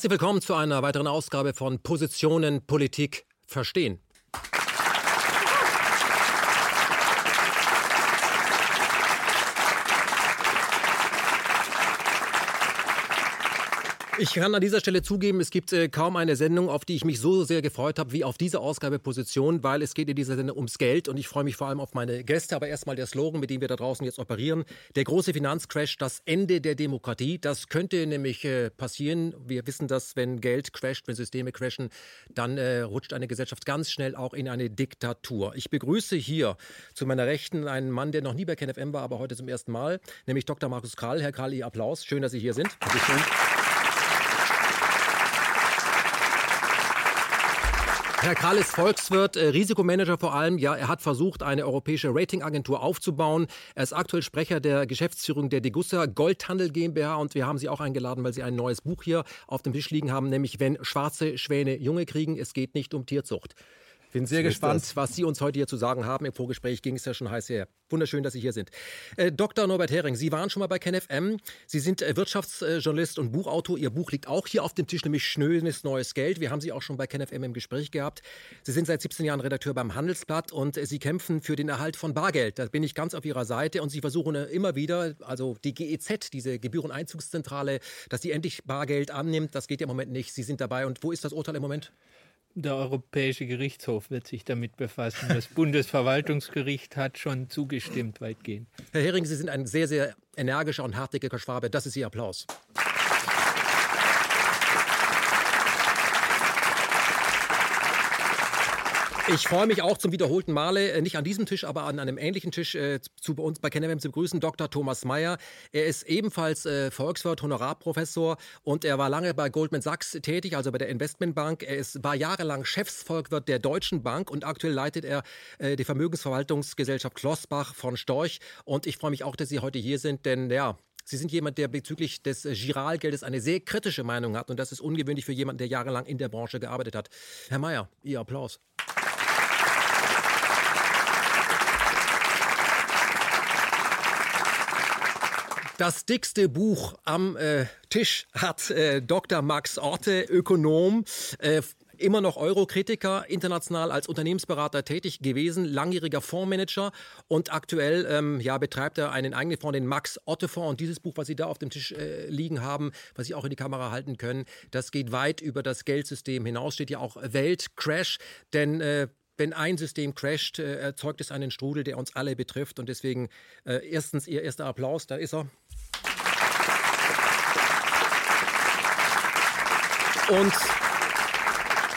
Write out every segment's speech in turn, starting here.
Herzlich willkommen zu einer weiteren Ausgabe von Positionen Politik verstehen. Ich kann an dieser Stelle zugeben, es gibt äh, kaum eine Sendung, auf die ich mich so sehr gefreut habe wie auf diese Ausgabe Position, weil es geht in dieser Sendung ums Geld und ich freue mich vor allem auf meine Gäste. Aber erstmal der Slogan, mit dem wir da draußen jetzt operieren. Der große Finanzcrash, das Ende der Demokratie. Das könnte nämlich äh, passieren. Wir wissen, dass wenn Geld crasht, wenn Systeme crashen, dann äh, rutscht eine Gesellschaft ganz schnell auch in eine Diktatur. Ich begrüße hier zu meiner Rechten einen Mann, der noch nie bei KenFM war, aber heute zum ersten Mal, nämlich Dr. Markus Kral. Herr Kral, Ihr Applaus. Schön, dass Sie hier sind. Dankeschön. Herr ist Volkswirt, äh, Risikomanager vor allem. Ja, er hat versucht, eine europäische Ratingagentur aufzubauen. Er ist aktuell Sprecher der Geschäftsführung der Degussa Goldhandel GmbH und wir haben Sie auch eingeladen, weil Sie ein neues Buch hier auf dem Tisch liegen haben, nämlich Wenn schwarze Schwäne Junge kriegen. Es geht nicht um Tierzucht. Bin sehr gespannt, das. was Sie uns heute hier zu sagen haben. Im Vorgespräch ging es ja schon heiß her. Wunderschön, dass Sie hier sind. Äh, Dr. Norbert Hering, Sie waren schon mal bei KenFM. Sie sind äh, Wirtschaftsjournalist und Buchautor. Ihr Buch liegt auch hier auf dem Tisch, nämlich Schnönes neues Geld. Wir haben Sie auch schon bei KenFM im Gespräch gehabt. Sie sind seit 17 Jahren Redakteur beim Handelsblatt und äh, Sie kämpfen für den Erhalt von Bargeld. Da bin ich ganz auf Ihrer Seite und Sie versuchen äh, immer wieder, also die GEZ, diese Gebühreneinzugszentrale, dass die endlich Bargeld annimmt. Das geht ja im Moment nicht. Sie sind dabei. Und wo ist das Urteil im Moment? Der Europäische Gerichtshof wird sich damit befassen. Das Bundesverwaltungsgericht hat schon zugestimmt, weitgehend. Herr Hering, Sie sind ein sehr, sehr energischer und hartnäckiger Schwabe. Das ist Ihr Applaus. Ich freue mich auch zum wiederholten Male, äh, nicht an diesem Tisch, aber an einem ähnlichen Tisch äh, zu bei uns bei KenFM zu begrüßen, Dr. Thomas Mayer. Er ist ebenfalls äh, Volkswirt, Honorarprofessor und er war lange bei Goldman Sachs tätig, also bei der Investmentbank. Er ist, war jahrelang Chefsvolkwirt der Deutschen Bank und aktuell leitet er äh, die Vermögensverwaltungsgesellschaft Klossbach von Storch. Und ich freue mich auch, dass Sie heute hier sind, denn ja, Sie sind jemand, der bezüglich des Giralgeldes eine sehr kritische Meinung hat und das ist ungewöhnlich für jemanden, der jahrelang in der Branche gearbeitet hat. Herr Mayer, Ihr Applaus. Das dickste Buch am äh, Tisch hat äh, Dr. Max Orte, Ökonom, äh, immer noch Eurokritiker, international als Unternehmensberater tätig gewesen, langjähriger Fondsmanager und aktuell ähm, ja, betreibt er einen eigenen Fonds, den Max Otte Fonds. Und dieses Buch, was Sie da auf dem Tisch äh, liegen haben, was Sie auch in die Kamera halten können, das geht weit über das Geldsystem hinaus, steht ja auch Weltcrash, denn äh, wenn ein System crasht, äh, erzeugt es einen Strudel, der uns alle betrifft. Und deswegen äh, erstens Ihr erster Applaus, da ist er. Und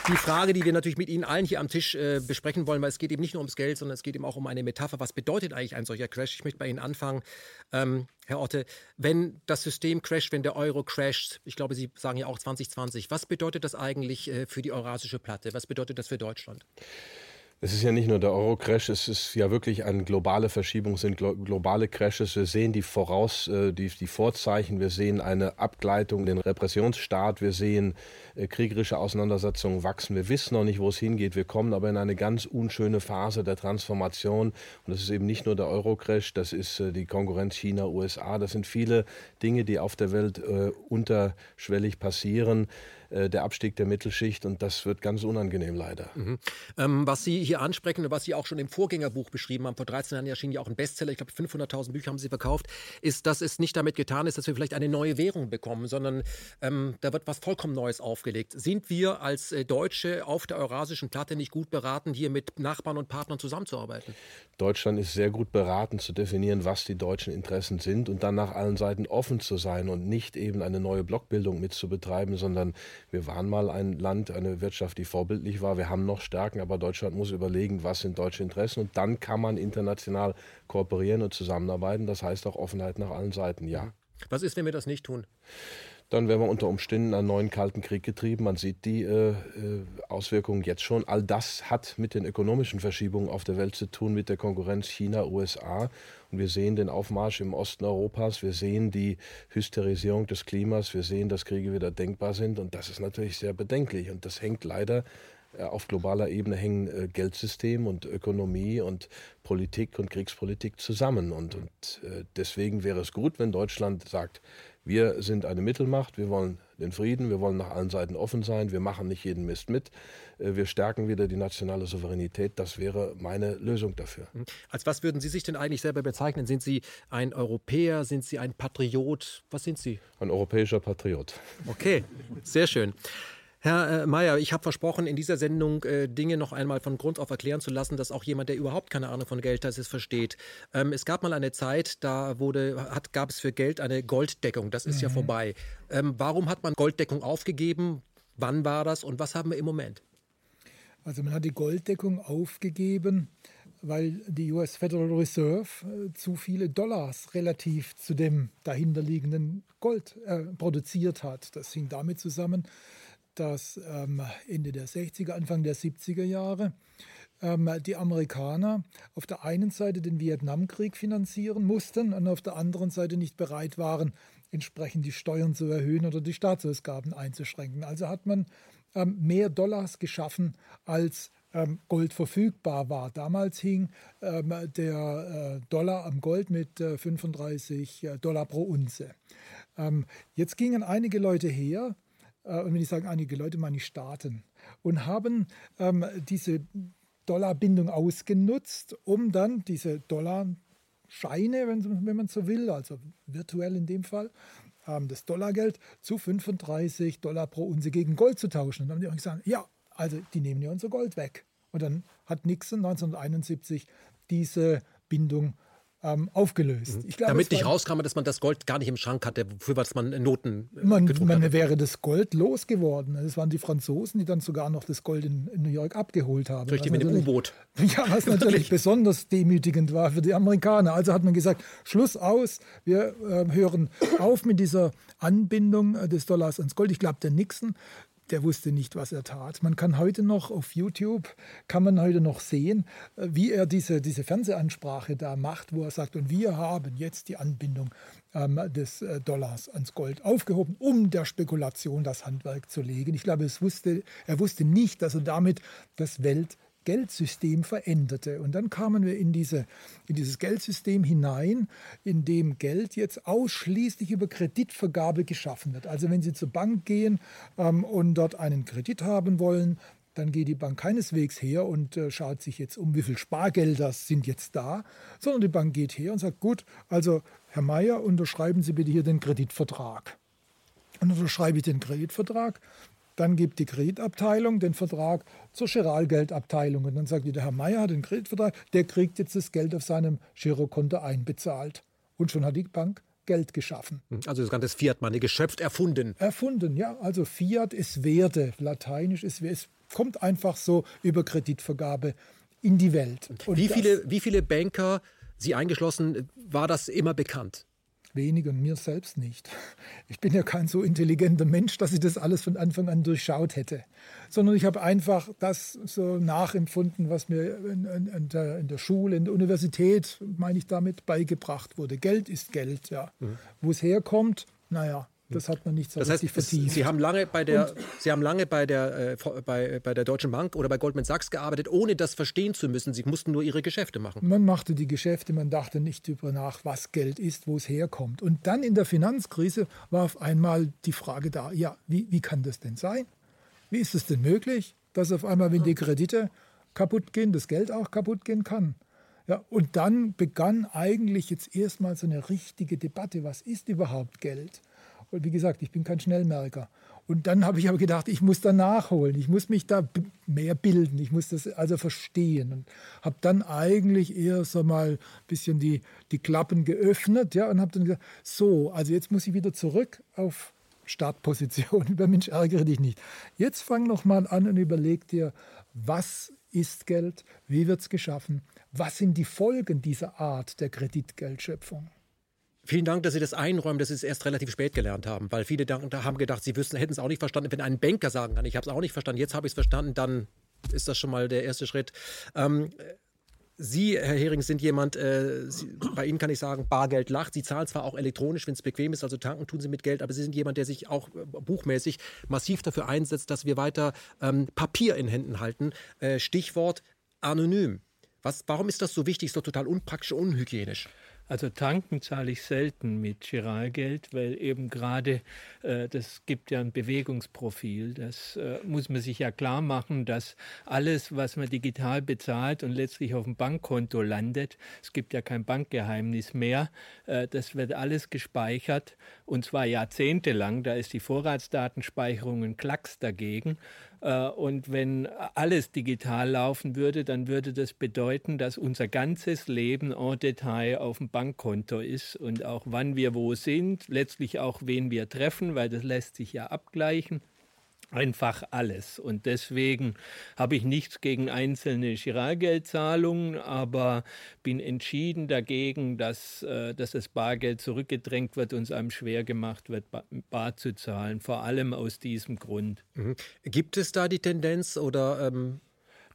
die Frage, die wir natürlich mit Ihnen allen hier am Tisch äh, besprechen wollen, weil es geht eben nicht nur ums Geld, sondern es geht eben auch um eine Metapher. Was bedeutet eigentlich ein solcher Crash? Ich möchte bei Ihnen anfangen, ähm, Herr Otte. Wenn das System crasht, wenn der Euro crasht, ich glaube, Sie sagen ja auch 2020, was bedeutet das eigentlich äh, für die eurasische Platte? Was bedeutet das für Deutschland? Es ist ja nicht nur der Euro-Crash, es ist ja wirklich eine globale Verschiebung, sind globale Crashes. Wir sehen die Voraus, äh, die, die Vorzeichen, wir sehen eine Abgleitung, den Repressionsstaat, wir sehen äh, kriegerische Auseinandersetzungen wachsen. Wir wissen noch nicht, wo es hingeht. Wir kommen aber in eine ganz unschöne Phase der Transformation. Und das ist eben nicht nur der Euro-Crash, das ist äh, die Konkurrenz China, USA. Das sind viele Dinge, die auf der Welt unterschwellig passieren. Der Abstieg der Mittelschicht und das wird ganz unangenehm leider. Mhm. Ähm, was Sie hier hier ansprechen und was Sie auch schon im Vorgängerbuch beschrieben haben, vor 13 Jahren erschien ja auch ein Bestseller, ich glaube 500.000 Bücher haben Sie verkauft, ist, dass es nicht damit getan ist, dass wir vielleicht eine neue Währung bekommen, sondern ähm, da wird was vollkommen Neues aufgelegt. Sind wir als äh, Deutsche auf der eurasischen Platte nicht gut beraten, hier mit Nachbarn und Partnern zusammenzuarbeiten? Deutschland ist sehr gut beraten zu definieren, was die deutschen Interessen sind und dann nach allen Seiten offen zu sein und nicht eben eine neue Blockbildung mitzubetreiben, sondern wir waren mal ein Land, eine Wirtschaft, die vorbildlich war. Wir haben noch Stärken, aber Deutschland muss über überlegen, was sind deutsche Interessen und dann kann man international kooperieren und zusammenarbeiten. Das heißt auch Offenheit nach allen Seiten, ja. Was ist, wenn wir das nicht tun? Dann wären wir unter Umständen einen neuen Kalten Krieg getrieben. Man sieht die äh, äh, Auswirkungen jetzt schon. All das hat mit den ökonomischen Verschiebungen auf der Welt zu tun, mit der Konkurrenz China, USA. Und wir sehen den Aufmarsch im Osten Europas. Wir sehen die Hysterisierung des Klimas. Wir sehen, dass Kriege wieder denkbar sind. Und das ist natürlich sehr bedenklich. Und das hängt leider äh, auf globaler Ebene hängen äh, Geldsystem und Ökonomie und Politik und Kriegspolitik zusammen. Und, und deswegen wäre es gut, wenn Deutschland sagt, wir sind eine Mittelmacht, wir wollen den Frieden, wir wollen nach allen Seiten offen sein, wir machen nicht jeden Mist mit, äh, wir stärken wieder die nationale Souveränität. Das wäre meine Lösung dafür. Mhm. Als was würden Sie sich denn eigentlich selber bezeichnen? Sind Sie ein Europäer? Sind Sie ein Patriot? Was sind Sie? Ein europäischer Patriot. Okay, sehr schön. Herr äh, Mayer, ich habe versprochen, in dieser Sendung äh, Dinge noch einmal von Grund auf erklären zu lassen, dass auch jemand, der überhaupt keine Ahnung von Geld hat, es versteht. Ähm, es gab mal eine Zeit, da wurde, hat, gab es für Geld eine Golddeckung. Das ist mhm. ja vorbei. Ähm, warum hat man Golddeckung aufgegeben? Wann war das und was haben wir im Moment? Also man hat die Golddeckung aufgegeben, weil die US Federal Reserve äh, zu viele Dollars relativ zu dem dahinterliegenden Gold äh, produziert hat. Das hing damit zusammen, dass ähm, Ende der 60er, Anfang der 70er Jahre ähm, die Amerikaner auf der einen Seite den Vietnamkrieg finanzieren mussten und auf der anderen Seite nicht bereit waren, entsprechend die Steuern zu erhöhen oder die Staatsausgaben einzuschränken. Also hat man ähm, mehr Dollars geschaffen, als Gold verfügbar war. Damals hing der äh, Dollar am Gold mit äh, 35 äh, Dollar pro Unze. Jetzt gingen einige Leute her, äh, und wenn ich sage einige Leute, meine ich Staaten, und haben ähm, diese Dollarbindung ausgenutzt, um dann diese Dollarscheine, wenn, wenn man so will, also virtuell in dem Fall, ähm, das Dollargeld zu 35 Dollar pro Unze gegen Gold zu tauschen. Und dann haben die gesagt, ja, also die nehmen ja unser Gold weg. Und dann hat Nixon 1971 diese Bindung ähm, aufgelöst. Mhm. Glaube, Damit nicht rauskam, dass man das Gold gar nicht im Schrank hatte, für was man Noten äh, man, man hatte. wäre das Gold losgeworden. Es waren die Franzosen, die dann sogar noch das Gold in, in New York abgeholt haben. Durch die mit dem U-Boot. Ja, was natürlich besonders demütigend war für die Amerikaner. Also hat man gesagt, Schluss aus, wir äh, hören auf mit dieser Anbindung äh, des Dollars ans Gold. Ich glaube, der Nixon der wusste nicht, was er tat. Man kann heute noch auf YouTube, kann man heute noch sehen, äh, wie er diese, diese Fernsehansprache da macht, wo er sagt, und wir haben jetzt die Anbindung ähm, des äh, Dollars ans Gold aufgehoben, um der Spekulation das Handwerk zu legen. Ich glaube, es wusste, er wusste nicht, dass er damit das Welt Geldsystem veränderte. Und dann kamen wir in, diese, in dieses Geldsystem hinein, in dem Geld jetzt ausschließlich über Kreditvergabe geschaffen wird. Also wenn Sie zur Bank gehen ähm, und dort einen Kredit haben wollen, dann geht die Bank keineswegs her und äh, schaut sich jetzt um, wie viel Spargelder sind jetzt da, sondern die Bank geht her und sagt, gut, also Herr Mayer, unterschreiben Sie bitte hier den Kreditvertrag. Und dann unterschreibe ich den Kreditvertrag dann gibt die Kreditabteilung den Vertrag zur Giralgeldabteilung. Und dann sagt die, der Herr Meier hat den Kreditvertrag, der kriegt jetzt das Geld auf seinem Girokonto einbezahlt. Und schon hat die Bank Geld geschaffen. Also das ganze Fiat Money, geschöpft, erfunden. Erfunden, ja. Also Fiat ist Werte, lateinisch ist, es kommt einfach so über Kreditvergabe in die Welt. Und wie, viele, wie viele Banker, Sie eingeschlossen, war das immer bekannt? Wenig und mir selbst nicht. Ich bin ja kein so intelligenter Mensch, dass ich das alles von Anfang an durchschaut hätte, sondern ich habe einfach das so nachempfunden, was mir in, in, in, der, in der, Schule, in der Universität, meine ich damit, beigebracht wurde. Geld ist Geld, ja. Mhm. Wo es herkommt, naja, das hat man nicht so das heißt, vertieft. Sie haben lange bei der, Sie haben lange bei der, äh, bei, bei der Deutschen Bank oder bei Goldman Sachs gearbeitet, ohne das verstehen zu müssen. Sie mussten nur Ihre Geschäfte machen. Man machte die Geschäfte, man dachte nicht darüber nach, was Geld ist, wo es herkommt. Und dann in der Finanzkrise war auf einmal die Frage da, ja, wie, wie kann das denn sein? Wie ist es denn möglich, dass auf einmal, wenn die Kredite kaputt gehen, das Geld auch kaputt gehen kann? Ja, und dann begann eigentlich jetzt erstmal so eine richtige Debatte, was ist überhaupt Geld? Und wie gesagt, ich bin kein Schnellmerker. Und dann habe ich aber gedacht, ich muss da nachholen, ich muss mich da mehr bilden, ich muss das also verstehen. Und habe dann eigentlich eher so mal ein bisschen die, die Klappen geöffnet ja, und habe dann gesagt, so, also jetzt muss ich wieder zurück auf Startposition. Über Mensch, ärgere dich nicht. Jetzt fang noch mal an und überleg dir, was ist Geld, wie wird es geschaffen, was sind die Folgen dieser Art der Kreditgeldschöpfung. Vielen Dank, dass Sie das einräumen, dass Sie es erst relativ spät gelernt haben, weil viele haben gedacht, Sie wüssten, hätten es auch nicht verstanden. Wenn ein Banker sagen kann, ich habe es auch nicht verstanden, jetzt habe ich es verstanden, dann ist das schon mal der erste Schritt. Ähm, Sie, Herr Hering, sind jemand, äh, Sie, bei Ihnen kann ich sagen, Bargeld lacht. Sie zahlen zwar auch elektronisch, wenn es bequem ist, also tanken tun Sie mit Geld, aber Sie sind jemand, der sich auch äh, buchmäßig massiv dafür einsetzt, dass wir weiter ähm, Papier in Händen halten. Äh, Stichwort anonym. Was, warum ist das so wichtig? Doch total unpraktisch, unhygienisch. Also tanken zahle ich selten mit Giralgeld, weil eben gerade äh, das gibt ja ein Bewegungsprofil. Das äh, muss man sich ja klar machen, dass alles, was man digital bezahlt und letztlich auf dem Bankkonto landet, es gibt ja kein Bankgeheimnis mehr, äh, das wird alles gespeichert und zwar jahrzehntelang. Da ist die Vorratsdatenspeicherung ein Klacks dagegen. Äh, und wenn alles digital laufen würde, dann würde das bedeuten, dass unser ganzes Leben en Detail auf dem Bankkonto ist und auch wann wir wo sind, letztlich auch wen wir treffen, weil das lässt sich ja abgleichen einfach alles. Und deswegen habe ich nichts gegen einzelne Giralgeldzahlungen, aber bin entschieden dagegen, dass, äh, dass das Bargeld zurückgedrängt wird und es einem schwer gemacht wird, bar zu zahlen. Vor allem aus diesem Grund. Mhm. Gibt es da die Tendenz oder ähm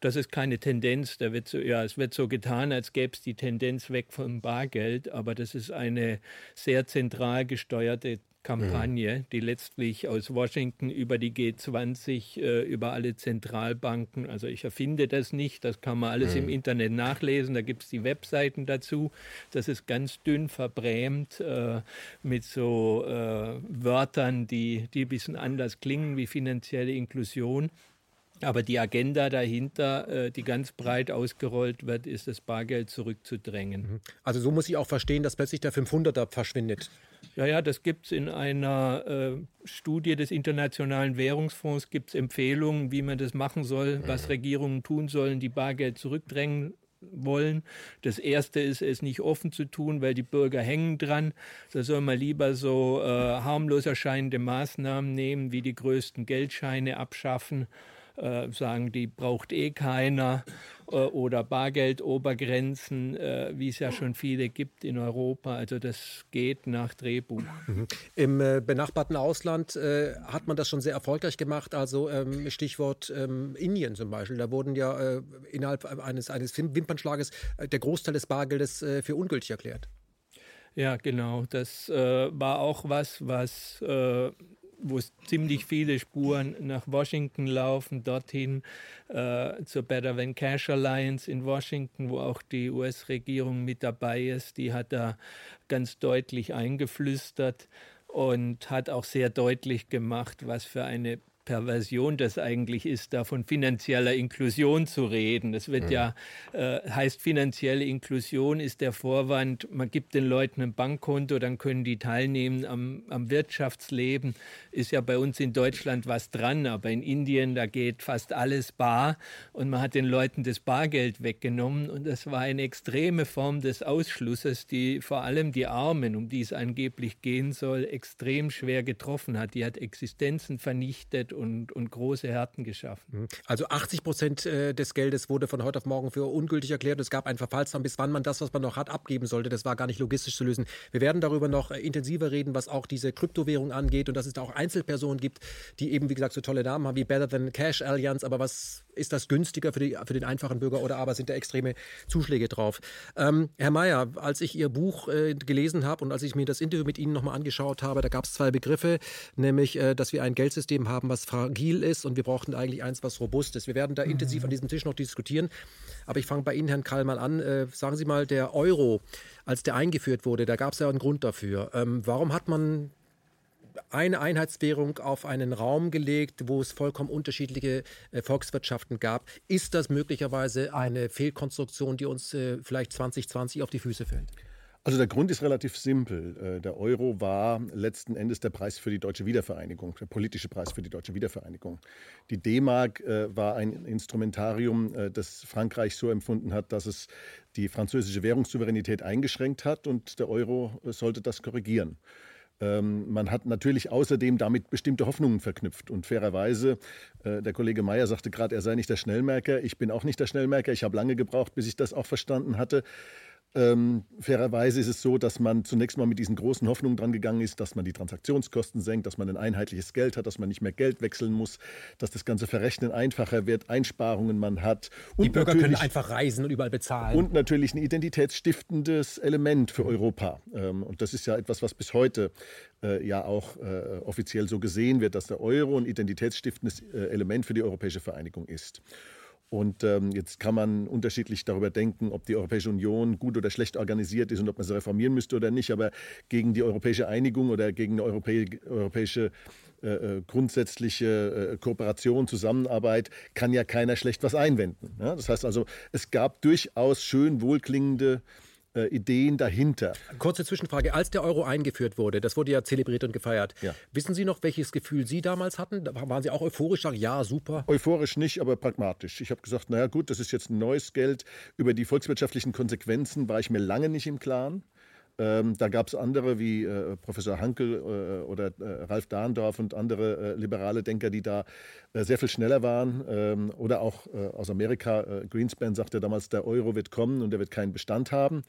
das ist keine Tendenz. Da wird so, ja, es wird so getan, als gäbe es die Tendenz weg vom Bargeld, aber das ist eine sehr zentral gesteuerte Kampagne, mhm. die letztlich aus Washington über die G20, äh, über alle Zentralbanken, also ich erfinde das nicht, das kann man alles mhm. im Internet nachlesen, da gibt es die Webseiten dazu. Das ist ganz dünn verbrämt äh, mit so äh, Wörtern, die, die ein bisschen anders klingen wie finanzielle Inklusion. Aber die Agenda dahinter, äh, die ganz breit ausgerollt wird, ist das Bargeld zurückzudrängen. Mhm. Also so muss ich auch verstehen, dass plötzlich der 500er verschwindet. Ja, ja, das gibt es in einer äh, Studie des Internationalen Währungsfonds, gibt es Empfehlungen, wie man das machen soll, was mhm. Regierungen tun sollen, die Bargeld zurückdrängen wollen. Das erste ist, es nicht offen zu tun, weil die Bürger hängen dran. Da soll man lieber so äh, harmlos erscheinende Maßnahmen nehmen, wie die größten Geldscheine abschaffen äh, sagen, die braucht eh keiner äh, oder Bargeldobergrenzen, äh, wie es ja schon viele gibt in Europa. Also das geht nach Drehbuch. Mhm. Im äh, benachbarten Ausland hat man das schon sehr erfolgreich gemacht. Also ähm, Stichwort ähm, Indien zum Beispiel. Da wurden ja innerhalb eines, eines Wimpernschlages der Großteil des Bargeldes für ungültig erklärt. Ja, genau. Das war auch was, was wo ziemlich viele Spuren nach Washington laufen, dorthin äh, zur Better Than Cash Alliance in Washington, wo auch die US-Regierung mit dabei ist. Die hat da ganz deutlich eingeflüstert und hat auch sehr deutlich gemacht, was für eine Perversion das eigentlich ist, da von finanzieller Inklusion zu reden. Das wird mhm. ja, äh, heißt finanzielle Inklusion ist der Vorwand, man gibt den Leuten ein Bankkonto, dann können die teilnehmen am, am Wirtschaftsleben. Ist ja bei uns in Deutschland was dran, aber in Indien, da geht fast alles bar und man hat den Leuten das Bargeld weggenommen und das war eine extreme Form des Ausschlusses, die vor allem die Armen, um die es angeblich gehen soll, extrem schwer getroffen hat. Die hat Existenzen vernichtet und, und große Härten geschaffen. Mhm. Also 80 Prozent äh, des Geldes wurde von heute auf morgen für ungültig erklärt. Es gab einen Verfallsdamm, bis wann man das, was man noch hat, abgeben sollte. Das war gar nicht logistisch zu lösen. Wir werden darüber noch äh, intensiver reden, was auch diese Kryptowährung angeht und dass es da auch Einzelpersonen gibt, die eben, wie gesagt, so tolle Namen haben wie Better Than Cash Alliance. Aber was ist das günstiger für, die, für den einfachen Bürger oder aber sind da extreme Zuschläge drauf? Ähm, Herr Mayer, als ich Ihr Buch äh, gelesen habe und als ich mir das Interview mit Ihnen nochmal angeschaut habe, da gab es zwei Begriffe, nämlich, äh, dass wir ein Geldsystem haben, was fragil ist und wir brauchten eigentlich eins, was robust ist. Wir werden da mhm. intensiv an diesem Tisch noch diskutieren. Aber ich fange bei Ihnen, Herrn Karl, mal an. Äh, sagen Sie mal, der Euro, als der eingeführt wurde, da gab es ja einen Grund dafür. Ähm, warum hat man eine Einheitswährung auf einen Raum gelegt, wo es vollkommen unterschiedliche äh, Volkswirtschaften gab. Ist das möglicherweise eine Fehlkonstruktion, die uns äh, vielleicht 2020 auf die Füße fällt? Also der Grund ist relativ simpel. Äh, der Euro war letzten Endes der Preis für die deutsche Wiedervereinigung, der politische Preis für die deutsche Wiedervereinigung. Die D-Mark äh, war ein Instrumentarium, äh, das Frankreich so empfunden hat, dass es die französische Währungssouveränität eingeschränkt hat und der Euro sollte das korrigieren. Ähm, man hat natürlich außerdem damit bestimmte Hoffnungen verknüpft. Und fairerweise, der Kollege Mayer sagte gerade, er sei nicht der Schnellmerker. Ich bin auch nicht der Schnellmerker. Ich habe lange gebraucht, bis ich das auch verstanden hatte. Ähm, fairerweise ist es so, dass man zunächst mal mit diesen großen Hoffnungen dran gegangen ist, dass man die Transaktionskosten senkt, dass man ein einheitliches Geld hat, dass man nicht mehr Geld wechseln muss, dass das ganze Verrechnen einfacher wird, Einsparungen man hat. Und die Bürger können einfach reisen und überall bezahlen. Und natürlich ein identitätsstiftendes Element für Europa. Ähm, und das ist ja etwas, was bis heute äh, ja auch äh, offiziell so gesehen wird, dass der Euro ein identitätsstiftendes äh, Element für die europäische Vereinigung ist. Und ähm, jetzt kann man unterschiedlich darüber denken, ob die Europäische Union gut oder schlecht organisiert ist und ob man sie reformieren müsste oder nicht. Aber gegen die europäische Einigung oder gegen eine Europä europäische äh, äh grundsätzliche äh, Kooperation, Zusammenarbeit kann ja keiner schlecht was einwenden. Ja? Das heißt also, es gab durchaus schön wohlklingende äh, Ideen dahinter. Kurze Zwischenfrage. Als der Euro eingeführt wurde, das wurde ja zelebriert und gefeiert, ja. wissen Sie noch, welches Gefühl Sie damals hatten? Waren Sie auch euphorisch? Sagen, ja, super? Euphorisch nicht, aber pragmatisch. Ich habe gesagt, naja gut, das ist jetzt ein neues Geld. Über die volkswirtschaftlichen Konsequenzen war ich mir lange nicht im Klaren. Ähm, da gab es andere wie äh, Professor Hankel äh, oder äh, Ralf Dahndorf und andere äh, liberale Denker, die da äh, sehr viel schneller waren. Ähm, oder auch äh, aus Amerika, Greenspan sagte damals, der Euro wird kommen und er wird keinen Bestand haben.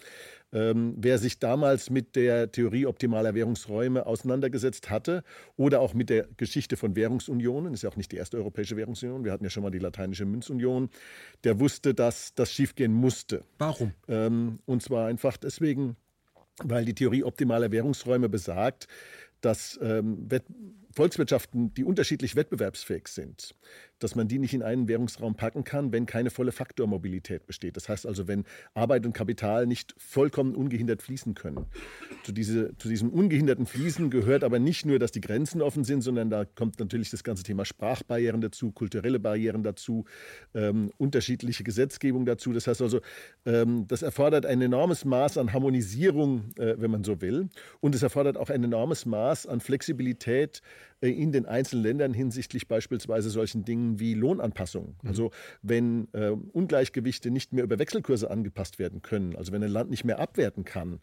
Ähm, wer sich damals mit der Theorie optimaler Währungsräume auseinandergesetzt hatte oder auch mit der Geschichte von Währungsunionen, ist ja auch nicht die erste europäische Währungsunion, wir hatten ja schon mal die lateinische Münzunion, der wusste, dass das schiefgehen musste. Warum? und zwar einfach deswegen, weil die Theorie optimaler Währungsräume besagt, dass ähm, Volkswirtschaften, die unterschiedlich wettbewerbsfähig sind, dass man die nicht in einen Währungsraum packen kann, wenn keine volle Faktormobilität besteht. Das heißt also, wenn Arbeit und Kapital nicht vollkommen ungehindert fließen können. Zu, diese, zu diesem ungehinderten Fließen gehört aber nicht nur, dass die Grenzen offen sind, sondern da kommt natürlich das ganze Thema Sprachbarrieren dazu, kulturelle Barrieren dazu, ähm, unterschiedliche Gesetzgebung dazu. Das heißt also, ähm, das erfordert ein enormes Maß an Harmonisierung, äh, wenn man so will. Und es erfordert auch ein enormes Maß an Flexibilität in den einzelnen Ländern hinsichtlich beispielsweise solchen Dingen wie Lohnanpassungen. Mhm. Also wenn äh, Ungleichgewichte nicht mehr über Wechselkurse angepasst werden können, also wenn ein Land nicht mehr abwerten kann,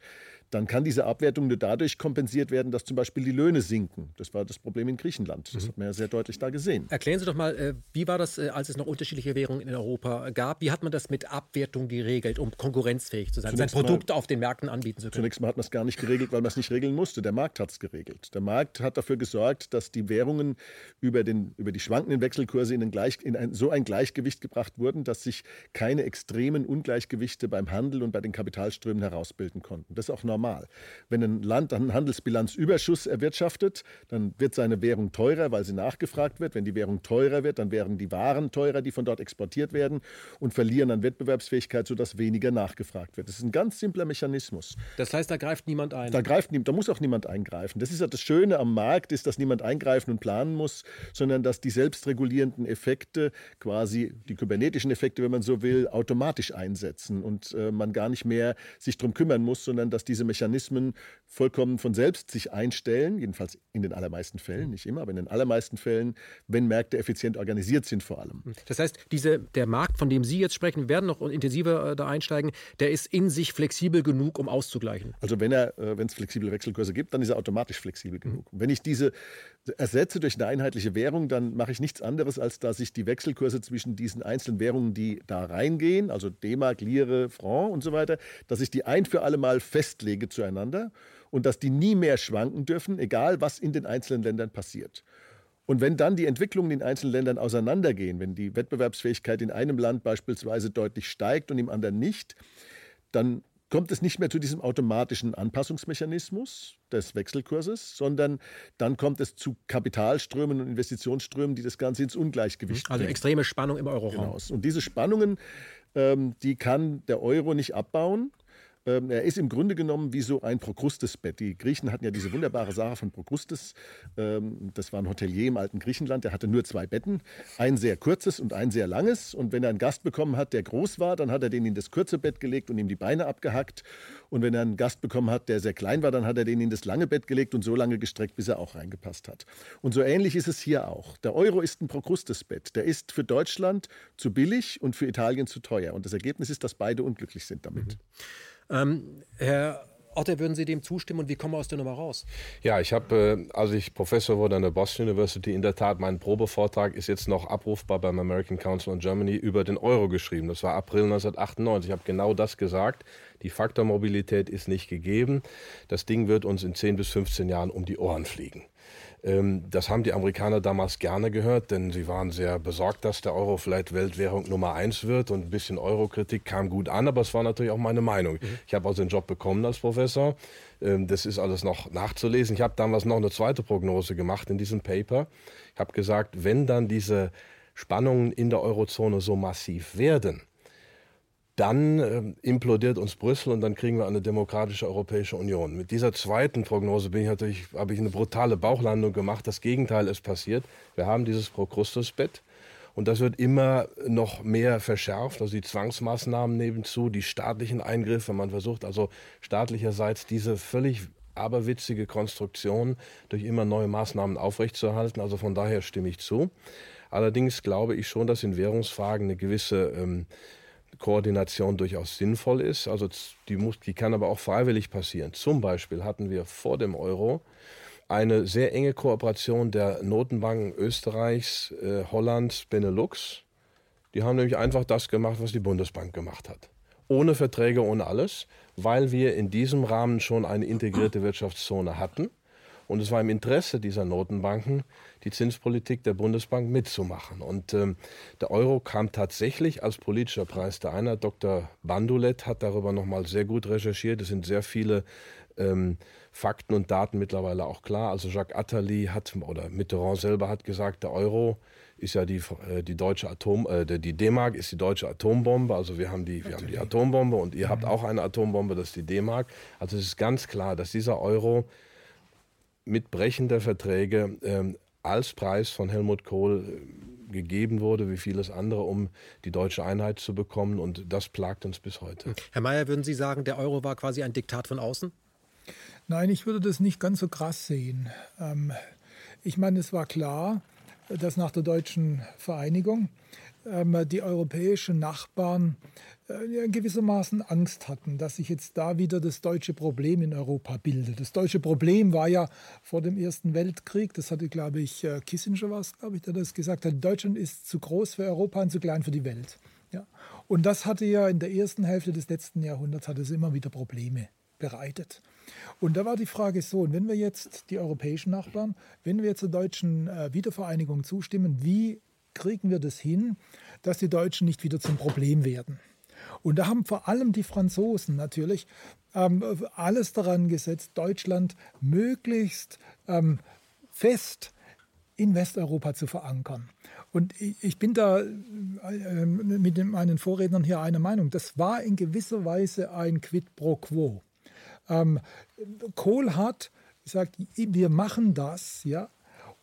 dann kann diese Abwertung nur dadurch kompensiert werden, dass zum Beispiel die Löhne sinken. Das war das Problem in Griechenland. Das mhm. hat man ja sehr deutlich da gesehen. Erklären Sie doch mal, äh, wie war das, äh, als es noch unterschiedliche Währungen in Europa gab? Wie hat man das mit Abwertung geregelt, um konkurrenzfähig zu sein, zunächst sein Produkt mal, auf den Märkten anbieten zu können? Zunächst mal hat man es gar nicht geregelt, weil man es nicht regeln musste. Der Markt hat es geregelt. Der Markt hat dafür gesorgt, dass die Währungen über, den, über die schwankenden Wechselkurse in, Gleich, in ein, so ein Gleichgewicht gebracht wurden, dass sich keine extremen Ungleichgewichte beim Handel und bei den Kapitalströmen herausbilden konnten. Das ist auch normal. Wenn ein Land einen Handelsbilanzüberschuss erwirtschaftet, dann wird seine Währung teurer, weil sie nachgefragt wird. Wenn die Währung teurer wird, dann werden die Waren teurer, die von dort exportiert werden und verlieren an Wettbewerbsfähigkeit, sodass weniger nachgefragt wird. Das ist ein ganz simpler Mechanismus. Das heißt, da greift niemand ein? Da, greift, da muss auch niemand eingreifen. Das ist ja das Schöne am Markt, ist, dass niemand eingreifen und planen muss, sondern dass die selbstregulierenden Effekte, quasi die kybernetischen Effekte, wenn man so will, automatisch einsetzen und äh, man gar nicht mehr sich darum kümmern muss, sondern dass diese Mechanismen vollkommen von selbst sich einstellen, jedenfalls in den allermeisten Fällen, nicht immer, aber in den allermeisten Fällen, wenn Märkte effizient organisiert sind vor allem. Das heißt, diese, der Markt, von dem Sie jetzt sprechen, wir werden noch intensiver äh, da einsteigen, der ist in sich flexibel genug, um auszugleichen. Also wenn er, äh, wenn es flexible Wechselkurse gibt, dann ist er automatisch flexibel genug. Mhm. Wenn ich diese ersetze durch eine einheitliche Währung, dann mache ich nichts anderes, als dass ich die Wechselkurse zwischen diesen einzelnen Währungen, die da reingehen, also D-Mark, Lire, Franc und so weiter, dass ich die ein für alle Mal festlege zueinander und dass die nie mehr schwanken dürfen, egal was in den einzelnen Ländern passiert. Und wenn dann die Entwicklungen in einzelnen Ländern auseinandergehen, wenn die Wettbewerbsfähigkeit in einem Land beispielsweise deutlich steigt und im anderen nicht, dann kommt es nicht mehr zu diesem automatischen Anpassungsmechanismus des Wechselkurses, sondern dann kommt es zu Kapitalströmen und Investitionsströmen, die das Ganze ins Ungleichgewicht also bringen. Also extreme Spannung im Euroraum. Genau. Und diese Spannungen, ähm, die kann der Euro nicht abbauen. Ähm, er ist im Grunde genommen wie so ein Prokrustes-Bett. Die Griechen hatten ja diese wunderbare Sache von Prokrustes. Ähm, das war ein Hotelier im alten Griechenland. Der hatte nur zwei Betten, ein sehr kurzes und ein sehr langes. Und wenn er einen Gast bekommen hat, der groß war, dann hat er den in das kurze Bett gelegt und ihm die Beine abgehackt. Und wenn er einen Gast bekommen hat, der sehr klein war, dann hat er den in das lange Bett gelegt und so lange gestreckt, bis er auch reingepasst hat. Und so ähnlich ist es hier auch. Der Euro ist ein Prokrustes-Bett. Der ist für Deutschland zu billig und für Italien zu teuer. Und das Ergebnis ist, dass beide unglücklich sind damit. Mhm. Ähm, Herr Otter, würden Sie dem zustimmen und wie kommen wir aus der Nummer raus? Ja, ich habe, äh, als ich Professor wurde an der Boston University, in der Tat, mein Probevortrag ist jetzt noch abrufbar beim American Council on Germany über den Euro geschrieben. Das war April 1998. Ich habe genau das gesagt. Die Faktormobilität ist nicht gegeben. Das Ding wird uns in 10 bis 15 Jahren um die Ohren fliegen. Ähm, das haben die Amerikaner damals gerne gehört, denn sie waren sehr besorgt, dass der Euro vielleicht Weltwährung Nummer eins wird und ein bisschen Eurokritik kam gut an, aber es war natürlich auch meine Meinung. Mhm. Ich habe also den Job bekommen als Professor. Ähm, das ist alles noch nachzulesen. Ich habe damals noch eine zweite Prognose gemacht in diesem Paper. Ich habe gesagt, wenn dann diese Spannungen in der Eurozone so massiv werden, dann äh, implodiert uns Brüssel und dann kriegen wir eine demokratische Europäische Union. Mit dieser zweiten Prognose bin ich natürlich, habe ich eine brutale Bauchlandung gemacht. Das Gegenteil ist passiert. Wir haben dieses Prokrustusbett. Und das wird immer noch mehr verschärft. Also die Zwangsmaßnahmen nebenzu, die staatlichen Eingriffe. Man versucht also staatlicherseits diese völlig aberwitzige Konstruktion durch immer neue Maßnahmen aufrechtzuerhalten. Also von daher stimme ich zu. Allerdings glaube ich schon, dass in Währungsfragen eine gewisse ähm, Koordination durchaus sinnvoll ist. Also die, muss, die kann aber auch freiwillig passieren. Zum Beispiel hatten wir vor dem Euro eine sehr enge Kooperation der Notenbanken Österreichs, äh, Hollands, Benelux. Die haben nämlich einfach das gemacht, was die Bundesbank gemacht hat. Ohne Verträge, ohne alles, weil wir in diesem Rahmen schon eine integrierte Wirtschaftszone hatten. Und es war im Interesse dieser Notenbanken, die Zinspolitik der Bundesbank mitzumachen. Und ähm, der Euro kam tatsächlich als politischer Preis der Einheit. Dr. Bandulet hat darüber nochmal sehr gut recherchiert. Es sind sehr viele ähm, Fakten und Daten mittlerweile auch klar. Also Jacques Attali hat, oder Mitterrand selber hat gesagt, der Euro ist ja die, äh, die deutsche Atom, äh, die D-Mark ist die deutsche Atombombe. Also wir haben die, wir haben die Atombombe und ihr habt mhm. auch eine Atombombe, das ist die D-Mark. Also es ist ganz klar, dass dieser Euro mit Brechen der Verträge ähm, als Preis von Helmut Kohl äh, gegeben wurde, wie vieles andere, um die deutsche Einheit zu bekommen. Und das plagt uns bis heute. Herr Mayer, würden Sie sagen, der Euro war quasi ein Diktat von außen? Nein, ich würde das nicht ganz so krass sehen. Ähm, ich meine, es war klar, dass nach der deutschen Vereinigung ähm, die europäischen Nachbarn äh, gewissermaßen Angst hatten, dass sich jetzt da wieder das deutsche Problem in Europa bildet. Das deutsche Problem war ja vor dem Ersten Weltkrieg, das hatte, glaube ich, äh, Kissinger was, glaube ich, der das gesagt hat, Deutschland ist zu groß für Europa und zu klein für die Welt. Ja. Und das hatte ja in der ersten Hälfte des letzten Jahrhunderts hat es immer wieder Probleme bereitet. Und da war die Frage so, und wenn wir jetzt die europäischen Nachbarn, wenn wir der deutschen äh, Wiedervereinigung zustimmen, wie kriegen wir das hin, dass die Deutschen nicht wieder zum Problem werden? Und da haben vor allem die Franzosen natürlich ähm, alles daran gesetzt, Deutschland möglichst ähm, fest in Westeuropa zu verankern. Und ich bin da äh, mit meinen Vorrednern hier einer Meinung. Das war in gewisser Weise ein Quid pro quo. Ähm, Kohl hat gesagt, wir machen das, ja,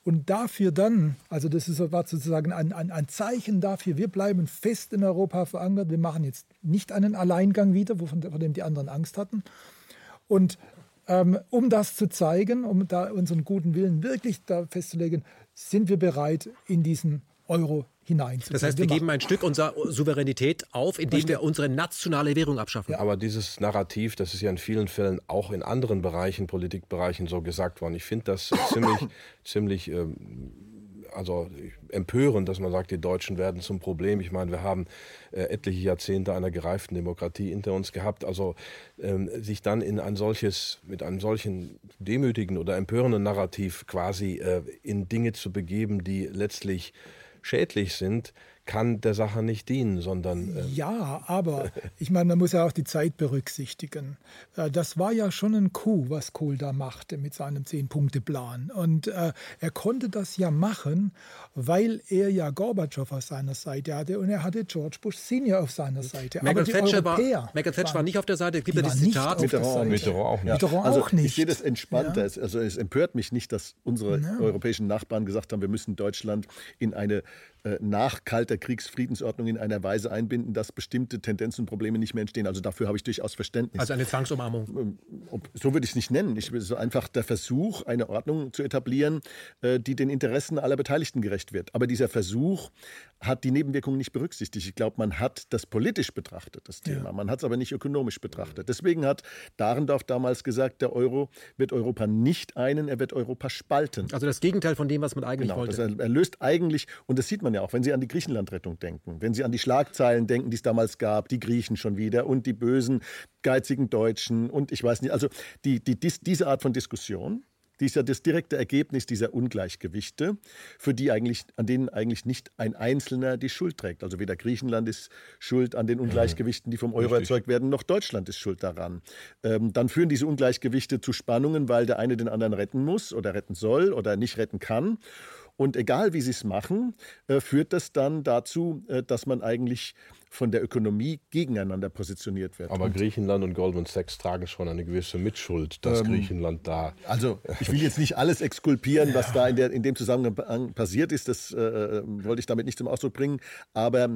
und dafür dann, also das ist, war sozusagen ein, ein, ein, Zeichen dafür, wir bleiben fest in Europa verankert, wir machen jetzt nicht einen Alleingang wieder, wovon, von dem die anderen Angst hatten. Und ähm, um das zu zeigen, um da unseren guten Willen wirklich da festzulegen, sind wir bereit, in diesen Euro hineinzubringen. Das heißt, wir, wir geben ein Stück unserer Souveränität auf, indem wir unsere nationale Währung abschaffen. Ja. Aber dieses Narrativ, das ist ja in vielen Fällen auch in anderen Bereichen, Politikbereichen so gesagt worden. Ich finde das ziemlich, ziemlich ähm, also empörend, dass man sagt, die Deutschen werden zum Problem. Ich meine, wir haben äh, etliche Jahrzehnte einer gereiften Demokratie hinter uns gehabt. Also ähm, sich dann in ein solches, mit einem solchen demütigen oder empörenden Narrativ quasi äh, in Dinge zu begeben, die letztlich schädlich sind, kann der Sache nicht dienen, sondern. Äh ja, aber ich meine, man muss ja auch die Zeit berücksichtigen. Äh, das war ja schon ein Coup, was Kohl da machte mit seinem Zehn-Punkte-Plan. Und äh, er konnte das ja machen, weil er ja Gorbatschow auf seiner Seite hatte und er hatte George Bush Senior auf seiner Seite. Michael Thatcher, war, Michael Thatcher war nicht auf der Seite. Es gibt ja dieses Zitat. Mitterrand, Mitterrand auch nicht. Ja. Also, auch nicht. Ich sehe das entspannter. Ja. Also es empört mich nicht, dass unsere ja. europäischen Nachbarn gesagt haben, wir müssen Deutschland in eine nach kalter Kriegsfriedensordnung in einer Weise einbinden, dass bestimmte Tendenzen und Probleme nicht mehr entstehen. Also dafür habe ich durchaus Verständnis. Also eine Zwangsumarmung. Ähm, so würde ich es nicht nennen. Ich will so einfach der Versuch, eine Ordnung zu etablieren, äh, die den Interessen aller Beteiligten gerecht wird. Aber dieser Versuch hat die Nebenwirkungen nicht berücksichtigt. Ich glaube, man hat das politisch betrachtet, das Thema. Ja. Man hat es aber nicht ökonomisch betrachtet. Deswegen hat Dahrendorf damals gesagt, der Euro wird Europa nicht einen, er wird Europa spalten. Also das Gegenteil von dem, was man eigentlich genau, wollte. Das er löst eigentlich, und das sieht man ja auch, wenn Sie an die Griechenlandrettung denken, wenn Sie an die Schlagzeilen denken, die es damals gab, die Griechen schon wieder und die bösen, geizigen Deutschen und ich weiß nicht, also die, die, dies, diese Art von Diskussion, die ist ja das direkte Ergebnis dieser Ungleichgewichte, für die eigentlich, an denen eigentlich nicht ein Einzelner die Schuld trägt. Also weder Griechenland ist schuld an den Ungleichgewichten, die vom Euro Richtig. erzeugt werden, noch Deutschland ist schuld daran. Ähm, dann führen diese Ungleichgewichte zu Spannungen, weil der eine den anderen retten muss oder retten soll oder nicht retten kann. Und egal wie sie es machen, äh, führt das dann dazu, äh, dass man eigentlich von der Ökonomie gegeneinander positioniert wird. Aber und Griechenland und Goldman Sachs tragen schon eine gewisse Mitschuld, dass ähm, Griechenland da. Also ich will jetzt nicht alles exkulpieren, was da in, der, in dem Zusammenhang passiert ist. Das äh, äh, wollte ich damit nicht zum Ausdruck bringen. Aber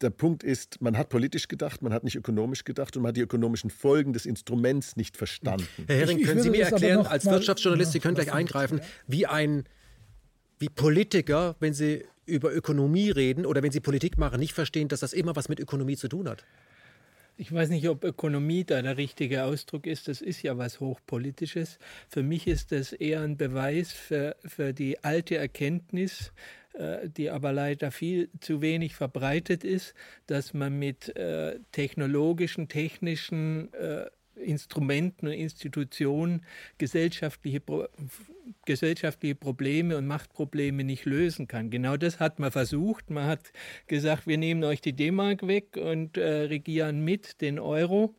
der Punkt ist, man hat politisch gedacht, man hat nicht ökonomisch gedacht und man hat die ökonomischen Folgen des Instruments nicht verstanden. Herr Hering, können Sie mir erklären, als Wirtschaftsjournalist, Sie können gleich eingreifen, wie ein wie Politiker, wenn sie über Ökonomie reden oder wenn sie Politik machen, nicht verstehen, dass das immer was mit Ökonomie zu tun hat? Ich weiß nicht, ob Ökonomie da der richtige Ausdruck ist. Das ist ja was Hochpolitisches. Für mich ist das eher ein Beweis für, für die alte Erkenntnis, äh, die aber leider viel zu wenig verbreitet ist, dass man mit äh, technologischen, technischen äh, Instrumenten und Institutionen gesellschaftliche, gesellschaftliche Probleme und Machtprobleme nicht lösen kann. Genau das hat man versucht. Man hat gesagt, wir nehmen euch die D-Mark weg und äh, regieren mit den Euro.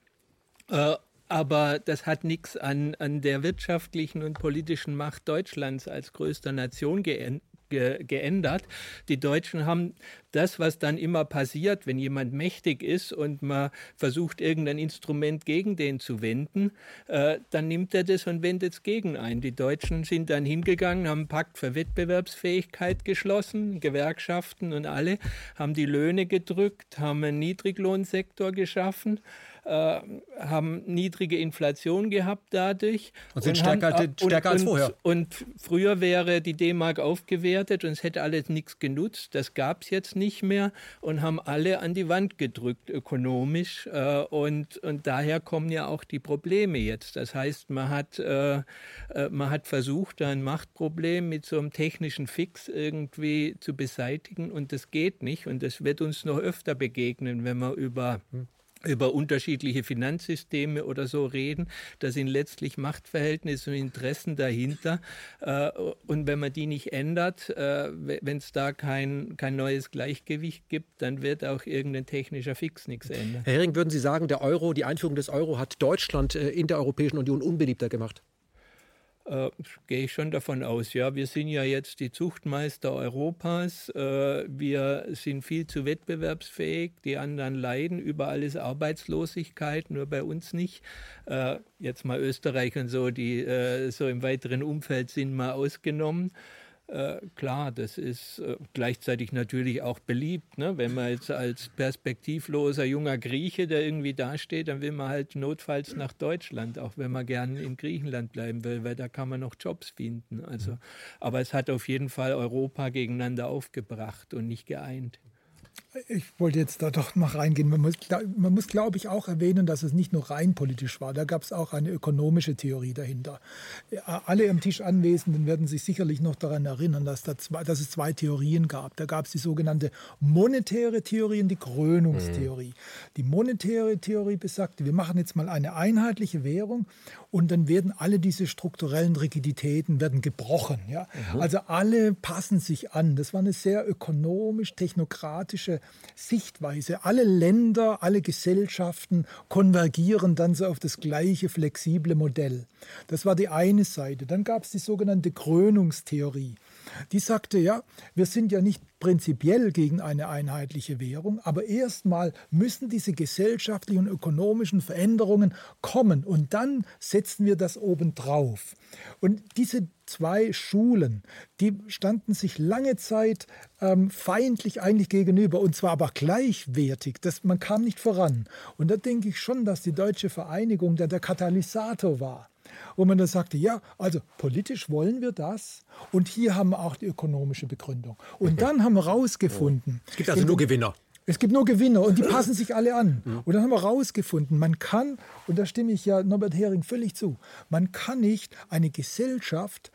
Äh, aber das hat nichts an, an der wirtschaftlichen und politischen Macht Deutschlands als größter Nation geändert ge geändert. Die Deutschen haben das, was dann immer passiert, wenn jemand mächtig ist und man versucht, irgendein Instrument gegen den zu wenden, äh, dann nimmt er das und wendet es gegen ein. Die Deutschen sind dann hingegangen, haben einen Pakt für Wettbewerbsfähigkeit geschlossen, Gewerkschaften und alle, haben die Löhne gedrückt, haben einen Niedriglohnsektor geschaffen. Äh, haben niedrige Inflation gehabt dadurch. Und sind und stärker, haben, stärker und, als vorher. Und, und früher wäre die D-Mark aufgewertet und es hätte alles nichts genutzt. Das gab es jetzt nicht mehr und haben alle an die Wand gedrückt ökonomisch. Äh, und, und daher kommen ja auch die Probleme jetzt. Das heißt, man hat, äh, man hat versucht, ein Machtproblem mit so einem technischen Fix irgendwie zu beseitigen und das geht nicht. Und das wird uns noch öfter begegnen, wenn wir über hm über unterschiedliche Finanzsysteme oder so reden. Da sind letztlich Machtverhältnisse und Interessen dahinter. Äh, und wenn man die nicht ändert, äh, wenn es da kein, kein neues Gleichgewicht gibt, dann wird auch irgendein technischer Fix nichts ändern. Herr Hering, würden Sie sagen, der Euro, die Einführung des Euro hat Deutschland äh, in der Europäischen Union unbeliebter gemacht? Äh, gehe ich schon davon aus. Ja, wir sind ja jetzt die Zuchtmeister Europas. Äh, wir sind viel zu wettbewerbsfähig. Die anderen leiden. Überall ist Arbeitslosigkeit, nur bei uns nicht. Äh, jetzt mal Österreich und so, die äh, so im weiteren Umfeld sind mal ausgenommen. Äh, klar, das ist äh, gleichzeitig natürlich auch beliebt. Ne? Wenn man jetzt als perspektivloser junger Grieche, der irgendwie dasteht, dann will man halt notfalls nach Deutschland, auch wenn man gerne in Griechenland bleiben will, weil da kann man noch Jobs finden. Also, aber es hat auf jeden Fall Europa gegeneinander aufgebracht und nicht geeint. Ich wollte jetzt da doch mal reingehen. Man muss, man muss, glaube ich, auch erwähnen, dass es nicht nur rein politisch war. Da gab es auch eine ökonomische Theorie dahinter. Alle am Tisch Anwesenden werden sich sicherlich noch daran erinnern, dass, da zwei, dass es zwei Theorien gab. Da gab es die sogenannte monetäre Theorie und die Krönungstheorie. Mhm. Die monetäre Theorie besagte, wir machen jetzt mal eine einheitliche Währung und dann werden alle diese strukturellen Rigiditäten werden gebrochen. Ja? Mhm. Also alle passen sich an. Das war eine sehr ökonomisch, technokratische Sichtweise. Alle Länder, alle Gesellschaften konvergieren dann so auf das gleiche flexible Modell. Das war die eine Seite. Dann gab es die sogenannte Krönungstheorie. Die sagte, ja, wir sind ja nicht prinzipiell gegen eine einheitliche Währung, aber erstmal müssen diese gesellschaftlichen und ökonomischen Veränderungen kommen und dann setzen wir das obendrauf. Und diese zwei Schulen, die standen sich lange Zeit ähm, feindlich eigentlich gegenüber und zwar aber gleichwertig. Das, man kam nicht voran. Und da denke ich schon, dass die deutsche Vereinigung der, der Katalysator war wo man dann sagte, ja, also politisch wollen wir das und hier haben wir auch die ökonomische Begründung. Und dann haben wir rausgefunden. Es gibt also nur Gewinner. Es gibt nur Gewinner und die passen sich alle an. Und dann haben wir rausgefunden, man kann, und da stimme ich ja Norbert Hering völlig zu, man kann nicht eine Gesellschaft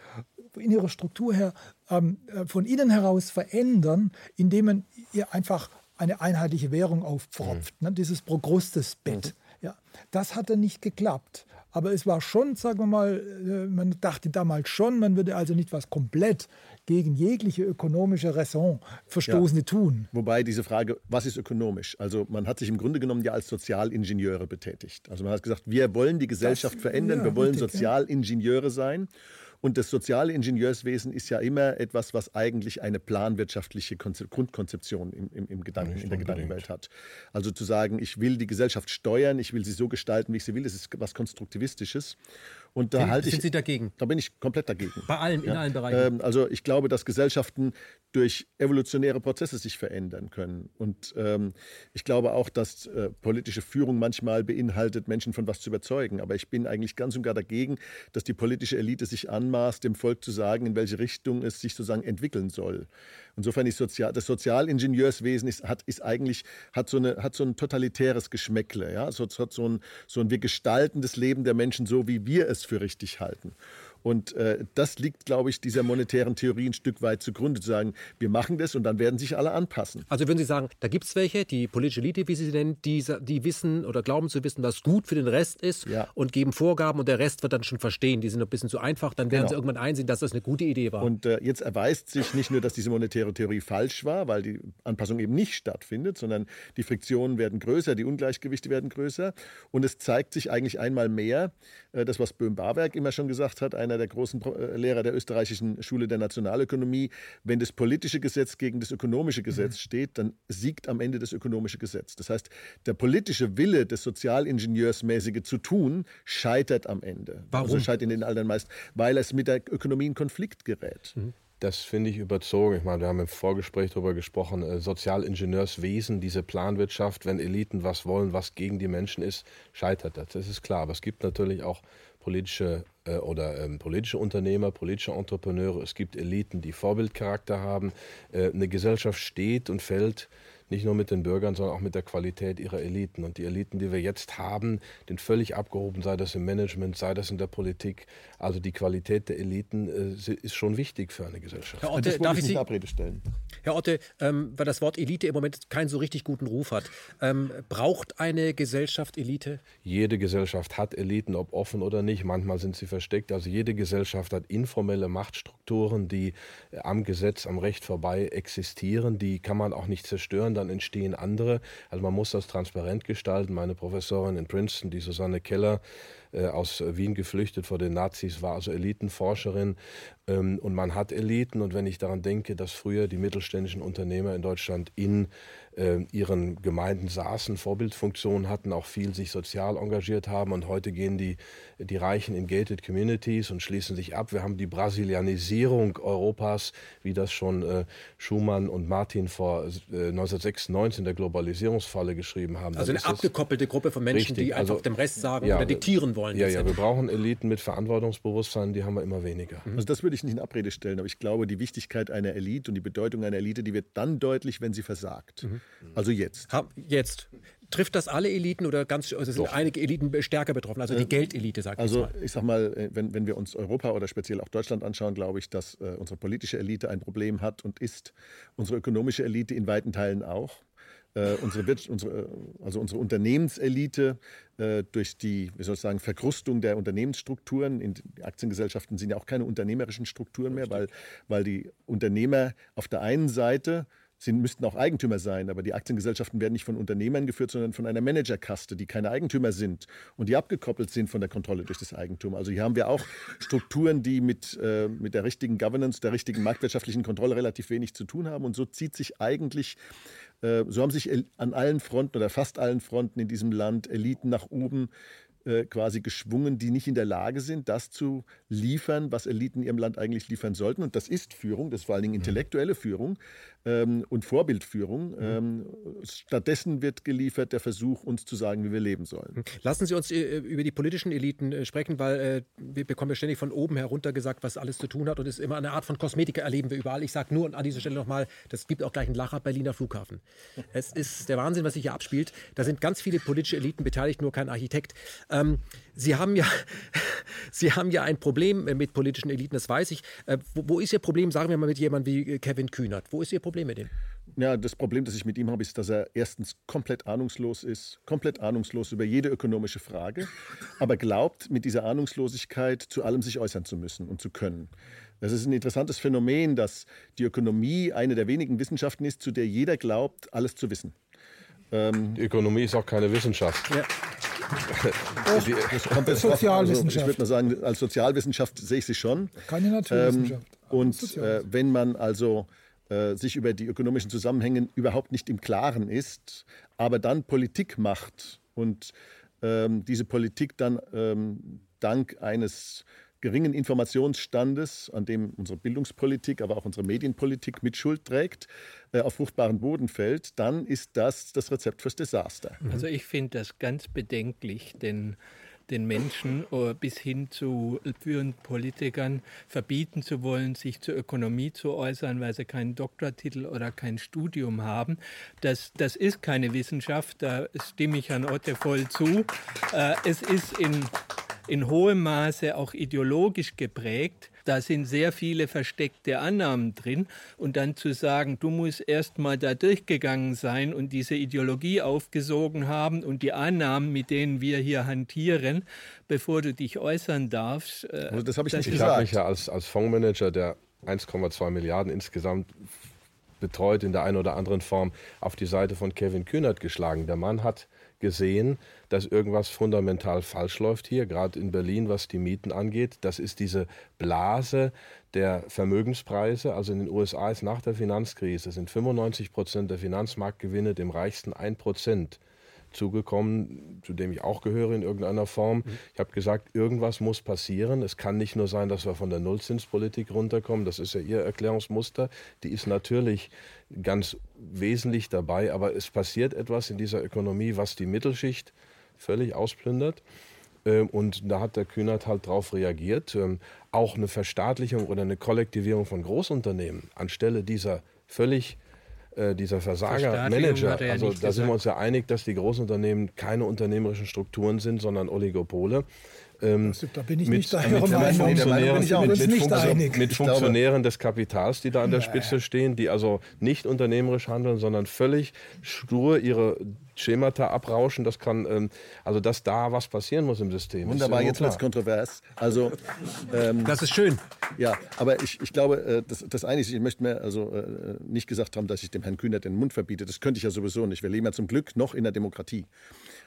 in ihrer Struktur her ähm, äh, von innen heraus verändern, indem man ihr einfach eine einheitliche Währung aufpfropft, mhm. ne, dieses Progrustes-Bett. Mhm. Ja, das hat dann nicht geklappt. Aber es war schon, sagen wir mal, äh, man dachte damals schon, man würde also nicht was komplett gegen jegliche ökonomische Raison Verstoßene ja. tun. Wobei diese Frage, was ist ökonomisch? Also man hat sich im Grunde genommen ja als Sozialingenieure betätigt. Also man hat gesagt, wir wollen die Gesellschaft das, verändern, ja, wir wollen richtig, Sozialingenieure sein. Und das soziale Ingenieurswesen ist ja immer etwas, was eigentlich eine planwirtschaftliche Grundkonzeption im, im, im Gedanken, in der Gedankenwelt hat. Also zu sagen, ich will die Gesellschaft steuern, ich will sie so gestalten, wie ich sie will, das ist was Konstruktivistisches. Und da halte ich, sind Sie dagegen? Da bin ich komplett dagegen. Bei allen, ja. in allen Bereichen? Ähm, also ich glaube, dass Gesellschaften durch evolutionäre Prozesse sich verändern können. Und ähm, ich glaube auch, dass äh, politische Führung manchmal beinhaltet, Menschen von was zu überzeugen. Aber ich bin eigentlich ganz und gar dagegen, dass die politische Elite sich anmaßt, dem Volk zu sagen, in welche Richtung es sich sozusagen entwickeln soll. Insofern ist Sozial, das Sozialingenieurswesen ist, hat, ist eigentlich, hat so, eine, hat so ein totalitäres Geschmäckle. Ja? So, hat so ein, so ein, wir gestalten das Leben der Menschen so, wie wir es für richtig halten. Und äh, das liegt, glaube ich, dieser monetären Theorie ein Stück weit zugrunde, zu sagen, wir machen das und dann werden sich alle anpassen. Also würden Sie sagen, da gibt es welche, die politische Elite, wie Sie sie nennen, die, die wissen oder glauben zu wissen, was gut für den Rest ist ja. und geben Vorgaben und der Rest wird dann schon verstehen. Die sind ein bisschen zu einfach, dann werden genau. sie irgendwann einsehen, dass das eine gute Idee war. Und äh, jetzt erweist sich nicht nur, dass diese monetäre Theorie falsch war, weil die Anpassung eben nicht stattfindet, sondern die Friktionen werden größer, die Ungleichgewichte werden größer und es zeigt sich eigentlich einmal mehr, äh, das, was Böhm-Barwerk immer schon gesagt hat, einer der großen äh, Lehrer der österreichischen Schule der Nationalökonomie, wenn das politische Gesetz gegen das ökonomische Gesetz mhm. steht, dann siegt am Ende das ökonomische Gesetz. Das heißt, der politische Wille, das Sozialingenieursmäßige zu tun, scheitert am Ende. Warum? Also scheitert in den allermeisten, weil es mit der Ökonomie in Konflikt gerät. Mhm. Das finde ich überzogen. Ich meine, wir haben im Vorgespräch darüber gesprochen, äh, Sozialingenieurswesen, diese Planwirtschaft, wenn Eliten was wollen, was gegen die Menschen ist, scheitert das. Das ist klar. Aber es gibt natürlich auch politische äh, oder ähm, politische Unternehmer, politische Entrepreneure. Es gibt Eliten, die Vorbildcharakter haben. Äh, eine Gesellschaft steht und fällt nicht nur mit den Bürgern, sondern auch mit der Qualität ihrer Eliten. Und die Eliten, die wir jetzt haben, sind völlig abgehoben, sei das im Management, sei das in der Politik. Also die Qualität der Eliten äh, ist schon wichtig für eine Gesellschaft. Herr Otte, darf ich Sie Abrede stellen? Herr Otte, ähm, weil das Wort Elite im Moment keinen so richtig guten Ruf hat, ähm, braucht eine Gesellschaft Elite? Jede Gesellschaft hat Eliten, ob offen oder nicht. Manchmal sind sie versteckt. Also jede Gesellschaft hat informelle Machtstrukturen, die am Gesetz, am Recht vorbei existieren. Die kann man auch nicht zerstören dann entstehen andere. Also man muss das transparent gestalten. Meine Professorin in Princeton, die Susanne Keller, äh, aus Wien geflüchtet vor den Nazis, war also Elitenforscherin. Ähm, und man hat Eliten. Und wenn ich daran denke, dass früher die mittelständischen Unternehmer in Deutschland in äh, ihren Gemeinden saßen, Vorbildfunktionen hatten, auch viel sich sozial engagiert haben. Und heute gehen die, die Reichen in gated communities und schließen sich ab. Wir haben die Brasilianisierung Europas, wie das schon äh, Schumann und Martin vor äh, 1996 in der Globalisierungsfalle geschrieben haben. Also eine abgekoppelte Gruppe von Menschen, richtig. die einfach also, dem Rest sagen ja, oder diktieren wollen. Ja, ja, wir brauchen Eliten mit Verantwortungsbewusstsein, die haben wir immer weniger. Also das würde ich nicht in Abrede stellen, aber ich glaube, die Wichtigkeit einer Elite und die Bedeutung einer Elite, die wird dann deutlich, wenn sie versagt. Mhm. Also jetzt. Jetzt. Trifft das alle Eliten oder ganz, also sind Doch. einige Eliten stärker betroffen, also die äh, Geldelite, sagt Also ich, ich sag mal, äh, wenn, wenn wir uns Europa oder speziell auch Deutschland anschauen, glaube ich, dass äh, unsere politische Elite ein Problem hat und ist. Unsere ökonomische Elite in weiten Teilen auch. Äh, unsere, unsere, äh, also unsere Unternehmenselite äh, durch die, wie soll ich sagen, Verkrustung der Unternehmensstrukturen. In Aktiengesellschaften sind ja auch keine unternehmerischen Strukturen mehr, weil, weil die Unternehmer auf der einen Seite Sie müssten auch Eigentümer sein, aber die Aktiengesellschaften werden nicht von Unternehmern geführt, sondern von einer Managerkaste, die keine Eigentümer sind und die abgekoppelt sind von der Kontrolle durch das Eigentum. Also hier haben wir auch Strukturen, die mit, äh, mit der richtigen Governance, der richtigen marktwirtschaftlichen Kontrolle relativ wenig zu tun haben. Und so zieht sich eigentlich, äh, so haben sich an allen Fronten oder fast allen Fronten in diesem Land Eliten nach oben äh, quasi geschwungen, die nicht in der Lage sind, das zu liefern, was Eliten in ihrem Land eigentlich liefern sollten. Und das ist Führung, das ist vor allen Dingen mhm. intellektuelle Führung ähm, und Vorbildführung. Mhm. Ähm, stattdessen wird geliefert der Versuch, uns zu sagen, wie wir leben sollen. Mhm. Lassen Sie uns äh, über die politischen Eliten äh, sprechen, weil äh, wir bekommen ja ständig von oben herunter gesagt, was alles zu tun hat und es ist immer eine Art von Kosmetika erleben wir überall. Ich sage nur an dieser Stelle nochmal, das gibt auch gleich einen Lacher Berliner Flughafen. Es ist der Wahnsinn, was sich hier abspielt. Da sind ganz viele politische Eliten beteiligt, nur kein Architekt. Ähm, Sie haben ja, Sie haben ja ein Problem mit politischen Eliten, das weiß ich. Äh, wo, wo, ist Ihr Problem, sagen wir mal, mit jemandem wie äh, Kevin Kühnert? Wo ist Ihr Problem mit dem? Ja, das Problem, das ich mit ihm habe, ist, dass er erstens komplett ahnungslos ist, komplett ahnungslos über jede ökonomische Frage, aber glaubt, mit dieser Ahnungslosigkeit zu allem sich äußern zu müssen und zu können. Das ist ein interessantes Phänomen, dass die Ökonomie eine der wenigen Wissenschaften ist, zu der jeder glaubt, alles zu wissen. Ähm, die Ökonomie ist auch keine Wissenschaft. Ja. die, das kommt jetzt Sozialwissenschaft. Also ich würde mal sagen, als Sozialwissenschaft sehe ich sie schon. Keine Naturwissenschaft. Ähm, und äh, wenn man also äh, sich über die ökonomischen Zusammenhänge überhaupt nicht im Klaren ist, aber dann Politik macht und ähm, diese Politik dann ähm, dank eines geringen Informationsstandes, an dem unsere Bildungspolitik, aber auch unsere Medienpolitik mit Schuld trägt, äh, auf fruchtbaren Boden fällt, dann ist das das Rezept fürs Desaster. Also ich finde das ganz bedenklich, denn den Menschen äh, bis hin zu führenden Politikern verbieten zu wollen, sich zur Ökonomie zu äußern, weil sie keinen Doktortitel oder kein Studium haben. Das, das ist keine Wissenschaft, da stimme ich Herrn Otte voll zu. Äh, es ist in in hohem Maße auch ideologisch geprägt. Da sind sehr viele versteckte Annahmen drin. Und dann zu sagen, du musst erst mal da durchgegangen sein und diese Ideologie aufgesogen haben und die Annahmen, mit denen wir hier hantieren, bevor du dich äußern darfst. Äh, also das habe ich das nicht gesagt. Ich habe mich ja als, als Fondsmanager, der 1,2 Milliarden insgesamt betreut in der einen oder anderen Form, auf die Seite von Kevin Kühnert geschlagen. Der Mann hat gesehen, dass irgendwas fundamental falsch läuft hier, gerade in Berlin, was die Mieten angeht. Das ist diese Blase der Vermögenspreise. Also in den USA ist nach der Finanzkrise sind 95 Prozent der Finanzmarktgewinne dem reichsten 1 Prozent zugekommen, zu dem ich auch gehöre in irgendeiner Form. Mhm. Ich habe gesagt, irgendwas muss passieren. Es kann nicht nur sein, dass wir von der Nullzinspolitik runterkommen. Das ist ja Ihr Erklärungsmuster. Die ist natürlich ganz wesentlich dabei, aber es passiert etwas in dieser Ökonomie, was die Mittelschicht völlig ausplündert. Ähm, und da hat der Kühnert halt darauf reagiert. Ähm, auch eine Verstaatlichung oder eine Kollektivierung von Großunternehmen anstelle dieser völlig äh, dieser Versager-Manager, also da sind wir uns ja einig, dass die Großunternehmen keine unternehmerischen Strukturen sind, sondern Oligopole. Ähm, da bin ich mit, nicht Meinung. Funktionären, mit, mit, mit, mit Funktionären des Kapitals, die da an der Spitze stehen, die also nicht unternehmerisch handeln, sondern völlig stur ihre Schemata abrauschen. Das kann, ähm, also dass da was passieren muss im System. Wunderbar, jetzt wird es kontrovers. Also, ähm, das ist schön. Ja, aber ich, ich glaube, äh, das, das eine ist, ich möchte mir also äh, nicht gesagt haben, dass ich dem Herrn Kühner den Mund verbiete. Das könnte ich ja sowieso nicht. Wir leben ja zum Glück noch in der Demokratie.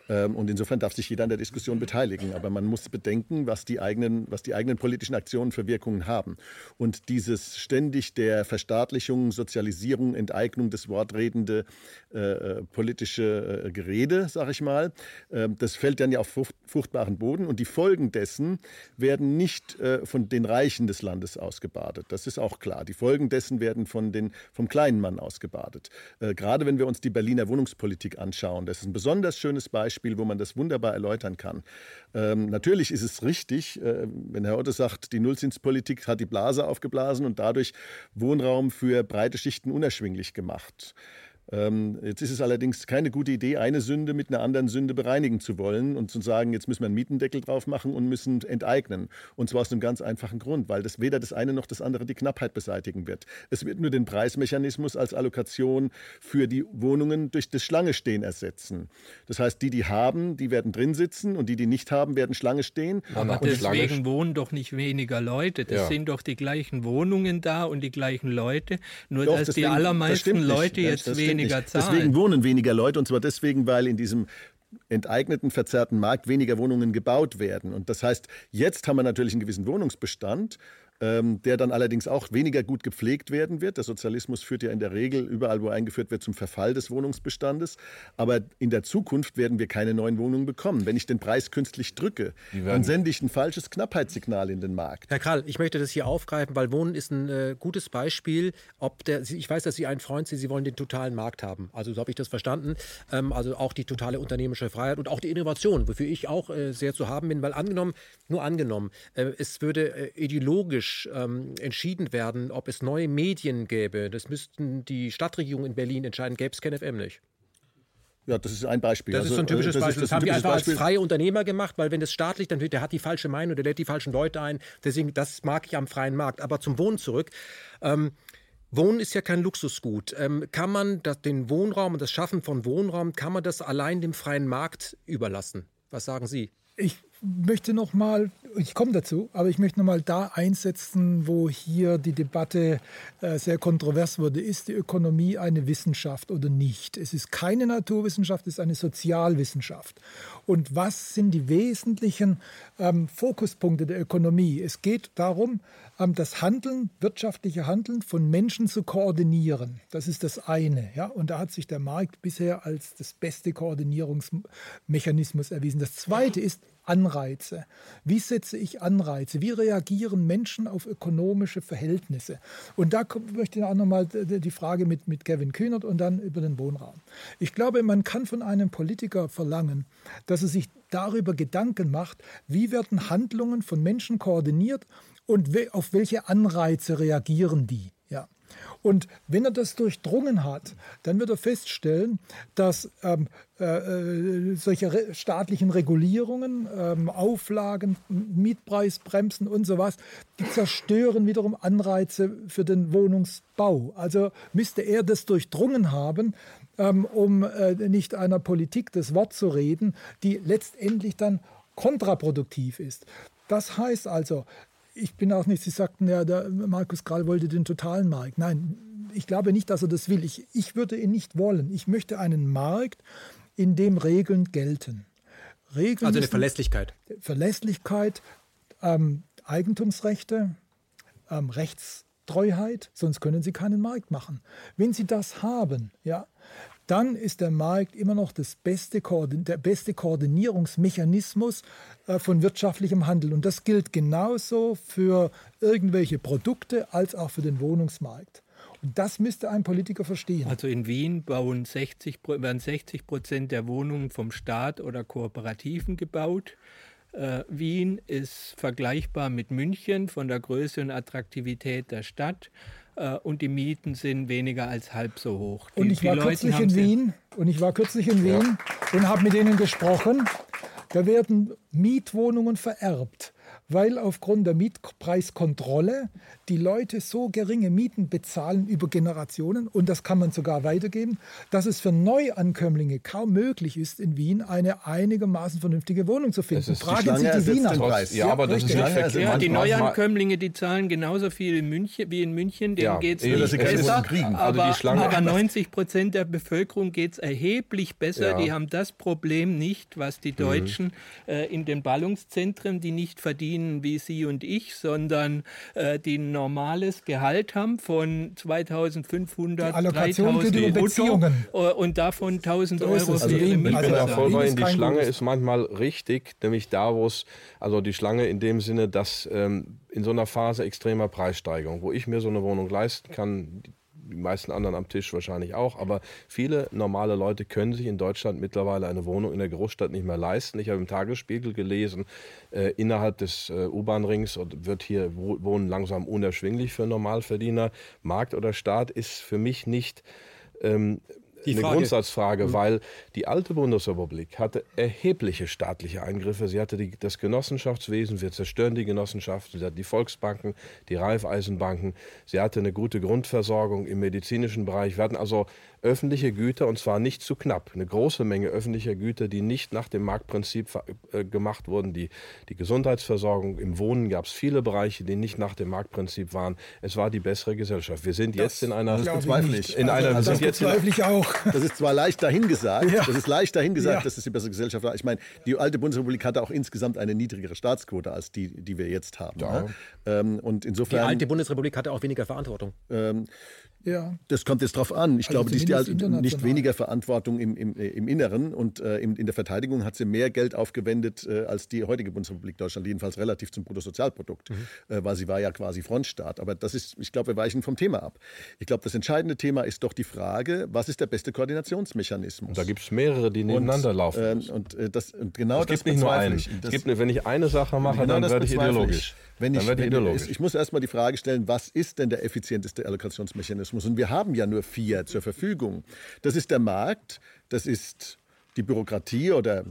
Ähm, und insofern darf sich jeder an der Diskussion beteiligen. Aber man muss bedenken, was die eigenen, was die eigenen politischen Aktionen für Wirkungen haben. Und dieses ständig der Verstaatlichung, Sozialisierung, Enteignung des Wortredende äh, politische äh, Gerede, sage ich mal, äh, das fällt dann ja auf fruchtbaren Boden. Und die Folgen dessen werden nicht äh, von den Reichen des Landes ausgebadet. Das ist auch klar. Die Folgen dessen werden von den, vom kleinen Mann ausgebadet. Äh, gerade wenn wir uns die Berliner Wohnungspolitik anschauen, das ist ein besonders schönes Beispiel Beispiel, wo man das wunderbar erläutern kann. Ähm, natürlich ist es richtig, äh, wenn Herr Otto sagt, die Nullzinspolitik hat die Blase aufgeblasen und dadurch Wohnraum für breite Schichten unerschwinglich gemacht. Ähm, jetzt ist es allerdings keine gute Idee, eine Sünde mit einer anderen Sünde bereinigen zu wollen und zu sagen, jetzt müssen wir einen Mietendeckel drauf machen und müssen enteignen. Und zwar aus einem ganz einfachen Grund, weil das weder das eine noch das andere die Knappheit beseitigen wird. Es wird nur den Preismechanismus als Allokation für die Wohnungen durch das Schlange stehen ersetzen. Das heißt, die, die haben, die werden drin sitzen und die, die nicht haben, werden Schlange stehen. Aber deswegen wohnen doch nicht weniger Leute. Das ja. sind doch die gleichen Wohnungen da und die gleichen Leute. Nur doch, dass deswegen, die allermeisten das Leute jetzt weniger weniger zahlen. Deswegen wohnen weniger Leute und zwar deswegen, weil in diesem enteigneten, verzerrten Markt weniger Wohnungen gebaut werden. Und das heißt, jetzt haben wir natürlich einen gewissen Wohnungsbestand ähm, der dann allerdings auch weniger gut gepflegt werden wird. Der Sozialismus führt ja in der Regel überall, wo eingeführt wird, zum Verfall des Wohnungsbestandes. Aber in der Zukunft werden wir keine neuen Wohnungen bekommen. Wenn ich den Preis künstlich drücke, dann sende ich ein falsches Knappheitssignal in den Markt. Herr Krall, ich möchte das hier aufgreifen, weil Wohnen ist ein äh, gutes Beispiel. Ob der, ich weiß, dass Sie ein Freund sind, Sie wollen den totalen Markt haben. Also so habe ich das verstanden. Ähm, also auch die totale unternehmerische Freiheit und auch die Innovation, wofür ich auch äh, sehr zu haben bin, weil angenommen, nur angenommen, äh, es würde äh, ähm, entschieden werden, ob es neue Medien gäbe. Das müssten die Stadtregierungen in Berlin entscheiden, gäbe es KenFM nicht. Ja, das ist ein Beispiel. Das also, ist so ein typisches das Beispiel. Das, das haben die einfach Beispiel. als freie Unternehmer gemacht, weil wenn das staatlich, dann der hat die falsche Meinung, der lädt die falschen Leute ein. Deswegen, das mag ich am freien Markt. Aber zum Wohnen zurück. Ähm, Wohnen ist ja kein Luxusgut. Ähm, kann man das, den Wohnraum und das Schaffen von Wohnraum, kann man das allein dem freien Markt überlassen? Was sagen Sie? Ich möchte noch mal, ich komme dazu, aber ich möchte noch mal da einsetzen, wo hier die Debatte äh, sehr kontrovers wurde. Ist die Ökonomie eine Wissenschaft oder nicht? Es ist keine Naturwissenschaft, es ist eine Sozialwissenschaft. Und was sind die wesentlichen ähm, Fokuspunkte der Ökonomie? Es geht darum, ähm, das Handeln, wirtschaftliche Handeln von Menschen zu koordinieren. Das ist das eine. Ja? Und da hat sich der Markt bisher als das beste Koordinierungsmechanismus erwiesen. Das zweite ist Anreize. Wie setze ich Anreize? Wie reagieren Menschen auf ökonomische Verhältnisse? Und da möchte ich auch nochmal die Frage mit, mit Kevin Kühnert und dann über den Wohnraum. Ich glaube, man kann von einem Politiker verlangen, dass er sich darüber Gedanken macht, wie werden Handlungen von Menschen koordiniert und auf welche Anreize reagieren die. Und wenn er das durchdrungen hat, dann wird er feststellen, dass ähm, äh, äh solche re staatlichen Regulierungen, ähm, Auflagen, Mietpreisbremsen und sowas, die zerstören wiederum Anreize für den Wohnungsbau. Also müsste er das durchdrungen haben, ähm, um äh, nicht einer Politik das Wort zu reden, die letztendlich dann kontraproduktiv ist. Das heißt also, ich bin auch nicht, Sie sagten ja, der Markus Krall wollte den totalen Markt. Nein, ich glaube nicht, dass er das will. Ich, ich würde ihn nicht wollen. Ich möchte einen Markt, in dem Regeln gelten. Regeln also eine Verlässlichkeit. Verlässlichkeit, ähm, Eigentumsrechte, ähm, Rechtstreuheit, sonst können Sie keinen Markt machen. Wenn Sie das haben, ja, dann ist der Markt immer noch das beste der beste Koordinierungsmechanismus äh, von wirtschaftlichem Handel. Und das gilt genauso für irgendwelche Produkte als auch für den Wohnungsmarkt. Und das müsste ein Politiker verstehen. Also in Wien bauen 60, werden 60 Prozent der Wohnungen vom Staat oder Kooperativen gebaut. Äh, Wien ist vergleichbar mit München von der Größe und Attraktivität der Stadt äh, und die Mieten sind weniger als halb so hoch. Die, und ich war kürzlich in Wien und ich war kürzlich in Wien ja. und habe mit ihnen gesprochen. Da werden Mietwohnungen vererbt weil aufgrund der Mietpreiskontrolle die Leute so geringe Mieten bezahlen über Generationen und das kann man sogar weitergeben, dass es für Neuankömmlinge kaum möglich ist, in Wien eine einigermaßen vernünftige Wohnung zu finden. Fragen Sie die Wiener. Preis. Ja, aber das ist nicht ja, Die Neuankömmlinge, die zahlen genauso viel in München, wie in München, denen ja, geht es nicht besser. Kriegen. Aber, also aber 90 Prozent der Bevölkerung geht es erheblich besser. Ja. Die haben das Problem nicht, was die mhm. Deutschen mhm. äh, in den Ballungszentren, die nicht verdienen, verdienen wie Sie und ich, sondern äh, die ein normales Gehalt haben von 2500, 3000 brutto äh, und davon 1000 so Euro also für ihre Miete. Ich bin da voll Ihnen, die Schlange ist manchmal richtig, nämlich da, wo es, also die Schlange in dem Sinne, dass ähm, in so einer Phase extremer Preissteigerung, wo ich mir so eine Wohnung leisten kann, die meisten anderen am Tisch wahrscheinlich auch, aber viele normale Leute können sich in Deutschland mittlerweile eine Wohnung in der Großstadt nicht mehr leisten. Ich habe im Tagesspiegel gelesen, äh, innerhalb des äh, U-Bahn-Rings wird hier Wohnen langsam unerschwinglich für Normalverdiener. Markt oder Staat ist für mich nicht ähm, eine Frage. Grundsatzfrage, mhm. weil die alte Bundesrepublik hatte erhebliche staatliche Eingriffe. Sie hatte die, das Genossenschaftswesen, wir zerstören die Genossenschaften, sie hatte die Volksbanken, die Raiffeisenbanken, sie hatte eine gute Grundversorgung im medizinischen Bereich. Wir hatten also öffentliche Güter und zwar nicht zu knapp. Eine große Menge öffentlicher Güter, die nicht nach dem Marktprinzip äh, gemacht wurden. Die, die Gesundheitsversorgung, im Wohnen gab es viele Bereiche, die nicht nach dem Marktprinzip waren. Es war die bessere Gesellschaft. Wir sind jetzt in einer. Das bezweifle ich. In einer, also, das bezweifle ich auch. Das ist zwar leicht dahingesagt, ja. das ist leicht dahingesagt, ja. dass es die bessere Gesellschaft war. Ich meine, die alte Bundesrepublik hatte auch insgesamt eine niedrigere Staatsquote als die, die wir jetzt haben. Ja. Ne? Ähm, und insofern, die alte Bundesrepublik hatte auch weniger Verantwortung. Ähm, ja. Das kommt jetzt drauf an. Ich also glaube, die, die halt nicht weniger Verantwortung im, im, äh, im Inneren und äh, in, in, der Verteidigung hat sie mehr Geld aufgewendet äh, als die heutige Bundesrepublik Deutschland, jedenfalls relativ zum Bruttosozialprodukt, mhm. äh, weil sie war ja quasi Frontstaat. Aber das ist, ich glaube, wir weichen vom Thema ab. Ich glaube, das entscheidende Thema ist doch die Frage, was ist der beste Koordinationsmechanismus? Da gibt es mehrere, die nebeneinander und, laufen. Äh, und, äh, das, und genau es gibt nicht nur einen. Ich. Das, gibt, wenn ich eine Sache mache, genau dann werde ich ideologisch. Ich. Wenn ich, wenn, ich, ich muss erstmal die Frage stellen, was ist denn der effizienteste Allokationsmechanismus? Und wir haben ja nur vier zur Verfügung. Das ist der Markt, das ist die Bürokratie oder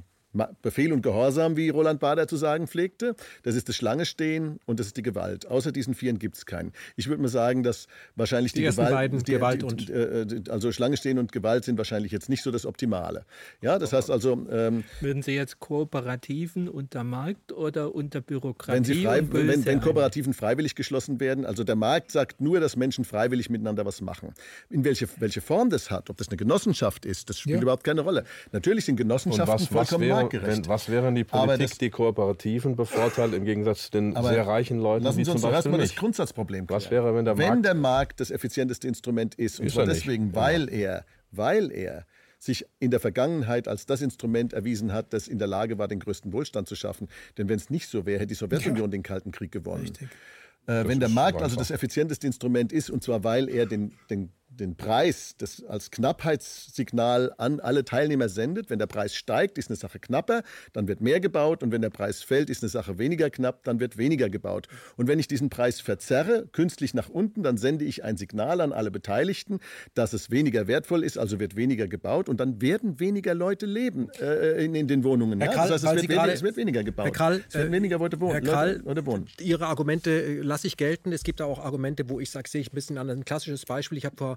Befehl und Gehorsam, wie Roland Bader zu sagen pflegte. Das ist das Schlangestehen und das ist die Gewalt. Außer diesen vieren gibt es keinen. Ich würde mal sagen, dass wahrscheinlich die, die Gewalt, beiden, die, Gewalt die, und äh, also Schlangestehen und Gewalt sind wahrscheinlich jetzt nicht so das Optimale. Ja, das heißt also ähm, würden Sie jetzt Kooperativen unter Markt oder unter Bürokratie? Wenn, sie frei, wenn, wenn Kooperativen freiwillig geschlossen werden, also der Markt sagt nur, dass Menschen freiwillig miteinander was machen. In welche, welche Form das hat, ob das eine Genossenschaft ist, das spielt ja. überhaupt keine Rolle. Natürlich sind Genossenschaften was, vollkommen was wäre, marktgerecht. Wenn, was wäre die Politik, das, die Kooperativen bevorteilt im Gegensatz zu den sehr reichen Leuten, lassen Sie uns zum Beispiel erstmal das Grundsatzproblem klären. Was wäre, wenn der Markt... Wenn der Markt das effizienteste Instrument ist, und ist zwar deswegen, nicht. weil er, weil er sich in der Vergangenheit als das Instrument erwiesen hat, das in der Lage war, den größten Wohlstand zu schaffen. Denn wenn es nicht so wäre, hätte die Sowjetunion ja. den Kalten Krieg gewonnen. Richtig. Äh, wenn der Markt also das effizienteste Instrument ist, und zwar weil er den, den den Preis das als Knappheitssignal an alle Teilnehmer sendet. Wenn der Preis steigt, ist eine Sache knapper, dann wird mehr gebaut. Und wenn der Preis fällt, ist eine Sache weniger knapp, dann wird weniger gebaut. Und wenn ich diesen Preis verzerre, künstlich nach unten, dann sende ich ein Signal an alle Beteiligten, dass es weniger wertvoll ist, also wird weniger gebaut. Und dann werden weniger Leute leben äh, in, in, den Wohnungen. Herr Krall, das heißt, es wird, weniger, es wird, weniger, gebaut. Herr Krall, es werden weniger Leute wohnen. Herr Krall, Leute wohnen. Ihre Argumente äh, lasse ich gelten. Es gibt auch Argumente, wo ich sage, sehe ich ein bisschen an ein klassisches Beispiel. Ich habe vor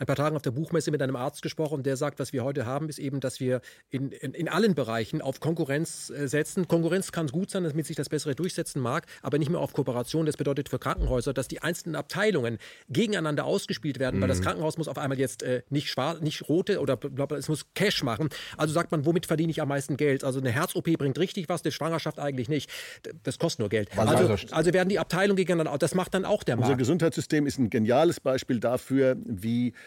ein paar Tagen auf der Buchmesse mit einem Arzt gesprochen, der sagt, was wir heute haben, ist eben, dass wir in, in, in allen Bereichen auf Konkurrenz äh, setzen. Konkurrenz kann gut sein, damit sich das Bessere durchsetzen mag, aber nicht mehr auf Kooperation. Das bedeutet für Krankenhäuser, dass die einzelnen Abteilungen gegeneinander ausgespielt werden, mhm. weil das mhm. Krankenhaus muss auf einmal jetzt äh, nicht, schwarz, nicht rote oder es muss Cash machen. Also sagt man, womit verdiene ich am meisten Geld? Also eine Herz-OP bringt richtig was, eine Schwangerschaft eigentlich nicht. Das kostet nur Geld. Also, also werden die Abteilungen gegeneinander, das macht dann auch der Markt. Unser Gesundheitssystem ist ein geniales Beispiel dafür, wie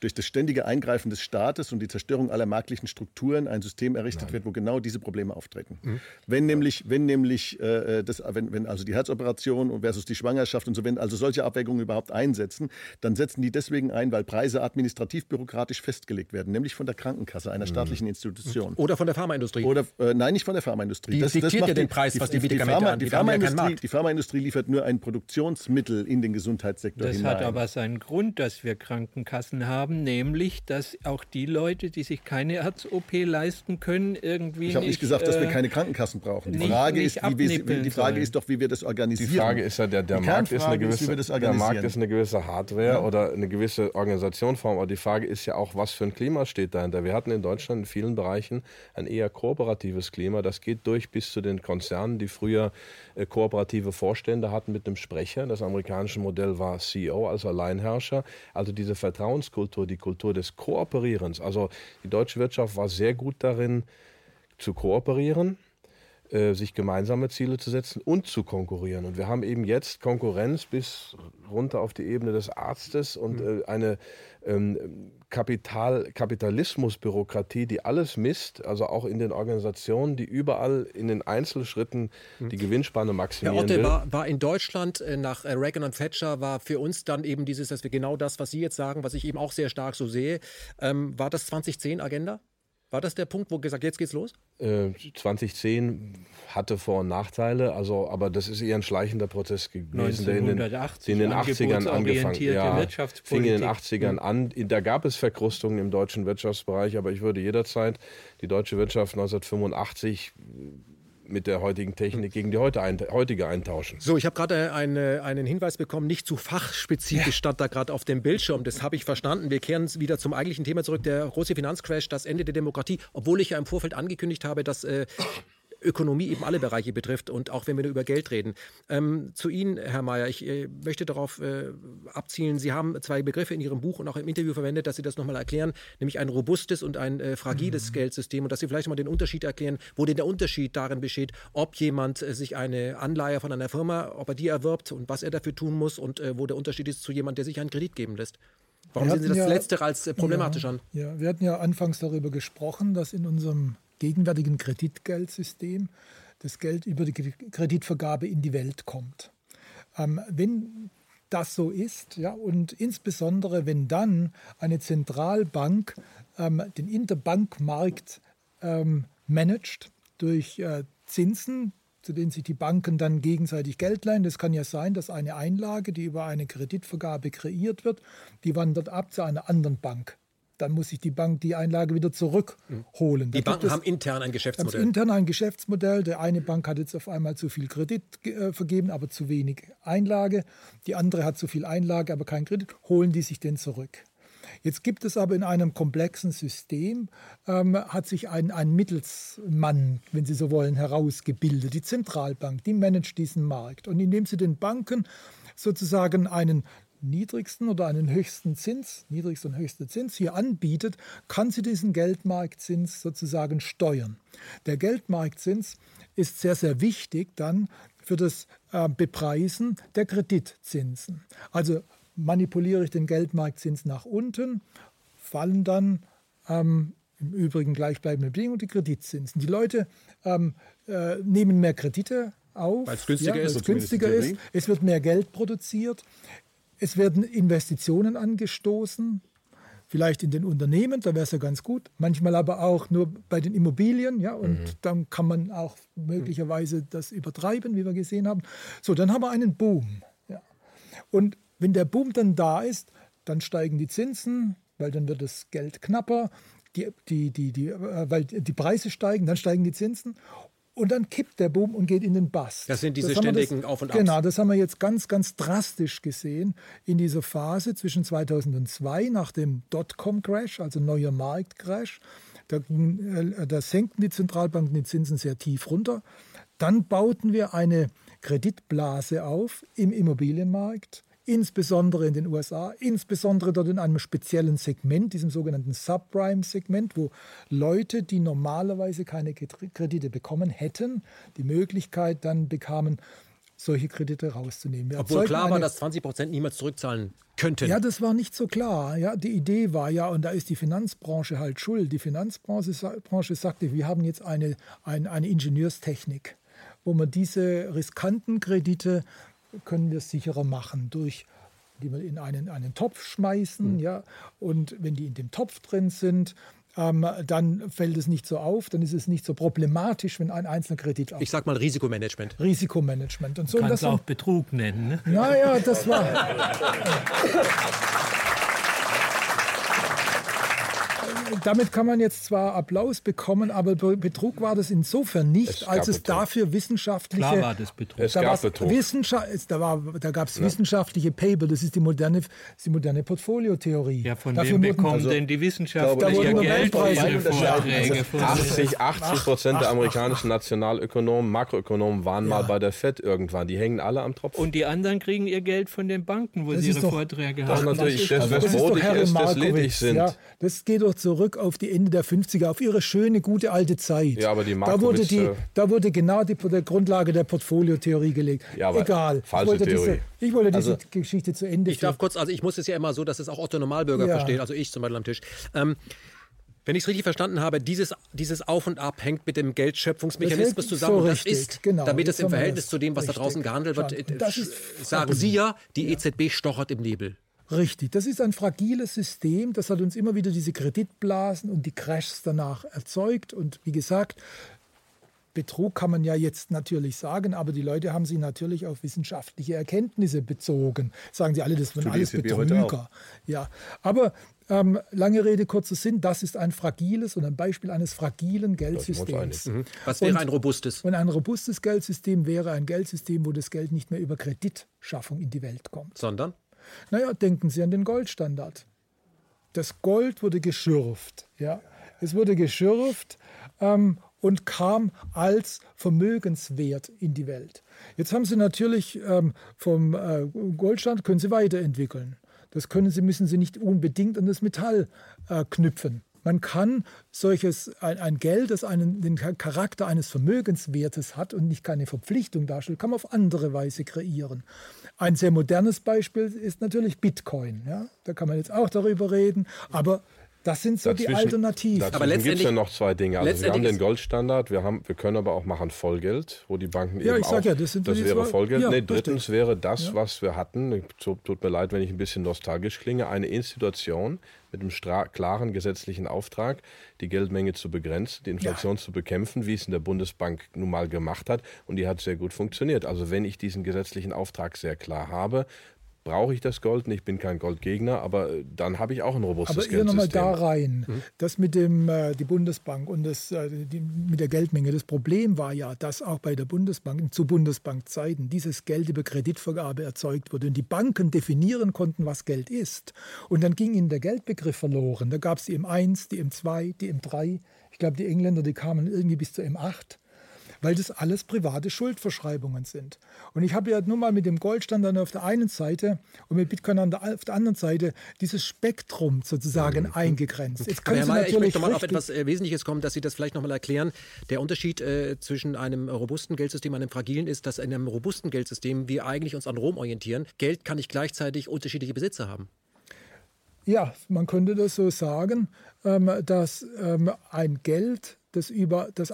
durch das ständige Eingreifen des Staates und die Zerstörung aller marktlichen Strukturen ein System errichtet Nein. wird, wo genau diese Probleme auftreten. Mhm. Wenn nämlich, wenn nämlich äh, das, wenn, wenn also die Herzoperation versus die Schwangerschaft und so, wenn also solche Abwägungen überhaupt einsetzen, dann setzen die deswegen ein, weil Preise administrativ bürokratisch festgelegt werden, nämlich von der Krankenkasse, einer mhm. staatlichen Institution. Oder von der Pharmaindustrie. Oder äh, nein, nicht von der Pharmaindustrie. Die das, diktiert das ja den Preis, die, was die, die, Pharma, die, Pharmaindustrie, die Pharmaindustrie liefert nur ein Produktionsmittel in den Gesundheitssektor das hinein. Das hat aber seinen Grund, dass wir Krankenkassen haben, nämlich, dass auch die Leute, die sich keine Herz-OP leisten können, irgendwie. Ich habe nicht gesagt, dass wir äh, keine Krankenkassen brauchen. Die, nicht, Frage, nicht ist, wie wir, die Frage ist doch, wie wir das organisieren. Die Frage ist ja, der, der, Markt, ist eine, gewisse, ist, der Markt ist eine gewisse Hardware ja. oder eine gewisse Organisationsform. Aber die Frage ist ja auch, was für ein Klima steht dahinter. Wir hatten in Deutschland in vielen Bereichen ein eher kooperatives Klima. Das geht durch bis zu den Konzernen, die früher äh, kooperative Vorstände hatten mit einem Sprecher. Das amerikanische Modell war CEO, also Alleinherrscher. Also diese Vertrauenskultur, die Kultur des Kooperierens. Also die deutsche Wirtschaft war sehr gut darin zu kooperieren äh, sich gemeinsame Ziele zu setzen und zu konkurrieren. Und wir haben eben jetzt Konkurrenz bis runter auf die Ebene des Arztes und mhm. äh, eine ähm, Kapital, Kapitalismusbürokratie, die alles misst, also auch in den Organisationen, die überall in den Einzelschritten mhm. die Gewinnspanne maximieren. Herr Otte, war, war, in Deutschland äh, nach äh, Reagan und Thatcher, war für uns dann eben dieses, dass wir genau das, was Sie jetzt sagen, was ich eben auch sehr stark so sehe, ähm, war das 2010 Agenda? War das der Punkt, wo gesagt, jetzt geht's los? Äh, 2010 hatte Vor- und Nachteile, also, aber das ist eher ein schleichender Prozess gewesen, der in den, in den 80ern angefangen ja, fing in den 80ern mhm. an. Da gab es Verkrustungen im deutschen Wirtschaftsbereich, aber ich würde jederzeit die deutsche Wirtschaft 1985 mit der heutigen Technik gegen die heute ein, heutige eintauschen. So, ich habe gerade eine, einen Hinweis bekommen, nicht zu fachspezifisch ja. stand da gerade auf dem Bildschirm. Das habe ich verstanden. Wir kehren wieder zum eigentlichen Thema zurück. Der große Finanzcrash, das Ende der Demokratie, obwohl ich ja im Vorfeld angekündigt habe, dass äh, Ökonomie eben alle Bereiche betrifft und auch wenn wir nur über Geld reden. Ähm, zu Ihnen, Herr Mayer, ich äh, möchte darauf äh, abzielen, Sie haben zwei Begriffe in Ihrem Buch und auch im Interview verwendet, dass Sie das nochmal erklären, nämlich ein robustes und ein äh, fragiles mhm. Geldsystem und dass Sie vielleicht mal den Unterschied erklären, wo denn der Unterschied darin besteht, ob jemand äh, sich eine Anleihe von einer Firma, ob er die erwirbt und was er dafür tun muss und äh, wo der Unterschied ist zu jemand, der sich einen Kredit geben lässt. Warum sehen Sie das ja, Letztere als äh, problematisch ja, an? Ja, wir hatten ja anfangs darüber gesprochen, dass in unserem gegenwärtigen Kreditgeldsystem das Geld über die Kreditvergabe in die Welt kommt. Ähm, wenn das so ist, ja, und insbesondere wenn dann eine Zentralbank ähm, den Interbankmarkt ähm, managt durch äh, Zinsen, zu denen sich die Banken dann gegenseitig Geld leihen. Das kann ja sein, dass eine Einlage, die über eine Kreditvergabe kreiert wird, die wandert ab zu einer anderen Bank dann muss sich die Bank die Einlage wieder zurückholen. Die Banken haben intern ein Geschäftsmodell. Haben intern ein Geschäftsmodell. Der eine Bank hat jetzt auf einmal zu viel Kredit äh, vergeben, aber zu wenig Einlage. Die andere hat zu viel Einlage, aber kein Kredit. Holen die sich den zurück. Jetzt gibt es aber in einem komplexen System, ähm, hat sich ein, ein Mittelsmann, wenn Sie so wollen, herausgebildet. Die Zentralbank, die managt diesen Markt. Und indem sie den Banken sozusagen einen niedrigsten oder einen höchsten Zins, niedrigsten und höchsten Zins hier anbietet, kann sie diesen Geldmarktzins sozusagen steuern. Der Geldmarktzins ist sehr, sehr wichtig dann für das äh, Bepreisen der Kreditzinsen. Also manipuliere ich den Geldmarktzins nach unten, fallen dann ähm, im Übrigen gleichbleibende Bedingungen die Kreditzinsen. Die Leute ähm, äh, nehmen mehr Kredite auf, weil es günstiger, ja, ist. günstiger ist. Es wird mehr Geld produziert. Es werden Investitionen angestoßen, vielleicht in den Unternehmen, da wäre es ja ganz gut, manchmal aber auch nur bei den Immobilien, ja, und mhm. dann kann man auch möglicherweise das übertreiben, wie wir gesehen haben. So, dann haben wir einen Boom. Ja. Und wenn der Boom dann da ist, dann steigen die Zinsen, weil dann wird das Geld knapper, die, die, die, die, äh, weil die Preise steigen, dann steigen die Zinsen und dann kippt der Boom und geht in den Bast. Das sind diese das ständigen das, Auf und Abs. Genau, das haben wir jetzt ganz, ganz drastisch gesehen in dieser Phase zwischen 2002 nach dem Dotcom-Crash, also neuer Marktcrash. Da, äh, da senkten die Zentralbanken die Zinsen sehr tief runter. Dann bauten wir eine Kreditblase auf im Immobilienmarkt insbesondere in den USA, insbesondere dort in einem speziellen Segment, diesem sogenannten Subprime-Segment, wo Leute, die normalerweise keine Kredite bekommen hätten, die Möglichkeit dann bekamen, solche Kredite rauszunehmen. Wir Obwohl klar war, dass 20 Prozent niemals zurückzahlen könnten. Ja, das war nicht so klar. Ja, die Idee war ja, und da ist die Finanzbranche halt schuld. Die Finanzbranche Branche sagte, wir haben jetzt eine, eine, eine Ingenieurstechnik, wo man diese riskanten Kredite können wir es sicherer machen durch die wir in einen, einen Topf schmeißen, mhm. ja, und wenn die in dem Topf drin sind, ähm, dann fällt es nicht so auf, dann ist es nicht so problematisch, wenn ein einzelner Kredit auf. Ich sag mal Risikomanagement. Risikomanagement. Und so, Kannst und das auch Betrug nennen. Ne? Naja, das war. damit kann man jetzt zwar Applaus bekommen, aber Betrug war das insofern nicht, es als es Betrug. dafür wissenschaftliche. Klar war das Betrug. Es da gab Betrug. Wissenschaft, da, da gab es ja. wissenschaftliche Paper, das ist die moderne, die moderne Portfoliotheorie. Ja, von dafür wem bekommen also, denn die Wissenschaftler ihr Geld für ihre Vorträge? 80, 80 Prozent der amerikanischen Nationalökonomen, Makroökonomen waren ja. mal bei der FED irgendwann. Die hängen alle am Tropf. Und die anderen kriegen ihr Geld von den Banken, wo das sie ihre doch, Vorträge haben. Das, natürlich, das, das, das ist doch Herr ist, das ledig sind. Ja, das geht doch zurück auf die Ende der 50er, auf ihre schöne, gute alte Zeit. Ja, aber die da wurde, die, da wurde genau die, die Grundlage der Portfoliotheorie gelegt. Ja, aber Egal. Falsche ich wollte Theorie. Diese, ich wollte diese also, Geschichte zu Ende Ich darf kurz, also ich muss es ja immer so, dass es auch Otto Normalbürger ja. versteht, also ich zum Beispiel am Tisch. Ähm, wenn ich es richtig verstanden habe, dieses, dieses Auf und Ab hängt mit dem Geldschöpfungsmechanismus zusammen. So das ist, genau, damit es im Verhältnis zu dem, was richtig. da draußen gehandelt wird, das ist sagen Sie ja, die EZB stochert im Nebel. Richtig, das ist ein fragiles System, das hat uns immer wieder diese Kreditblasen und die Crashs danach erzeugt. Und wie gesagt, Betrug kann man ja jetzt natürlich sagen, aber die Leute haben sich natürlich auf wissenschaftliche Erkenntnisse bezogen. Sagen sie alle, das waren alles Betrüger. Ja, aber ähm, lange Rede, kurzer Sinn, das ist ein fragiles und ein Beispiel eines fragilen Geldsystems. Mhm. Was wäre und, ein robustes? Und ein robustes Geldsystem wäre ein Geldsystem, wo das Geld nicht mehr über Kreditschaffung in die Welt kommt. Sondern? Naja, denken Sie an den Goldstandard. Das Gold wurde geschürft. Ja? Es wurde geschürft ähm, und kam als Vermögenswert in die Welt. Jetzt haben Sie natürlich ähm, vom äh, Goldstand, können Sie weiterentwickeln. Das können Sie, müssen Sie nicht unbedingt an das Metall äh, knüpfen. Man kann solches, ein, Geld, das einen, den Charakter eines Vermögenswertes hat und nicht keine Verpflichtung darstellt, kann man auf andere Weise kreieren. Ein sehr modernes Beispiel ist natürlich Bitcoin. Ja? Da kann man jetzt auch darüber reden, aber das sind so dazwischen, die Alternativen. Aber letztendlich gibt es ja noch zwei Dinge. Also wir haben den Goldstandard, wir, haben, wir können aber auch machen Vollgeld, wo die Banken ja, eben ich sag auch, ja, das, sind das wäre zwei, Vollgeld. Ja, nee, drittens richtig. wäre das, ja. was wir hatten, tut mir leid, wenn ich ein bisschen nostalgisch klinge, eine Institution mit einem klaren gesetzlichen Auftrag, die Geldmenge zu begrenzen, die Inflation ja. zu bekämpfen, wie es in der Bundesbank nun mal gemacht hat. Und die hat sehr gut funktioniert. Also wenn ich diesen gesetzlichen Auftrag sehr klar habe, brauche ich das Gold nicht, ich bin kein Goldgegner, aber äh, dann habe ich auch ein robustes aber Geldsystem. Aber nochmal da rein, mhm. das mit dem, äh, die Bundesbank und das, äh, die, mit der Geldmenge, das Problem war ja, dass auch bei der Bundesbank, zu Bundesbankzeiten, dieses Geld über Kreditvergabe erzeugt wurde und die Banken definieren konnten, was Geld ist. Und dann ging ihnen der Geldbegriff verloren. Da gab es die M1, die M2, die M3. Ich glaube, die Engländer, die kamen irgendwie bis zur M8 weil das alles private Schuldverschreibungen sind. Und ich habe ja nur mal mit dem Goldstandard auf der einen Seite und mit Bitcoin auf der anderen Seite dieses Spektrum sozusagen mhm. eingegrenzt. Jetzt können Sie Mayer, ich möchte mal auf etwas äh, Wesentliches kommen, dass Sie das vielleicht noch mal erklären. Der Unterschied äh, zwischen einem robusten Geldsystem und einem fragilen ist, dass in einem robusten Geldsystem wir eigentlich uns an Rom orientieren. Geld kann nicht gleichzeitig unterschiedliche Besitzer haben. Ja, man könnte das so sagen, ähm, dass ähm, ein Geld das über, das,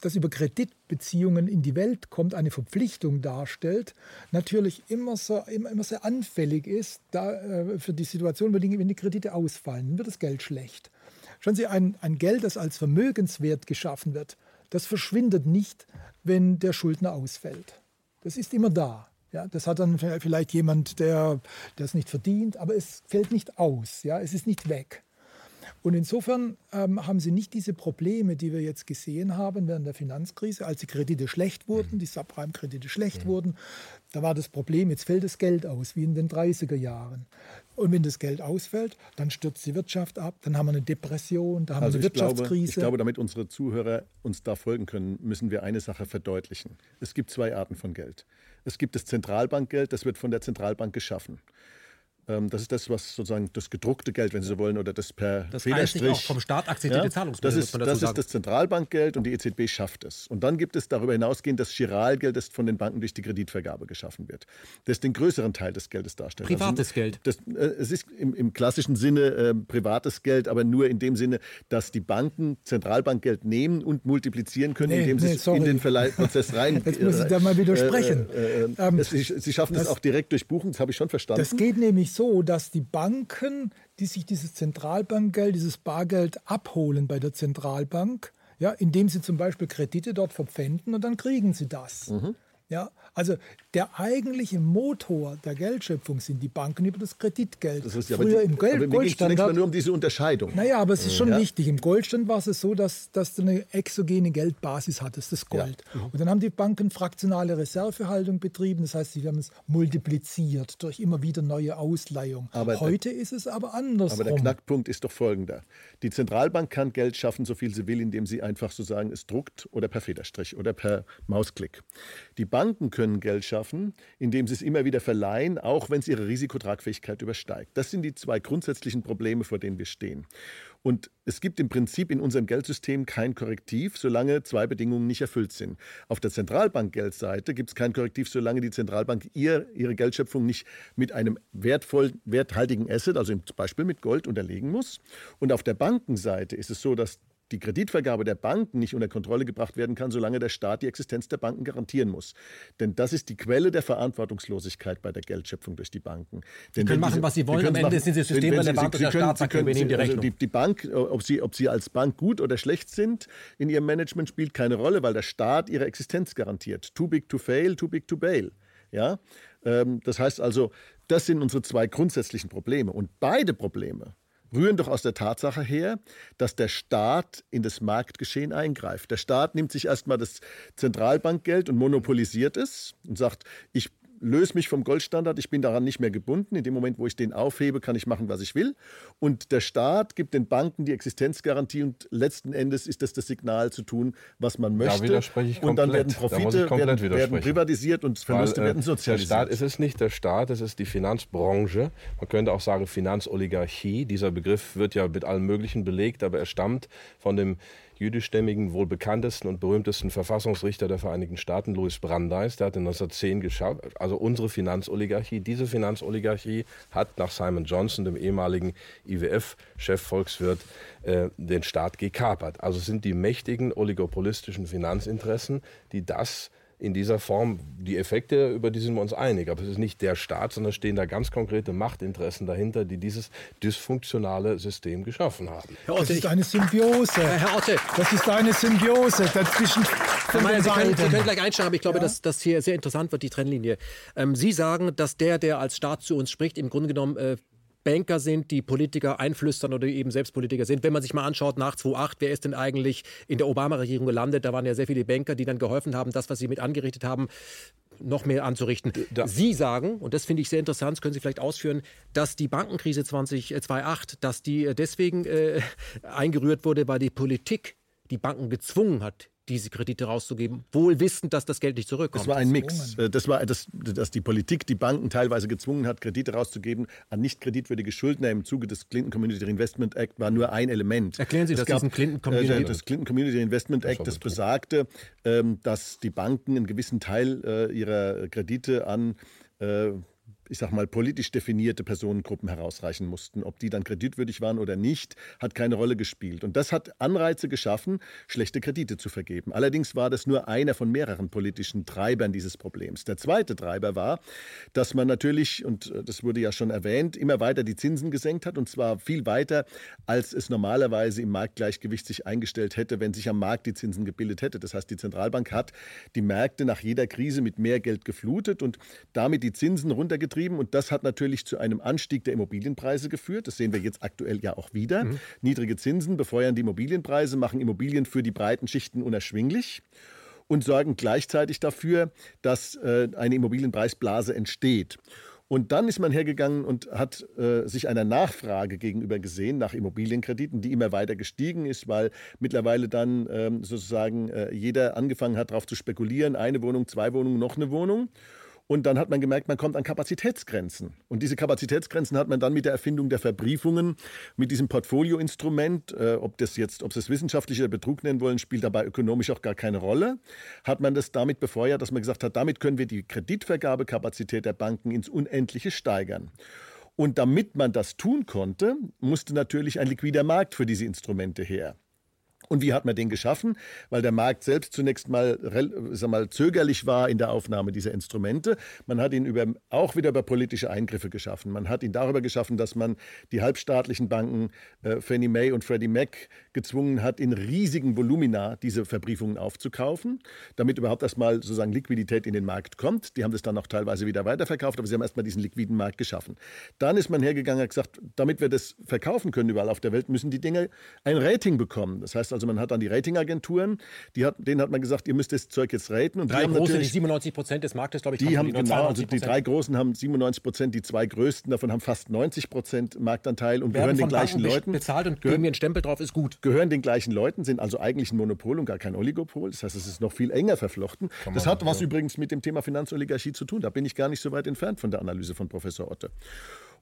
das über Kreditbeziehungen in die Welt kommt, eine Verpflichtung darstellt, natürlich immer, so, immer, immer sehr anfällig ist da, äh, für die Situation, wenn die, wenn die Kredite ausfallen, dann wird das Geld schlecht. Schauen Sie, ein, ein Geld, das als Vermögenswert geschaffen wird, das verschwindet nicht, wenn der Schuldner ausfällt. Das ist immer da. Ja, das hat dann vielleicht jemand, der es nicht verdient, aber es fällt nicht aus. Ja, es ist nicht weg. Und insofern ähm, haben sie nicht diese Probleme, die wir jetzt gesehen haben während der Finanzkrise, als die Kredite schlecht wurden, mhm. die Subprime-Kredite schlecht mhm. wurden. Da war das Problem, jetzt fällt das Geld aus, wie in den 30er Jahren. Und wenn das Geld ausfällt, dann stürzt die Wirtschaft ab, dann haben wir eine Depression, da haben also wir eine Wirtschaftskrise. Glaube, ich glaube, damit unsere Zuhörer uns da folgen können, müssen wir eine Sache verdeutlichen. Es gibt zwei Arten von Geld. Es gibt das Zentralbankgeld, das wird von der Zentralbank geschaffen. Ähm, das ist das, was sozusagen das gedruckte Geld, wenn Sie so wollen, oder das per das Federstrich. auch vom Staat akzeptierte ja, Zahlungsmittel. Das, ist, das ist das Zentralbankgeld und die EZB schafft es. Und dann gibt es darüber hinausgehend das Giralgeld, das von den Banken durch die Kreditvergabe geschaffen wird. Das den größeren Teil des Geldes darstellt. Privates also, Geld. Das, äh, es ist im, im, klassischen Sinne äh, privates Geld, aber nur in dem Sinne, dass die Banken Zentralbankgeld nehmen und multiplizieren können, nee, indem nee, sie es in den Verleihprozess rein. Jetzt muss ich da mal widersprechen. Äh, äh, äh ähm, es, sie, sie, schaffen es auch direkt durch Buchen, das habe ich schon verstanden. Das geht nämlich so, dass die Banken, die sich dieses Zentralbankgeld, dieses Bargeld abholen bei der Zentralbank, ja, indem sie zum Beispiel Kredite dort verpfänden und dann kriegen sie das. Mhm. Ja, also der eigentliche Motor der Geldschöpfung sind die Banken über das Kreditgeld. Das ist ja Früher die, im Geld, aber Goldstandard. Mal nur um diese Unterscheidung. Naja, aber es ist schon ja. wichtig. Im Goldstand war es so, dass, dass du eine exogene Geldbasis hattest, das Gold. Ja. Und dann haben die Banken fraktionale Reservehaltung betrieben. Das heißt, sie haben es multipliziert durch immer wieder neue Ausleihung. Aber Heute der, ist es aber anders. Aber der Knackpunkt ist doch folgender. Die Zentralbank kann Geld schaffen, so viel sie will, indem sie einfach sozusagen es druckt oder per Federstrich oder per Mausklick. Die Bank Banken können Geld schaffen, indem sie es immer wieder verleihen, auch wenn es ihre Risikotragfähigkeit übersteigt. Das sind die zwei grundsätzlichen Probleme, vor denen wir stehen. Und es gibt im Prinzip in unserem Geldsystem kein Korrektiv, solange zwei Bedingungen nicht erfüllt sind. Auf der Zentralbankgeldseite gibt es kein Korrektiv, solange die Zentralbank ihr, ihre Geldschöpfung nicht mit einem wertvoll, werthaltigen Asset, also zum Beispiel mit Gold, unterlegen muss. Und auf der Bankenseite ist es so, dass die Kreditvergabe der Banken nicht unter Kontrolle gebracht werden kann, solange der Staat die Existenz der Banken garantieren muss. Denn das ist die Quelle der Verantwortungslosigkeit bei der Geldschöpfung durch die Banken. Denn sie können machen, sie, was sie wollen, am Ende machen, sind sie systemrelevant und der Staat nehmen die also Rechnung. Also die, die, Bank, ob sie, ob sie als Bank gut oder schlecht sind in ihrem Management, spielt keine Rolle, weil der Staat ihre Existenz garantiert. Too big to fail, too big to bail. Ja? Ähm, das heißt also, das sind unsere zwei grundsätzlichen Probleme. Und beide Probleme rühren doch aus der Tatsache her, dass der Staat in das Marktgeschehen eingreift. Der Staat nimmt sich erstmal das Zentralbankgeld und monopolisiert es und sagt, ich löse mich vom Goldstandard, ich bin daran nicht mehr gebunden. In dem Moment, wo ich den aufhebe, kann ich machen, was ich will. Und der Staat gibt den Banken die Existenzgarantie und letzten Endes ist das das Signal zu tun, was man möchte. Da widerspreche ich komplett. Und dann werden Profite da werden, werden, privatisiert und Verluste Weil, äh, werden sozialisiert. Der Staat ist es nicht der Staat, es ist die Finanzbranche. Man könnte auch sagen Finanzoligarchie. Dieser Begriff wird ja mit allem Möglichen belegt, aber er stammt von dem jüdischstämmigen, wohl bekanntesten und berühmtesten Verfassungsrichter der Vereinigten Staaten, Louis Brandeis. Der hat in 1910 geschaut, also unsere Finanzoligarchie. Diese Finanzoligarchie hat nach Simon Johnson, dem ehemaligen IWF-Chefvolkswirt, äh, den Staat gekapert. Also sind die mächtigen oligopolistischen Finanzinteressen, die das in dieser Form die Effekte, über die sind wir uns einig. Aber es ist nicht der Staat, sondern stehen da ganz konkrete Machtinteressen dahinter, die dieses dysfunktionale System geschaffen haben. Herr Otte, das ist eine Symbiose. Herr Otte. Das ist eine Symbiose dazwischen. Herr Mayer, Sie können, Sie können gleich einsteigen, aber ich glaube, ja. dass das hier sehr interessant wird, die Trennlinie. Ähm, Sie sagen, dass der, der als Staat zu uns spricht, im Grunde genommen äh, Banker sind, die Politiker einflüstern oder eben selbst Politiker sind. Wenn man sich mal anschaut, nach 2008, wer ist denn eigentlich in der Obama-Regierung gelandet? Da waren ja sehr viele Banker, die dann geholfen haben, das, was sie mit angerichtet haben, noch mehr anzurichten. Da. Sie sagen, und das finde ich sehr interessant, das können Sie vielleicht ausführen, dass die Bankenkrise 2008, äh, dass die deswegen äh, eingerührt wurde, weil die Politik die Banken gezwungen hat, diese Kredite rauszugeben, wohl wissend, dass das Geld nicht zurückkommt. Das war ein Mix. Äh, das war, dass, dass die Politik die Banken teilweise gezwungen hat, Kredite rauszugeben an nicht kreditwürdige Schuldner im Zuge des Clinton Community Investment Act war nur ein Element. Erklären Sie es das gab, diesen Clinton Community äh, Das Clinton Community Investment Act, das, das besagte, ähm, dass die Banken einen gewissen Teil äh, ihrer Kredite an äh, ich sag mal, politisch definierte Personengruppen herausreichen mussten. Ob die dann kreditwürdig waren oder nicht, hat keine Rolle gespielt. Und das hat Anreize geschaffen, schlechte Kredite zu vergeben. Allerdings war das nur einer von mehreren politischen Treibern dieses Problems. Der zweite Treiber war, dass man natürlich, und äh, das wurde ja schon erwähnt, immer weiter die Zinsen gesenkt hat, und zwar viel weiter, als es normalerweise im Marktgleichgewicht sich eingestellt hätte, wenn sich am Markt die Zinsen gebildet hätte. Das heißt, die Zentralbank hat die Märkte nach jeder Krise mit mehr Geld geflutet und damit die Zinsen runtergetrieben getrieben und das hat natürlich zu einem Anstieg der Immobilienpreise geführt. Das sehen wir jetzt aktuell ja auch wieder. Mhm. Niedrige Zinsen befeuern die Immobilienpreise, machen Immobilien für die breiten Schichten unerschwinglich und sorgen gleichzeitig dafür, dass äh, eine Immobilienpreisblase entsteht. Und dann ist man hergegangen und hat äh, sich einer Nachfrage gegenüber gesehen nach Immobilienkrediten, die immer weiter gestiegen ist, weil mittlerweile dann ähm, sozusagen äh, jeder angefangen hat, darauf zu spekulieren, eine Wohnung, zwei Wohnungen, noch eine Wohnung. Und dann hat man gemerkt, man kommt an Kapazitätsgrenzen. Und diese Kapazitätsgrenzen hat man dann mit der Erfindung der Verbriefungen, mit diesem Portfolioinstrument, äh, ob das jetzt, ob Sie es wissenschaftlich oder Betrug nennen wollen, spielt dabei ökonomisch auch gar keine Rolle, hat man das damit befeuert, dass man gesagt hat, damit können wir die Kreditvergabekapazität der Banken ins Unendliche steigern. Und damit man das tun konnte, musste natürlich ein liquider Markt für diese Instrumente her. Und wie hat man den geschaffen? Weil der Markt selbst zunächst mal, sag mal zögerlich war in der Aufnahme dieser Instrumente. Man hat ihn über, auch wieder über politische Eingriffe geschaffen. Man hat ihn darüber geschaffen, dass man die halbstaatlichen Banken äh, Fannie Mae und Freddie Mac gezwungen hat, in riesigen Volumina diese Verbriefungen aufzukaufen, damit überhaupt erstmal sozusagen Liquidität in den Markt kommt. Die haben das dann auch teilweise wieder weiterverkauft, aber sie haben erstmal diesen liquiden Markt geschaffen. Dann ist man hergegangen und gesagt, damit wir das verkaufen können überall auf der Welt, müssen die Dinge ein Rating bekommen. Das heißt also, man hat dann die Ratingagenturen, die hat, denen hat man gesagt, ihr müsst das Zeug jetzt raten. Und drei die große, die 97 Prozent des Marktes, glaube ich, die haben, die genau, also die drei großen haben 97 Prozent, die zwei größten davon haben fast 90 Prozent Marktanteil und gehören den gleichen Banken Leuten. Bezahlt und gehören mir einen Stempel drauf, ist gut. Gehören den gleichen Leuten, sind also eigentlich ein Monopol und gar kein Oligopol. Das heißt, es ist noch viel enger verflochten. Das hat was ja. übrigens mit dem Thema Finanzoligarchie zu tun. Da bin ich gar nicht so weit entfernt von der Analyse von Professor Otte.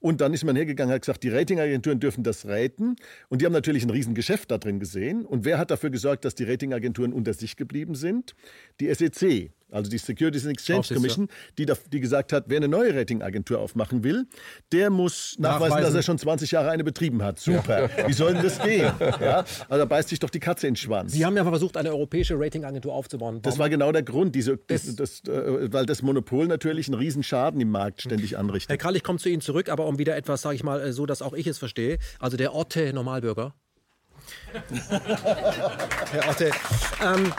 Und dann ist man hergegangen und hat gesagt, die Ratingagenturen dürfen das raten. Und die haben natürlich ein Riesengeschäft da drin gesehen. Und wer hat dafür gesorgt, dass die Ratingagenturen unter sich geblieben sind? Die SEC also die Securities and Exchange. Commission, die, die, gesagt hat, wer eine neue Ratingagentur aufmachen will, der muss nachweisen, nachweisen, dass er schon 20 Jahre eine betrieben hat. Super. Ja. Wie soll denn das gehen? Ja? Also da beißt sich doch die Katze in den Schwanz. Sie haben ja versucht, eine europäische Ratingagentur aufzubauen. Warum? Das war genau der Grund, diese, das, das, äh, weil das Monopol natürlich einen Riesenschaden im Markt ständig anrichtet. Herr Krall, ich komme zu Ihnen zurück, aber um wieder etwas, sage ich mal, äh, so, dass auch ich es verstehe. Also der Orte Normalbürger. Herr Orte, ähm,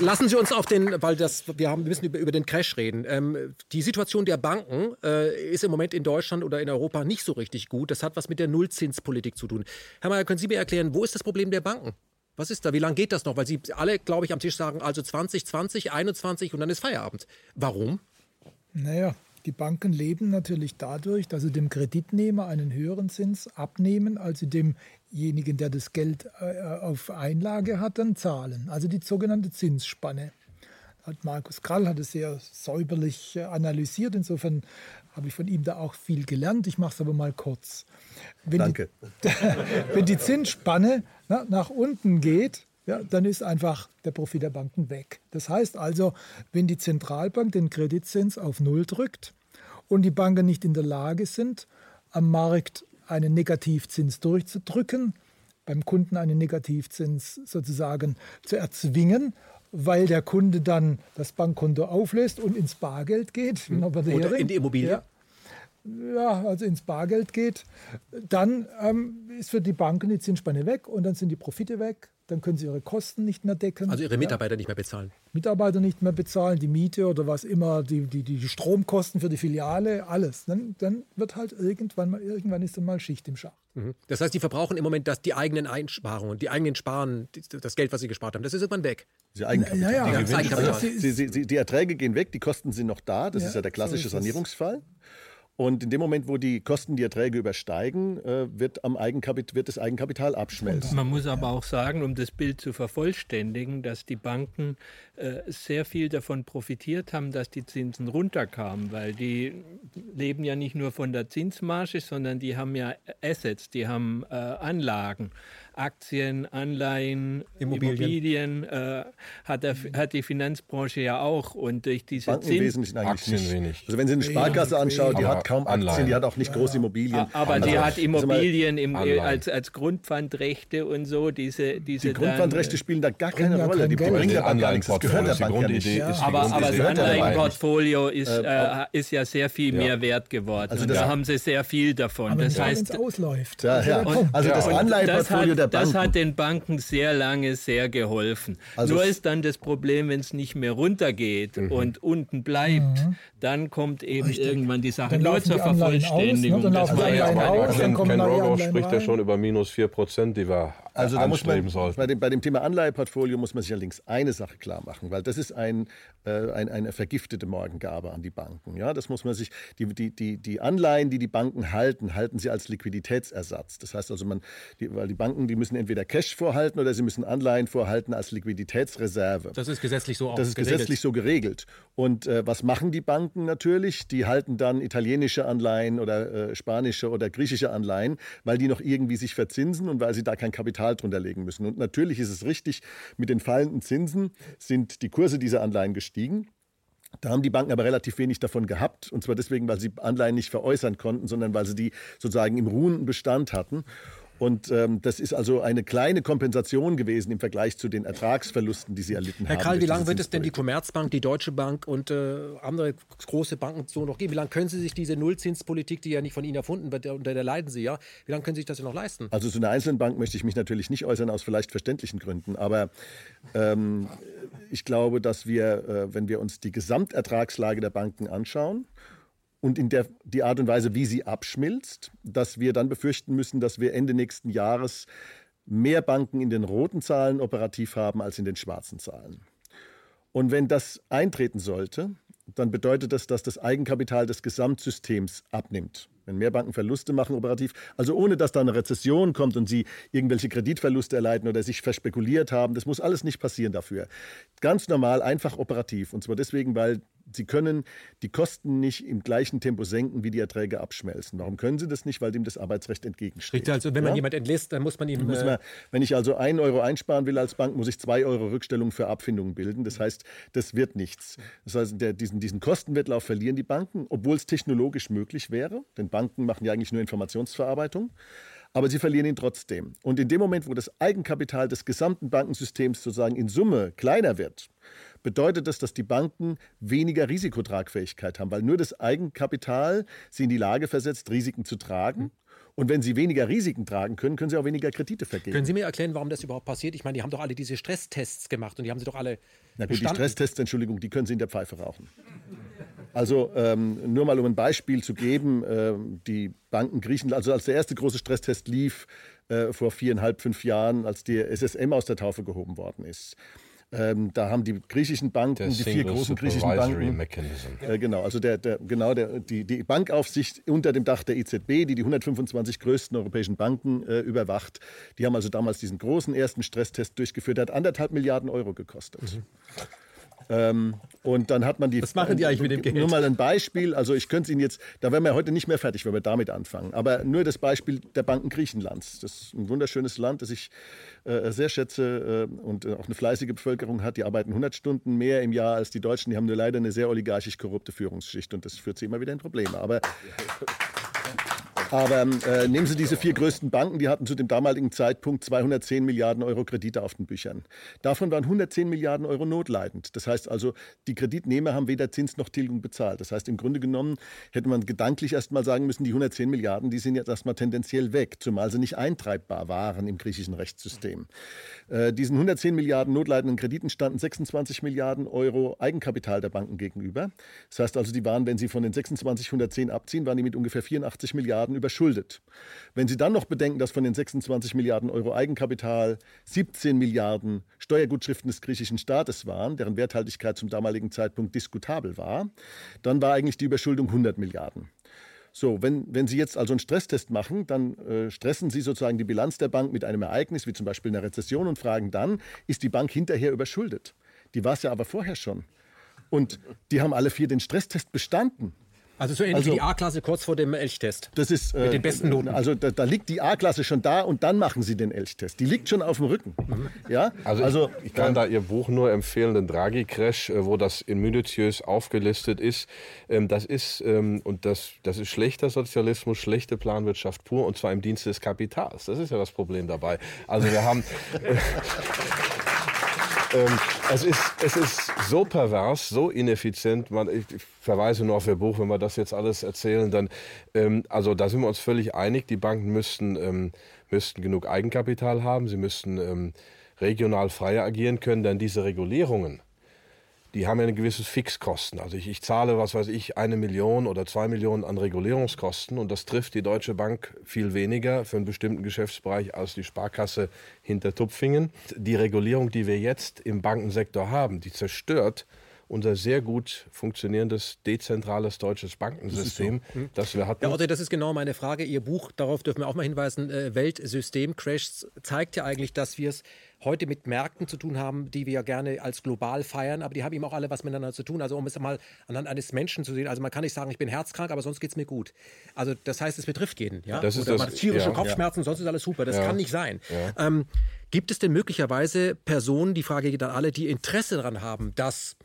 Lassen Sie uns auf den, weil das, wir, haben, wir müssen über, über den Crash reden. Ähm, die Situation der Banken äh, ist im Moment in Deutschland oder in Europa nicht so richtig gut. Das hat was mit der Nullzinspolitik zu tun. Herr Mayer, können Sie mir erklären, wo ist das Problem der Banken? Was ist da? Wie lange geht das noch? Weil Sie alle, glaube ich, am Tisch sagen, also 2020, 21 und dann ist Feierabend. Warum? Naja, die Banken leben natürlich dadurch, dass sie dem Kreditnehmer einen höheren Zins abnehmen, als sie demjenigen, der das Geld äh, auf Einlage hat, dann zahlen. Also die sogenannte Zinsspanne. Markus Krall hat es sehr säuberlich äh, analysiert. Insofern habe ich von ihm da auch viel gelernt. Ich mache es aber mal kurz. Wenn Danke. Die, wenn die Zinsspanne nach unten geht, ja, dann ist einfach der Profit der Banken weg. Das heißt also, wenn die Zentralbank den Kreditzins auf Null drückt und die Banken nicht in der Lage sind, am Markt einen Negativzins durchzudrücken, beim Kunden einen Negativzins sozusagen zu erzwingen weil der Kunde dann das Bankkonto auflöst und ins Bargeld geht. Oder in die Immobilie. Ja ja, also ins Bargeld geht, dann ähm, ist für die Banken die Zinsspanne weg und dann sind die Profite weg. Dann können sie ihre Kosten nicht mehr decken. Also ihre Mitarbeiter ja. nicht mehr bezahlen. Mitarbeiter nicht mehr bezahlen, die Miete oder was immer, die, die, die Stromkosten für die Filiale, alles. Dann, dann wird halt irgendwann mal, irgendwann ist dann mal Schicht im Schacht. Mhm. Das heißt, die verbrauchen im Moment das, die eigenen Einsparungen, die eigenen Sparen, das Geld, was sie gespart haben, das ist irgendwann weg. Die Eigenkapital. Ja, ja. Die, Eigenkapital. Sie, sie, die, Erträge gehen weg, die Kosten sind noch da. Das ja, ist ja der klassische so Sanierungsfall. Und in dem Moment, wo die Kosten die Erträge übersteigen, äh, wird, am Eigenkapit wird das Eigenkapital abschmelzen. Man muss aber auch sagen, um das Bild zu vervollständigen, dass die Banken äh, sehr viel davon profitiert haben, dass die Zinsen runterkamen, weil die leben ja nicht nur von der Zinsmarge, sondern die haben ja Assets, die haben äh, Anlagen. Aktien, Anleihen, Immobilien, Immobilien äh, hat, der, hat die Finanzbranche ja auch. Und durch diese Banken Zins Wesentlichen eigentlich Aktien nicht. wenig. Also wenn Sie eine Sparkasse anschauen, die hat kaum Aktien, Anleihen. die hat auch nicht große Immobilien. Aber also, die hat Immobilien im, als, als Grundpfandrechte und so. Diese, diese die Grundpfandrechte dann, spielen da gar keine Rolle. Die bringen der Bank gar nichts. Das gehört der Bank ja nicht. Ja. Aber, aber das Anleihenportfolio ist, äh, ist ja sehr viel mehr wert geworden. Also da haben sie sehr viel davon. das heißt, ausläuft. Also das Anleihenportfolio der Banken. Das hat den Banken sehr lange sehr geholfen. Also Nur ist dann das Problem, wenn es nicht mehr runtergeht mhm. und unten bleibt, mhm. dann kommt eben Richtig. irgendwann die Sache nur zur Vervollständigung. Aus, ne? Dann das war aus, Ken, Ken Rogoff spricht ja schon über minus 4 Prozent, die wir also da muss man, bei dem, bei dem, Thema Anleiheportfolio muss man sich allerdings eine Sache klar machen, weil das ist ein, äh, ein, eine vergiftete Morgengabe an die Banken. Ja, das muss man sich, die, die, die, die Anleihen, die die Banken halten, halten sie als Liquiditätsersatz. Das heißt also, man, die, weil die Banken, die müssen entweder Cash vorhalten oder sie müssen Anleihen vorhalten als Liquiditätsreserve. Das ist gesetzlich so Das ist geregelt. gesetzlich so geregelt. Und äh, was machen die Banken natürlich? Die halten dann italienische Anleihen oder äh, spanische oder griechische Anleihen, weil die noch irgendwie sich verzinsen und weil sie da kein Kapital Kapital drunter legen müssen. Und natürlich ist es richtig, mit den fallenden Zinsen sind die Kurse dieser Anleihen gestiegen. Da haben die Banken aber relativ wenig davon gehabt. Und zwar deswegen, weil sie Anleihen nicht veräußern konnten, sondern weil sie die sozusagen im ruhenden Bestand hatten. Und ähm, das ist also eine kleine Kompensation gewesen im Vergleich zu den Ertragsverlusten, die sie erlitten Herr haben. Herr Karl, wie lange wird es denn die Commerzbank, die Deutsche Bank und äh, andere große Banken so noch geben? Wie lange können Sie sich diese Nullzinspolitik, die ja nicht von Ihnen erfunden wird, unter der leiden Sie ja, wie lange können Sie sich das noch leisten? Also zu einer einzelnen Bank möchte ich mich natürlich nicht äußern, aus vielleicht verständlichen Gründen. Aber ähm, ich glaube, dass wir, äh, wenn wir uns die Gesamtertragslage der Banken anschauen, und in der, die Art und Weise, wie sie abschmilzt, dass wir dann befürchten müssen, dass wir Ende nächsten Jahres mehr Banken in den roten Zahlen operativ haben als in den schwarzen Zahlen. Und wenn das eintreten sollte, dann bedeutet das, dass das Eigenkapital des Gesamtsystems abnimmt. Wenn mehr Banken Verluste machen operativ, also ohne dass da eine Rezession kommt und sie irgendwelche Kreditverluste erleiden oder sich verspekuliert haben, das muss alles nicht passieren dafür. Ganz normal, einfach operativ. Und zwar deswegen, weil Sie können die Kosten nicht im gleichen Tempo senken, wie die Erträge abschmelzen. Warum können Sie das nicht? Weil dem das Arbeitsrecht entgegensteht. Richtig, also wenn man ja? jemand entlässt, dann muss man ihm... Muss man, äh, wenn ich also einen Euro einsparen will als Bank, muss ich zwei Euro Rückstellung für Abfindungen bilden. Das heißt, das wird nichts. Das heißt, der, diesen, diesen Kostenwettlauf verlieren die Banken, obwohl es technologisch möglich wäre. Denn Banken machen ja eigentlich nur Informationsverarbeitung aber sie verlieren ihn trotzdem. Und in dem Moment, wo das Eigenkapital des gesamten Bankensystems sozusagen in Summe kleiner wird, bedeutet das, dass die Banken weniger Risikotragfähigkeit haben, weil nur das Eigenkapital sie in die Lage versetzt, Risiken zu tragen. Und wenn sie weniger Risiken tragen können, können sie auch weniger Kredite vergeben. Können Sie mir erklären, warum das überhaupt passiert? Ich meine, die haben doch alle diese Stresstests gemacht und die haben sie doch alle. Na gut, die Stresstests, Entschuldigung, die können Sie in der Pfeife rauchen. Also ähm, nur mal um ein Beispiel zu geben, äh, die Banken Griechenland, also als der erste große Stresstest lief äh, vor viereinhalb, fünf Jahren, als der SSM aus der Taufe gehoben worden ist, ähm, da haben die griechischen Banken, die vier großen griechischen Banken, äh, genau, also der, der, genau der, die, die Bankaufsicht unter dem Dach der EZB, die die 125 größten europäischen Banken äh, überwacht, die haben also damals diesen großen ersten Stresstest durchgeführt, der hat anderthalb Milliarden Euro gekostet. Mhm. Ähm, und dann hat man die. Was machen die eigentlich mit dem Geld? Nur mal ein Beispiel. Also ich könnte es Ihnen jetzt, da wären wir heute nicht mehr fertig, wenn wir damit anfangen. Aber nur das Beispiel der Banken Griechenlands. Das ist ein wunderschönes Land, das ich äh, sehr schätze äh, und äh, auch eine fleißige Bevölkerung hat. Die arbeiten 100 Stunden mehr im Jahr als die Deutschen. Die haben nur leider eine sehr oligarchisch korrupte Führungsschicht und das führt zu immer wieder in Probleme. Aber Aber äh, nehmen Sie diese vier größten Banken, die hatten zu dem damaligen Zeitpunkt 210 Milliarden Euro Kredite auf den Büchern. Davon waren 110 Milliarden Euro notleidend. Das heißt also, die Kreditnehmer haben weder Zins noch Tilgung bezahlt. Das heißt, im Grunde genommen hätte man gedanklich erst mal sagen müssen, die 110 Milliarden, die sind jetzt erstmal tendenziell weg, zumal sie nicht eintreibbar waren im griechischen Rechtssystem. Äh, diesen 110 Milliarden notleidenden Krediten standen 26 Milliarden Euro Eigenkapital der Banken gegenüber. Das heißt also, die waren, wenn sie von den 26 110 abziehen, waren die mit ungefähr 84 Milliarden überschuldet. Wenn Sie dann noch bedenken, dass von den 26 Milliarden Euro Eigenkapital 17 Milliarden Steuergutschriften des griechischen Staates waren, deren Werthaltigkeit zum damaligen Zeitpunkt diskutabel war, dann war eigentlich die Überschuldung 100 Milliarden. So, wenn, wenn Sie jetzt also einen Stresstest machen, dann äh, stressen Sie sozusagen die Bilanz der Bank mit einem Ereignis, wie zum Beispiel einer Rezession, und fragen dann, ist die Bank hinterher überschuldet? Die war es ja aber vorher schon. Und die haben alle vier den Stresstest bestanden. Also so ähnlich also, wie die A-Klasse kurz vor dem Elchtest. Das ist äh, mit den besten Noten. Also da, da liegt die A-Klasse schon da und dann machen Sie den Elchtest. Die liegt schon auf dem Rücken. Mhm. Ja? Also, also ich, ich, kann da Ihr Buch nur empfehlen, den Draghi Crash, äh, wo das in minutiös aufgelistet ist. Ähm, das ist ähm, und das, das ist schlechter Sozialismus, schlechte Planwirtschaft pur und zwar im Dienste des Kapitals. Das ist ja das Problem dabei. Also wir haben ähm, es, ist, es ist so pervers, so ineffizient. Man, ich, ich, verweise nur auf Ihr Buch, wenn wir das jetzt alles erzählen, dann, ähm, also da sind wir uns völlig einig, die Banken müssten, ähm, müssten genug Eigenkapital haben, sie müssten ähm, regional freier agieren können, denn diese Regulierungen, die haben ja ein gewisses Fixkosten. Also ich, ich, zahle, was weiß ich, eine Million oder zwei Millionen an Regulierungskosten und das trifft die Deutsche Bank viel weniger für einen bestimmten Geschäftsbereich als die Sparkasse hinter Tupfingen. Die Regulierung, die wir jetzt im Bankensektor haben, die zerstört unser sehr gut funktionierendes, dezentrales deutsches Bankensystem, das, so. hm. das wir hatten. Ja, Otto, das ist genau meine Frage. Ihr Buch, darauf dürfen wir auch mal hinweisen, äh, Weltsystem-Crashs, zeigt ja eigentlich, dass wir es heute mit Märkten zu tun haben, die wir ja gerne als global feiern, aber die haben eben auch alle was miteinander zu tun. Also um es mal anhand eines Menschen zu sehen, also man kann nicht sagen, ich bin herzkrank, aber sonst geht es mir gut. Also das heißt, es betrifft jeden. Ja? Das ist Oder das, man hat tierische ja, Kopfschmerzen, ja. sonst ist alles super. Das ja. kann nicht sein. Ähm, gibt es denn möglicherweise Personen, die Frage geht an alle, die Interesse daran haben, dass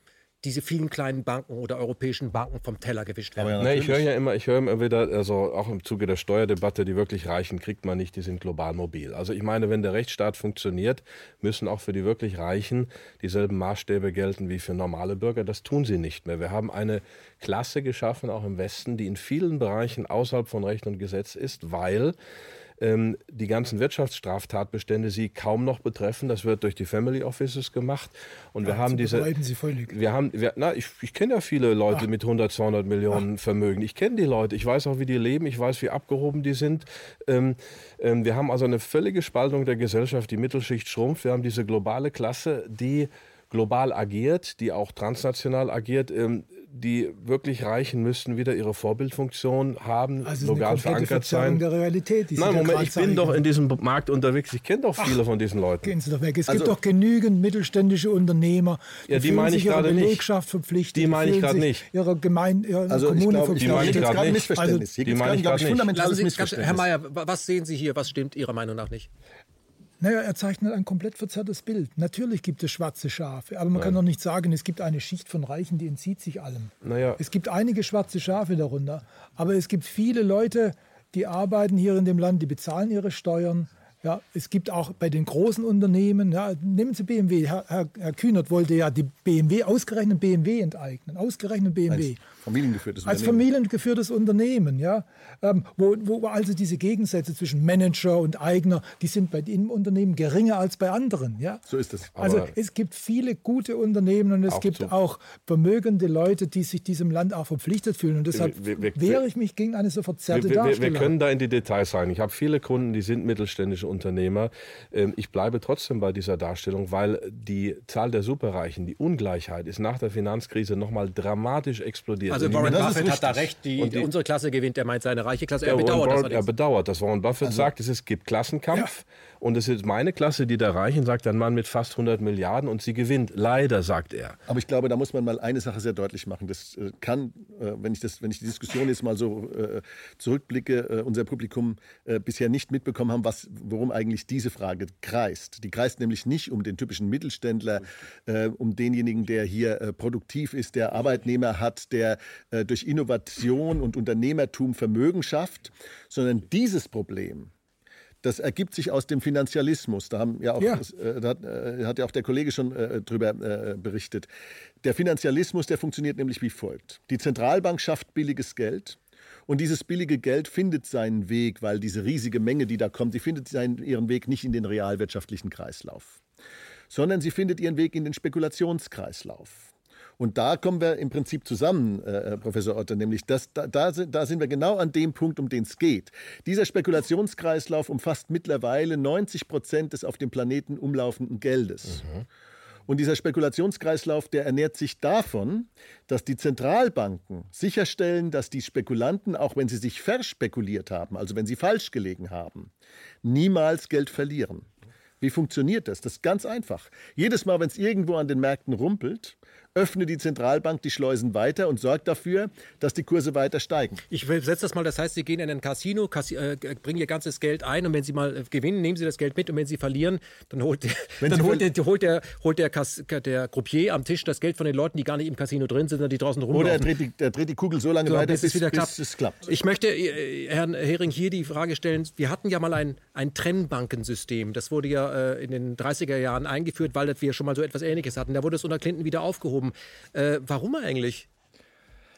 diese vielen kleinen Banken oder europäischen Banken vom Teller gewischt werden. Ja, nee, ich höre ja immer, ich höre immer wieder, also auch im Zuge der Steuerdebatte, die wirklich Reichen kriegt man nicht, die sind global mobil. Also ich meine, wenn der Rechtsstaat funktioniert, müssen auch für die wirklich Reichen dieselben Maßstäbe gelten wie für normale Bürger. Das tun sie nicht mehr. Wir haben eine Klasse geschaffen, auch im Westen, die in vielen Bereichen außerhalb von Recht und Gesetz ist, weil ähm, die ganzen Wirtschaftsstraftatbestände sie kaum noch betreffen. Das wird durch die Family Offices gemacht. Und ja, wir haben diese. Sie völlig. Wir haben, wir, na, ich, ich kenne ja viele Leute Ach. mit 100, 200 Millionen Ach. Vermögen. Ich kenne die Leute. Ich weiß auch, wie die leben. Ich weiß, wie abgehoben die sind. Ähm, ähm, wir haben also eine völlige Spaltung der Gesellschaft. Die Mittelschicht schrumpft. Wir haben diese globale Klasse, die global agiert, die auch transnational agiert. Ähm, die wirklich Reichen müssten wieder ihre Vorbildfunktion haben, also lokal verankert sein. der Realität. Nein, Moment, ich bin doch in diesem Markt unterwegs. Ich kenne doch viele Ach, von diesen Leuten. Gehen Sie doch weg. Es also, gibt doch genügend mittelständische Unternehmer, die, ja, die meine ich gerade nicht. Belegschaft verpflichtet. Die meine ich gerade nicht. Ihrer Gemeinde, ihrer also Kommune verpflichtet. Die meine ich gerade nicht. Missverständnis. Also, die meine ich gerade nicht. Herr Mayer, was sehen Sie hier? Was stimmt Ihrer Meinung nach nicht? Naja, er zeichnet ein komplett verzerrtes Bild. Natürlich gibt es schwarze Schafe, aber man Nein. kann doch nicht sagen, es gibt eine Schicht von Reichen, die entzieht sich allem. Naja. Es gibt einige schwarze Schafe darunter, aber es gibt viele Leute, die arbeiten hier in dem Land, die bezahlen ihre Steuern. Ja, es gibt auch bei den großen Unternehmen, ja, nehmen Sie BMW, Herr, Herr, Herr Kühnert wollte ja die BMW, ausgerechnet BMW enteignen, ausgerechnet BMW. Als familiengeführtes Unternehmen. Als familiengeführtes Unternehmen, ja. Ähm, wo, wo also diese Gegensätze zwischen Manager und Eigner, die sind bei dem Unternehmen geringer als bei anderen, ja. So ist es. Also es gibt viele gute Unternehmen und es auch gibt so. auch vermögende Leute, die sich diesem Land auch verpflichtet fühlen. Und deshalb wir, wir, wehre ich mich gegen eine so verzerrte wir, Darstellung. Wir können da in die Details rein. Ich habe viele Kunden, die sind mittelständische Unternehmer. Ähm, ich bleibe trotzdem bei dieser Darstellung, weil die Zahl der Superreichen, die Ungleichheit ist nach der Finanzkrise nochmal dramatisch explodiert. Also Warren Buffett hat da recht, die, die, unsere Klasse gewinnt, der meint seine reiche Klasse. Er bedauert Warren, das. Er bedauert das. Warren Buffett also, sagt, es gibt Klassenkampf. Ja. Und es ist meine Klasse, die da reichen, sagt ein Mann mit fast 100 Milliarden und sie gewinnt. Leider, sagt er. Aber ich glaube, da muss man mal eine Sache sehr deutlich machen. Das äh, kann, äh, wenn ich, das, wenn ich die Diskussion jetzt mal so äh, zurückblicke, unser Publikum bisher nicht mitbekommen haben, was, worum eigentlich diese Frage kreist. Die kreist nämlich nicht um den typischen Mittelständler, um denjenigen, der hier produktiv ist, der Arbeitnehmer hat, der äh, durch Innovation und Unternehmertum Vermögen schafft, sondern dieses Problem, das ergibt sich aus dem Finanzialismus. Da, haben ja auch, ja. Äh, da hat, äh, hat, ja auch der Kollege schon äh, drüber berichtet. Der Finanzialismus, der funktioniert nämlich wie folgt. Die Zentralbank schafft billiges Geld. Und dieses billige Geld findet seinen Weg, weil diese riesige Menge, die da kommt, die findet seinen, ihren Weg nicht in den realwirtschaftlichen Kreislauf, sondern sie findet ihren Weg in den Spekulationskreislauf. Und da kommen wir im Prinzip zusammen, äh, äh Professor Otter, nämlich das, da, da, sind, da sind wir genau an dem Punkt, um den es geht. Dieser Spekulationskreislauf umfasst mittlerweile 90 Prozent des auf dem Planeten umlaufenden Geldes. Mhm. Und dieser Spekulationskreislauf, der ernährt sich davon, dass die Zentralbanken sicherstellen, dass die Spekulanten, auch wenn sie sich verspekuliert haben, also wenn sie falsch gelegen haben, niemals Geld verlieren. Wie funktioniert das? Das ist ganz einfach. Jedes Mal, wenn es irgendwo an den Märkten rumpelt, öffnet die Zentralbank die Schleusen weiter und sorgt dafür, dass die Kurse weiter steigen. Ich setze das mal, das heißt, Sie gehen in ein Casino, äh, bringen Ihr ganzes Geld ein und wenn Sie mal äh, gewinnen, nehmen Sie das Geld mit und wenn Sie verlieren, dann holt, dann holt, der, holt, der, holt der, Kas, der Croupier am Tisch das Geld von den Leuten, die gar nicht im Casino drin sind, sondern die draußen rumlaufen. Oder er dreht die, er dreht die Kugel so lange so, weiter, bis, bis, wieder klappt. es klappt. Ich möchte äh, Herrn Hering hier die Frage stellen, wir hatten ja mal ein, ein Trennbankensystem, das wurde ja in den 30er Jahren eingeführt, weil wir schon mal so etwas Ähnliches hatten. Da wurde es unter Clinton wieder aufgehoben. Äh, warum eigentlich?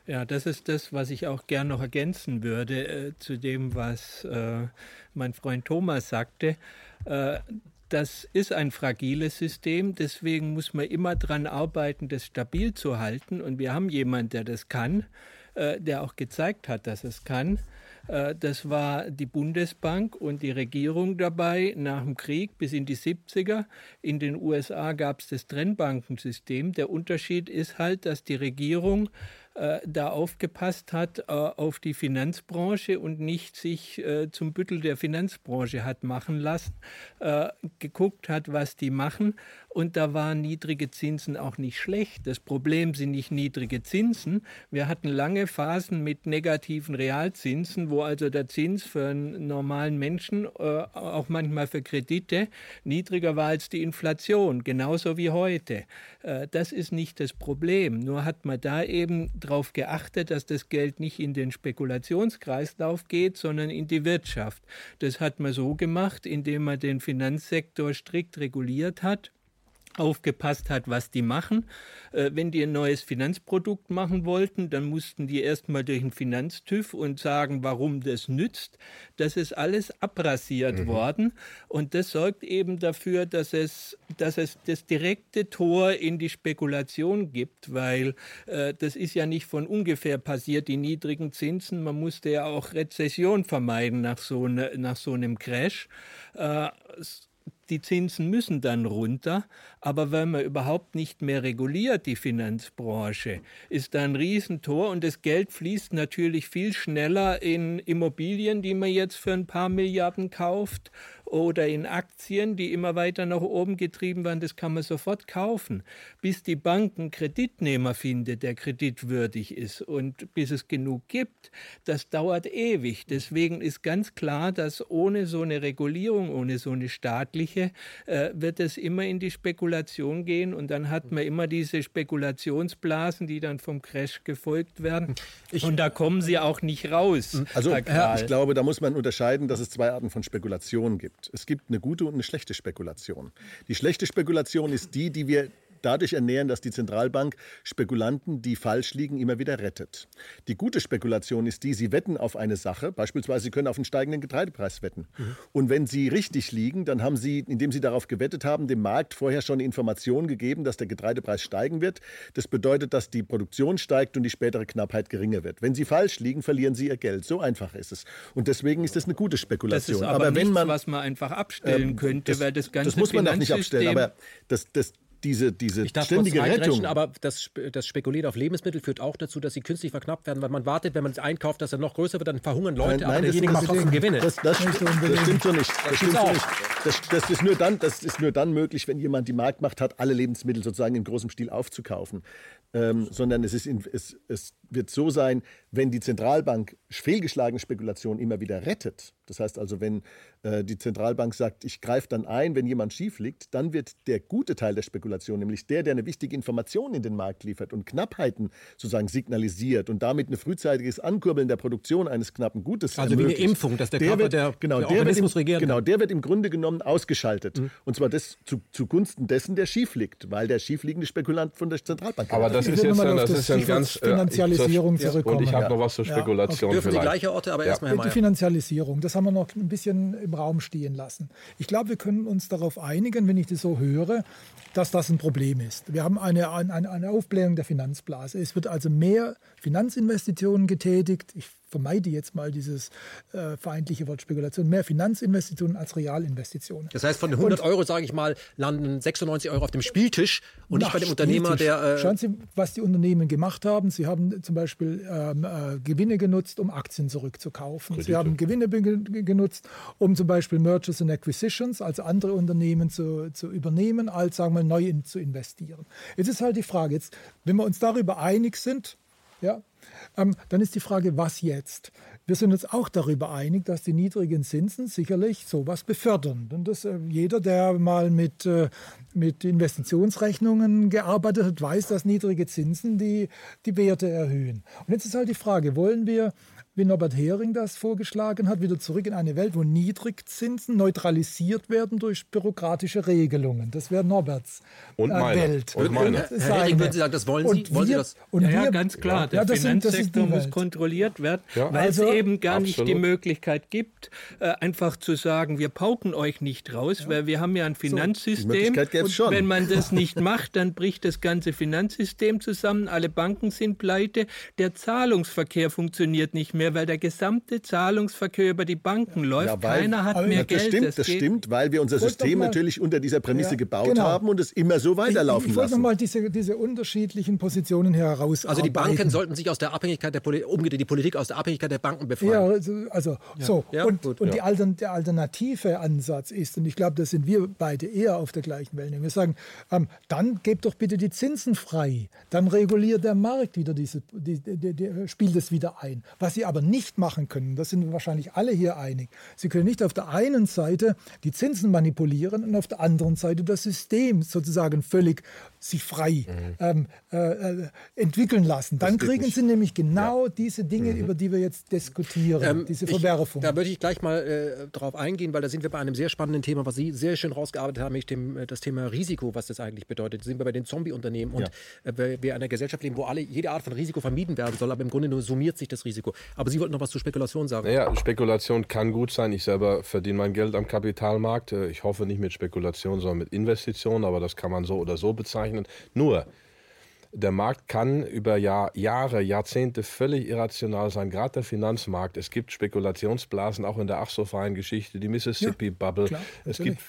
Ja, das ist das, was ich auch gern noch ergänzen würde äh, zu dem, was äh, mein Freund Thomas sagte. Äh, das ist ein fragiles System, deswegen muss man immer daran arbeiten, das stabil zu halten. Und wir haben jemanden, der das kann, äh, der auch gezeigt hat, dass es kann. Äh, das war die Bundesbank und die Regierung dabei nach dem Krieg bis in die 70er. In den USA gab es das Trennbankensystem. Der Unterschied ist halt, dass die Regierung äh, da aufgepasst hat äh, auf die Finanzbranche und nicht sich äh, zum Büttel der Finanzbranche hat machen lassen, äh, geguckt hat, was die machen. Und da waren niedrige Zinsen auch nicht schlecht. Das Problem sind nicht niedrige Zinsen. Wir hatten lange Phasen mit negativen Realzinsen, wo also der Zins für einen normalen Menschen, äh, auch manchmal für Kredite, niedriger war als die Inflation, genauso wie heute. Äh, das ist nicht das Problem. Nur hat man da eben darauf geachtet, dass das Geld nicht in den Spekulationskreislauf geht, sondern in die Wirtschaft. Das hat man so gemacht, indem man den Finanzsektor strikt reguliert hat aufgepasst hat, was die machen. Äh, wenn die ein neues Finanzprodukt machen wollten, dann mussten die erstmal durch den Finanztüv und sagen, warum das nützt. Das ist alles abrasiert mhm. worden und das sorgt eben dafür, dass es, dass es das direkte Tor in die Spekulation gibt, weil äh, das ist ja nicht von ungefähr passiert, die niedrigen Zinsen. Man musste ja auch Rezession vermeiden nach so, ne, nach so einem Crash. Äh, die Zinsen müssen dann runter, aber wenn man überhaupt nicht mehr reguliert, die Finanzbranche, ist da ein Riesentor und das Geld fließt natürlich viel schneller in Immobilien, die man jetzt für ein paar Milliarden kauft oder in Aktien, die immer weiter nach oben getrieben werden, das kann man sofort kaufen. Bis die Bank einen Kreditnehmer findet, der kreditwürdig ist und bis es genug gibt, das dauert ewig. Deswegen ist ganz klar, dass ohne so eine Regulierung, ohne so eine staatliche, äh, wird es immer in die Spekulation gehen und dann hat man immer diese Spekulationsblasen, die dann vom Crash gefolgt werden. Ich, und da kommen sie auch nicht raus. Also ich glaube, da muss man unterscheiden, dass es zwei Arten von Spekulationen gibt gibt. Es gibt eine gute und eine schlechte Spekulation. Die schlechte Spekulation ist die, die wir dadurch ernähren, dass die Zentralbank Spekulanten, die falsch liegen, immer wieder rettet. Die gute Spekulation ist die, sie wetten auf eine Sache, beispielsweise sie können auf einen steigenden Getreidepreis wetten. Mhm. Und wenn sie richtig liegen, dann haben sie, indem sie darauf gewettet haben, dem Markt vorher schon Informationen gegeben, dass der Getreidepreis steigen wird. Das bedeutet, dass die Produktion steigt und die spätere Knappheit geringer wird. Wenn sie falsch liegen, verlieren sie ihr Geld. So einfach ist es. Und deswegen ist das eine gute Spekulation. Das ist aber, aber wenn nichts, man was man einfach abstellen ähm, könnte, das, weil das ganze Das muss man doch nicht abstellen, aber das, das, diese, diese ich darf ständige Rettung. Aber das, das Spekulieren auf Lebensmittel führt auch dazu, dass sie künstlich verknappt werden, weil man wartet, wenn man es einkauft, dass er noch größer wird, dann verhungern Leute, nein, nein, aber derjenige macht trotzdem Gewinne. Das, das, das, stimmt so nicht. Das stimmt so nicht. das, das, ist nur dann, das ist nur dann möglich, wenn jemand die Marktmacht hat, alle Lebensmittel sozusagen in großem Stil aufzukaufen. Ähm, sondern es, ist in, es, es wird so sein, wenn die Zentralbank fehlgeschlagene Spekulationen immer wieder rettet. Das heißt also, wenn äh, die Zentralbank sagt, ich greife dann ein, wenn jemand schief liegt, dann wird der gute Teil der Spekulation, nämlich der, der eine wichtige Information in den Markt liefert und Knappheiten sozusagen signalisiert und damit ein frühzeitiges Ankurbeln der Produktion eines knappen Gutes Also wie eine Impfung, dass der, der Körper, wird, der, genau, der der Organismus im, regieren Genau, der wird im Grunde genommen ausgeschaltet. Mhm. Und zwar das zu, zugunsten dessen, der schief liegt, weil der schiefliegende Spekulant von der Zentralbank Aber das ist jetzt dann, das ist ein ganz äh, Finanzialisierung äh, zurückkommen. Und ich habe noch was zur Spekulation. Ja, okay. Dürfen vielleicht. die gleiche Orte, aber Ja. erstmal Herr Die. Finanzialisierung, das haben wir noch ein bisschen im Raum stehen lassen. Ich glaube, wir können uns darauf einigen, wenn ich das so höre, dass das ein Problem ist. Wir haben eine, eine, eine Aufblähung der Finanzblase. Es wird also mehr Finanzinvestitionen getätigt. Ich vermeide jetzt mal dieses äh, feindliche Wort Spekulation. Mehr Finanzinvestitionen als Realinvestitionen. Das heißt, von den 100 Euro, sage ich mal, landen 96 Euro auf dem Spieltisch und nicht bei dem Unternehmer, der... Äh, Schauen Sie, was die Unternehmen gemacht haben. Sie haben zum Beispiel ähm, äh, Gewinne genutzt, um Aktien zurückzukaufen. Sie haben Gewinne genutzt, um zum Beispiel Mergers and Acquisitions, also andere Unternehmen zu, zu übernehmen, als sagen wir neu in, zu investieren. Jetzt ist halt die Frage, jetzt, wenn wir uns darüber einig sind, ja, ähm, dann ist die Frage, was jetzt? Wir sind uns auch darüber einig, dass die niedrigen Zinsen sicherlich sowas befördern. Und das, äh, jeder, der mal mit, äh, mit Investitionsrechnungen gearbeitet hat, weiß, dass niedrige Zinsen die, die Werte erhöhen. Und jetzt ist halt die Frage, wollen wir, wie Norbert Hering das vorgeschlagen hat, wieder zurück in eine Welt, wo Niedrigzinsen neutralisiert werden durch bürokratische Regelungen? Das wäre Norberts Und äh, meine. Welt. Und meine. Ist Herr Hering, Sie sagen, das wollen Sie? Und Wollen Sie wir- das? Und ja, ja, ganz klar. Der Ja, das sind- das Finanzsektor muss kontrolliert werden, Ja. weil Also- es eben gar nicht die Absolut. Möglichkeit gibt, äh, einfach zu sagen, wir pauken euch nicht raus, weil wir haben ja ein Finanzsystem. Möglichkeit gäb's und schon. wenn man das nicht macht, dann bricht das ganze Finanzsystem zusammen. Alle Banken sind pleite. Der Zahlungsverkehr funktioniert nicht mehr, weil der gesamte Zahlungsverkehr über die Banken läuft. Ja, weil- Keiner hat aber mehr das Geld. stimmt, das stimmt, weil wir unser wollte System mal- natürlich unter dieser Prämisse Ja, gebaut genau. haben und es immer so weiterlaufen ich, ich wollte lassen. nochmal diese, diese unterschiedlichen Positionen hier herausarbeiten. Also die Banken sollten sich aus der Abhängigkeit der Politik, die Politik aus der Abhängigkeit der Banken befreien. Ja, also, also so. Ja, und gut, und ja. die Altern, der alternative Ansatz ist, und ich glaube, da sind wir beide eher auf der gleichen Wellenlänge. Wir sagen, ähm, dann gebt doch bitte die Zinsen frei. Dann reguliert der Markt wieder diese, die, die, die, spielt es wieder ein. Was sie aber nicht machen können, das sind wahrscheinlich alle hier einig. Sie können nicht auf der einen Seite die Zinsen manipulieren und auf der anderen Seite das System sozusagen völlig sich frei ähm, äh, äh, entwickeln lassen. Dann kriegen sie nämlich genau diese Dinge, über die wir jetzt diskutieren, diese Verwerfung. Ähm, Ich, da würde ich gleich mal äh, drauf eingehen, weil da sind wir bei einem sehr spannenden Thema, was Sie sehr schön rausgearbeitet haben, nämlich dem, äh, das Thema Risiko, was das eigentlich bedeutet. Da sind wir bei den Zombie-Unternehmen und äh, wir in einer Gesellschaft leben, wo alle, jede Art von Risiko vermieden werden soll, aber im Grunde nur summiert sich das Risiko. Aber Sie wollten noch was zur Spekulation sagen. Naja, Spekulation kann gut sein. Ich selber verdiene mein Geld am Kapitalmarkt. Äh, Ich hoffe nicht mit Spekulation, sondern mit Investitionen, aber das kann man so oder so bezeichnen. Nur, der Markt kann über Jahr, Jahre, Jahrzehnte völlig irrational sein, gerade der Finanzmarkt. Es gibt Spekulationsblasen auch in der ach so feinen Geschichte, die Mississippi-Bubble. klar, es gibt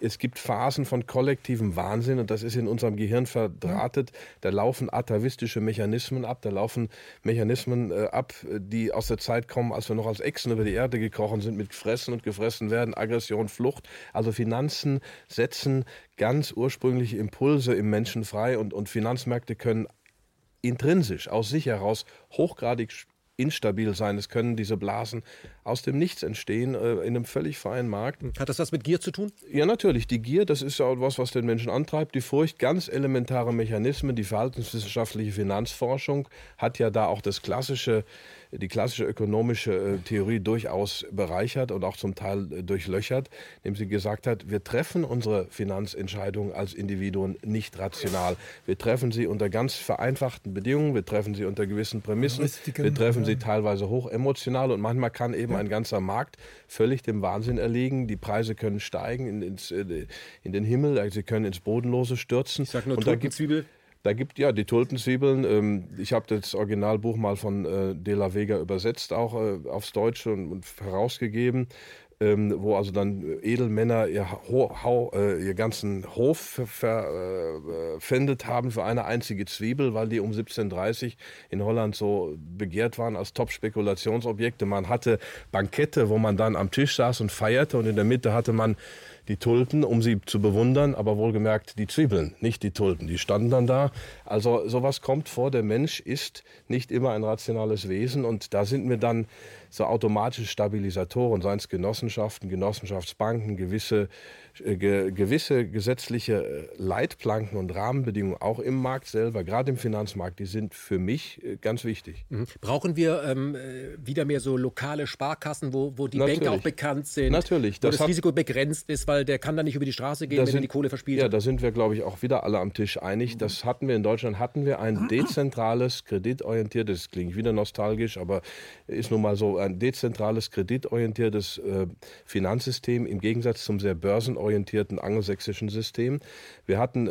es gibt Phasen von kollektivem Wahnsinn und das ist in unserem Gehirn verdrahtet. Da laufen atavistische Mechanismen ab, da laufen Mechanismen äh, ab, die aus der Zeit kommen, als wir noch als Echsen über die Erde gekrochen sind, mit gefressen und gefressen werden, Aggression, Flucht. Also Finanzen setzen ganz ursprüngliche Impulse im Menschen frei und, und Finanzmärkte können intrinsisch aus sich heraus hochgradig instabil sein. Es können diese Blasen aus dem Nichts entstehen, äh, in einem völlig freien Markt. Hat das was mit Gier zu tun? Ja, natürlich. Die Gier, das ist ja auch was, was den Menschen antreibt. Die Furcht, ganz elementare Mechanismen. Die verhaltenswissenschaftliche Finanzforschung hat ja da auch das klassische, die klassische ökonomische äh, Theorie durchaus bereichert und auch zum Teil äh, durchlöchert, indem sie gesagt hat, wir treffen unsere Finanzentscheidungen als Individuen nicht rational. Wir treffen sie unter ganz vereinfachten Bedingungen, wir treffen sie unter gewissen Prämissen, wir treffen sie teilweise hochemotional und manchmal kann eben ein ganzer Markt völlig dem Wahnsinn erliegen. Die Preise können steigen in, ins, äh, in den Himmel, sie können ins Bodenlose stürzen. Ich sag nur und da gibt Tulpenzwiebel. Da gibt ja die Tulpenzwiebeln. Ähm, ich habe das Originalbuch mal von äh, De La Vega übersetzt, auch äh, aufs Deutsche und, und herausgegeben, ähm, wo also dann Edelmänner ihr, äh, ihr ganzen Hof verpfändet haben für eine einzige Zwiebel, weil die um 1730 in Holland so begehrt waren als Top-Spekulationsobjekte. Man hatte Bankette, wo man dann am Tisch saß und feierte und in der Mitte hatte man die Tulpen, um sie zu bewundern, aber wohlgemerkt die Zwiebeln, nicht die Tulpen. Die standen dann da. Also sowas kommt vor. Der Mensch ist nicht immer ein rationales Wesen und da sind mir dann so automatische Stabilisatoren, seien es Genossenschaften, Genossenschaftsbanken, gewisse äh, ge gewisse gesetzliche äh, Leitplanken und Rahmenbedingungen auch im Markt selber, gerade im Finanzmarkt, die sind für mich äh, ganz wichtig. Mhm. Brauchen wir ähm, wieder mehr so lokale Sparkassen, wo, wo die Natürlich. Banker auch bekannt sind? Natürlich. Wo das, das Risiko begrenzt ist, weil der kann dann nicht über die Straße gehen, wenn sind, er die Kohle verspielt. Ja, da sind wir, glaube ich, auch wieder alle am Tisch einig. Das hatten wir in Deutschland, hatten wir ein dezentrales, kreditorientiertes, das klingt wieder nostalgisch, aber ist nun mal so, ein dezentrales, kreditorientiertes äh, Finanzsystem im Gegensatz zum sehr börsenorientierten orientierten angelsächsischen System. Wir hatten,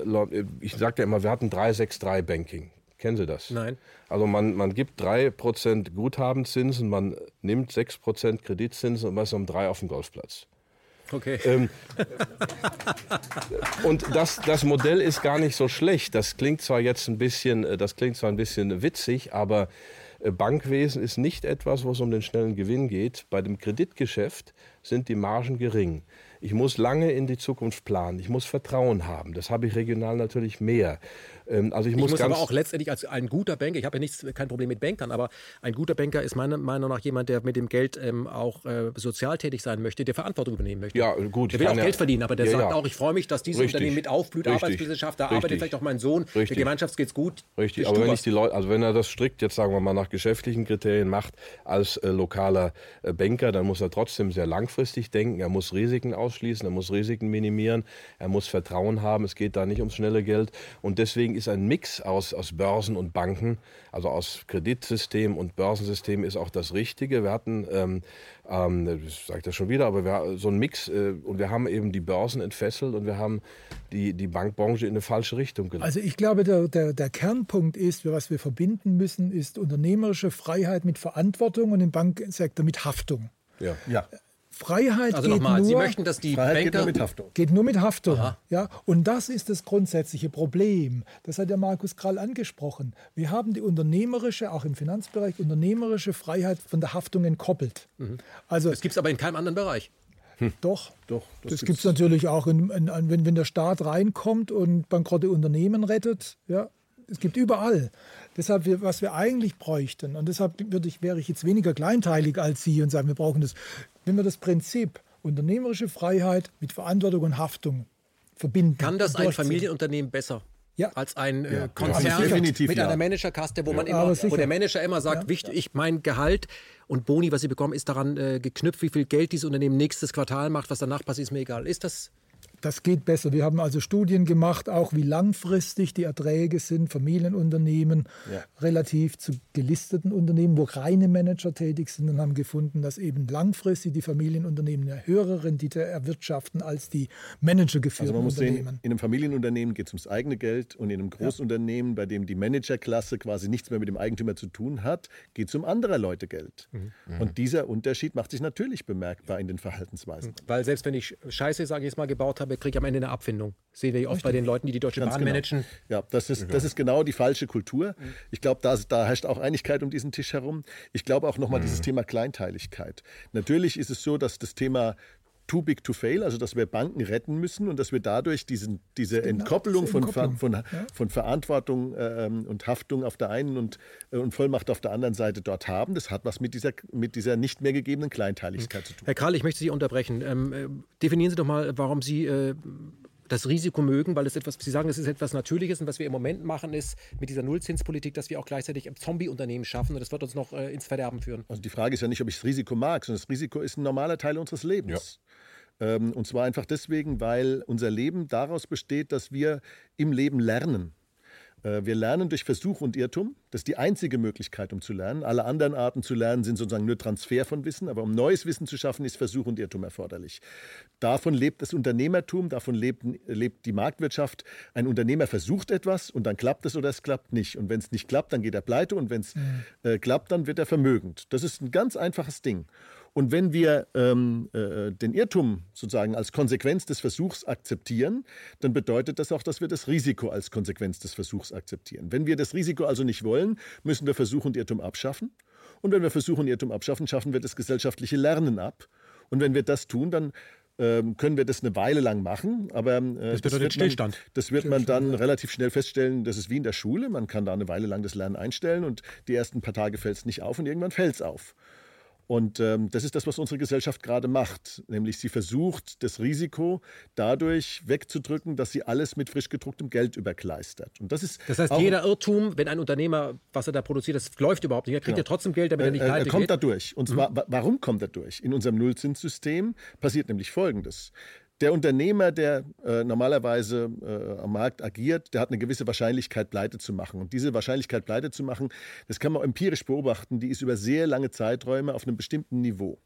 ich sage ja immer, wir hatten 363 Banking. Kennen Sie das? Nein. Also man, man gibt 3% Guthabenzinsen, man nimmt 6% Kreditzinsen und man ist um 3 auf dem Golfplatz. Okay. Ähm, und das, das Modell ist gar nicht so schlecht. Das klingt zwar jetzt ein bisschen, äh, das klingt zwar ein bisschen witzig, aber Bankwesen ist nicht etwas, wo es um den schnellen Gewinn geht. Bei dem Kreditgeschäft sind die Margen gering. Ich muss lange in die Zukunft planen. Ich muss Vertrauen haben. Das habe ich regional natürlich mehr. Ähm, also ich muss, ich muss aber auch letztendlich als ein guter Banker, ich habe ja nichts, kein Problem mit Bankern, aber ein guter Banker ist meiner Meinung nach jemand, der mit dem Geld ähm, auch äh, sozial tätig sein möchte, der Verantwortung übernehmen möchte. Ja, gut. Der will auch ja, Geld verdienen, aber der ja, sagt ja. auch, ich freue mich, dass dieses Richtig. Unternehmen mit aufblüht, Richtig. Arbeitsplätze schafft, da Richtig. arbeitet vielleicht auch mein Sohn, Richtig. der Gemeinschaft geht's gut. Richtig, aber wenn ich die Leute, also wenn er das strikt jetzt sagen wir mal nach geschäftlichen Kriterien macht als äh, lokaler äh, Banker, dann muss er trotzdem sehr langfristig denken. Er muss Risiken ausschließen, er muss Risiken minimieren, er muss Vertrauen haben. Es geht da nicht ums schnelle Geld und deswegen ist ein Mix aus aus, Börsen und Banken, also aus Kreditsystem und Börsensystem ist auch das Richtige. Wir hatten, ähm, ähm, ich sage das schon wieder, aber wir, so ein Mix äh, und wir haben eben die Börsen entfesselt und wir haben die, die Bankbranche in eine falsche Richtung gelenkt. Also ich glaube, der, der, der Kernpunkt ist, was wir verbinden müssen, ist unternehmerische Freiheit mit Verantwortung und im Banksektor mit Haftung. Ja. ja. Freiheit also geht nochmal, nur, Sie möchten, dass die Freiheit Banker... Geht nur mit Haftung. Geht nur mit Haftung. Ja? Und das ist das grundsätzliche Problem. Das hat der Markus Krall angesprochen. Wir haben die unternehmerische, auch im Finanzbereich, unternehmerische Freiheit von der Haftung entkoppelt. Mhm. Also, das gibt es aber in keinem anderen Bereich. Hm. Doch, Doch, das, das gibt es natürlich auch, in, in, wenn, wenn der Staat reinkommt und bankrotte Unternehmen rettet. Ja, es gibt überall. Deshalb, was wir eigentlich bräuchten, und deshalb ich, wäre ich jetzt weniger kleinteilig als Sie und sagen, wir brauchen das, wenn wir das Prinzip unternehmerische Freiheit mit Verantwortung und Haftung verbinden. Kann das ein Familienunternehmen besser? Ja. als ein äh, Konzern ja, mit ja. einer Managerkaste, wo, man immer, wo der Manager immer sagt, wichtig, ich, mein Gehalt und Boni, was Sie bekommen, ist daran äh, geknüpft, wie viel Geld dieses Unternehmen nächstes Quartal macht, was danach passiert, ist mir egal. Ist das das geht besser. Wir haben also Studien gemacht, auch wie langfristig die Erträge sind, Familienunternehmen ja. relativ zu gelisteten Unternehmen, wo reine Manager tätig sind und haben gefunden, dass eben langfristig die Familienunternehmen eine höhere Rendite erwirtschaften als die managergeführten also man muss Unternehmen. Sehen, in einem Familienunternehmen geht es ums eigene Geld und in einem Großunternehmen, ja. bei dem die Managerklasse quasi nichts mehr mit dem Eigentümer zu tun hat, geht es um anderer Leute Geld. Mhm. Und dieser Unterschied macht sich natürlich bemerkbar in den Verhaltensweisen. Weil selbst wenn ich Scheiße, sage ich jetzt mal, gebaut habe, habe, kriege ich am Ende eine Abfindung. Sehen wir oft bei den Leuten, die die Deutsche Ganz Bahn genau. managen. Ja, das ist, das ist genau die falsche Kultur. Ich glaube, da, da herrscht auch Einigkeit um diesen Tisch herum. Ich glaube auch nochmal mhm. dieses Thema Kleinteiligkeit. Natürlich ist es so, dass das Thema too big to fail, also dass wir Banken retten müssen und dass wir dadurch diesen, diese genau, Entkoppelung, von, Entkoppelung. Von, ja. von, Verantwortung äh, und Haftung auf der einen und, äh, und Vollmacht auf der anderen Seite dort haben. Das hat was mit dieser, mit dieser nicht mehr gegebenen Kleinteiligkeit zu tun. Herr Karl, ich möchte Sie unterbrechen. Ähm, äh, definieren Sie doch mal, warum Sie äh, das Risiko mögen, weil es etwas, Sie sagen, es ist etwas Natürliches und was wir im Moment machen, ist mit dieser Nullzinspolitik, dass wir auch gleichzeitig Zombie-Unternehmen schaffen und das wird uns noch äh, ins Verderben führen. Also die Frage ist ja nicht, ob ich das Risiko mag, sondern das Risiko ist ein normaler Teil unseres Lebens. Ja. Ähm, und zwar einfach deswegen, weil unser Leben daraus besteht, dass wir im Leben lernen. Äh, wir lernen durch Versuch und Irrtum. Das ist die einzige Möglichkeit, um zu lernen. Alle anderen Arten zu lernen sind sozusagen nur Transfer von Wissen. Aber um neues Wissen zu schaffen, ist Versuch und Irrtum erforderlich. Davon lebt das Unternehmertum, davon lebt, lebt die Marktwirtschaft. Ein Unternehmer versucht etwas und dann klappt es oder es klappt nicht. Und wenn es nicht klappt, dann geht er pleite. Und wenn es mhm. äh, klappt, dann wird er vermögend. Das ist ein ganz einfaches Ding. Und wenn wir ähm, äh, den Irrtum sozusagen als Konsequenz des Versuchs akzeptieren, dann bedeutet das auch, dass wir das Risiko als Konsequenz des Versuchs akzeptieren. Wenn wir das Risiko also nicht wollen, müssen wir Versuch und Irrtum abschaffen. Und wenn wir Versuch und Irrtum abschaffen, schaffen wir das gesellschaftliche Lernen ab. Und wenn wir das tun, dann ähm, können wir das eine Weile lang machen. Aber äh, das bedeutet das Stillstand. Man, das wird man dann relativ schnell feststellen, das ist wie in der Schule. Man kann da eine Weile lang das Lernen einstellen und die ersten paar Tage fällt es nicht auf und irgendwann fällt es auf. Und ähm, das ist das, was unsere Gesellschaft gerade macht. Nämlich sie versucht, das Risiko dadurch wegzudrücken, dass sie alles mit frisch gedrucktem Geld überkleistert. Und das, ist das heißt, jeder Irrtum, wenn ein Unternehmer, was er da produziert, das läuft überhaupt nicht. Er kriegt genau. ja trotzdem Geld, damit er nicht pleite Er kommt geht. da durch. Und zwar, mhm. warum kommt er durch? In unserem Nullzinssystem passiert nämlich Folgendes. Der Unternehmer, der äh, normalerweise äh, am Markt agiert, der hat eine gewisse Wahrscheinlichkeit, pleite zu machen. Und diese Wahrscheinlichkeit, pleite zu machen, das kann man empirisch beobachten, die ist über sehr lange Zeiträume auf einem bestimmten Niveau.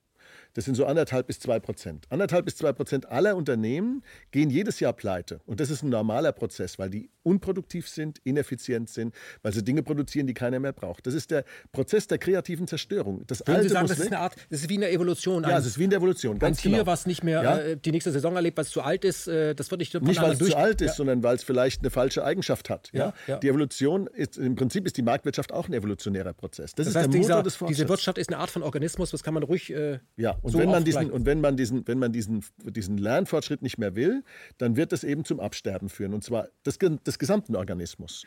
Das sind so anderthalb bis zwei Prozent. Anderthalb bis zwei Prozent aller Unternehmen gehen jedes Jahr pleite. Und das ist ein normaler Prozess, weil die unproduktiv sind, ineffizient sind, weil sie Dinge produzieren, die keiner mehr braucht. Das ist der Prozess der kreativen Zerstörung. Das Würden Alte Sie sagen, das ist eine Art, das ist wie eine Evolution. Ja, es ist wie eine Evolution. Ganz ein Tier, genau. was nicht mehr ja? äh, die nächste Saison erlebt, weil es zu alt ist, äh, das wird nicht Nicht, weil es zu alt ist, ja. sondern weil es vielleicht eine falsche Eigenschaft hat. Ja? ja? Die Evolution ist, im Prinzip ist die Marktwirtschaft auch ein evolutionärer Prozess. Das, das ist heißt, der Motor dieser, des Fortschritts. Diese Wirtschaft ist eine Art von Organismus, das kann man ruhig äh, Ja, und so wenn man diesen, und wenn man diesen, wenn man diesen, diesen Lernfortschritt nicht mehr will, dann wird das eben zum Absterben führen. Und zwar des, des gesamten Organismus.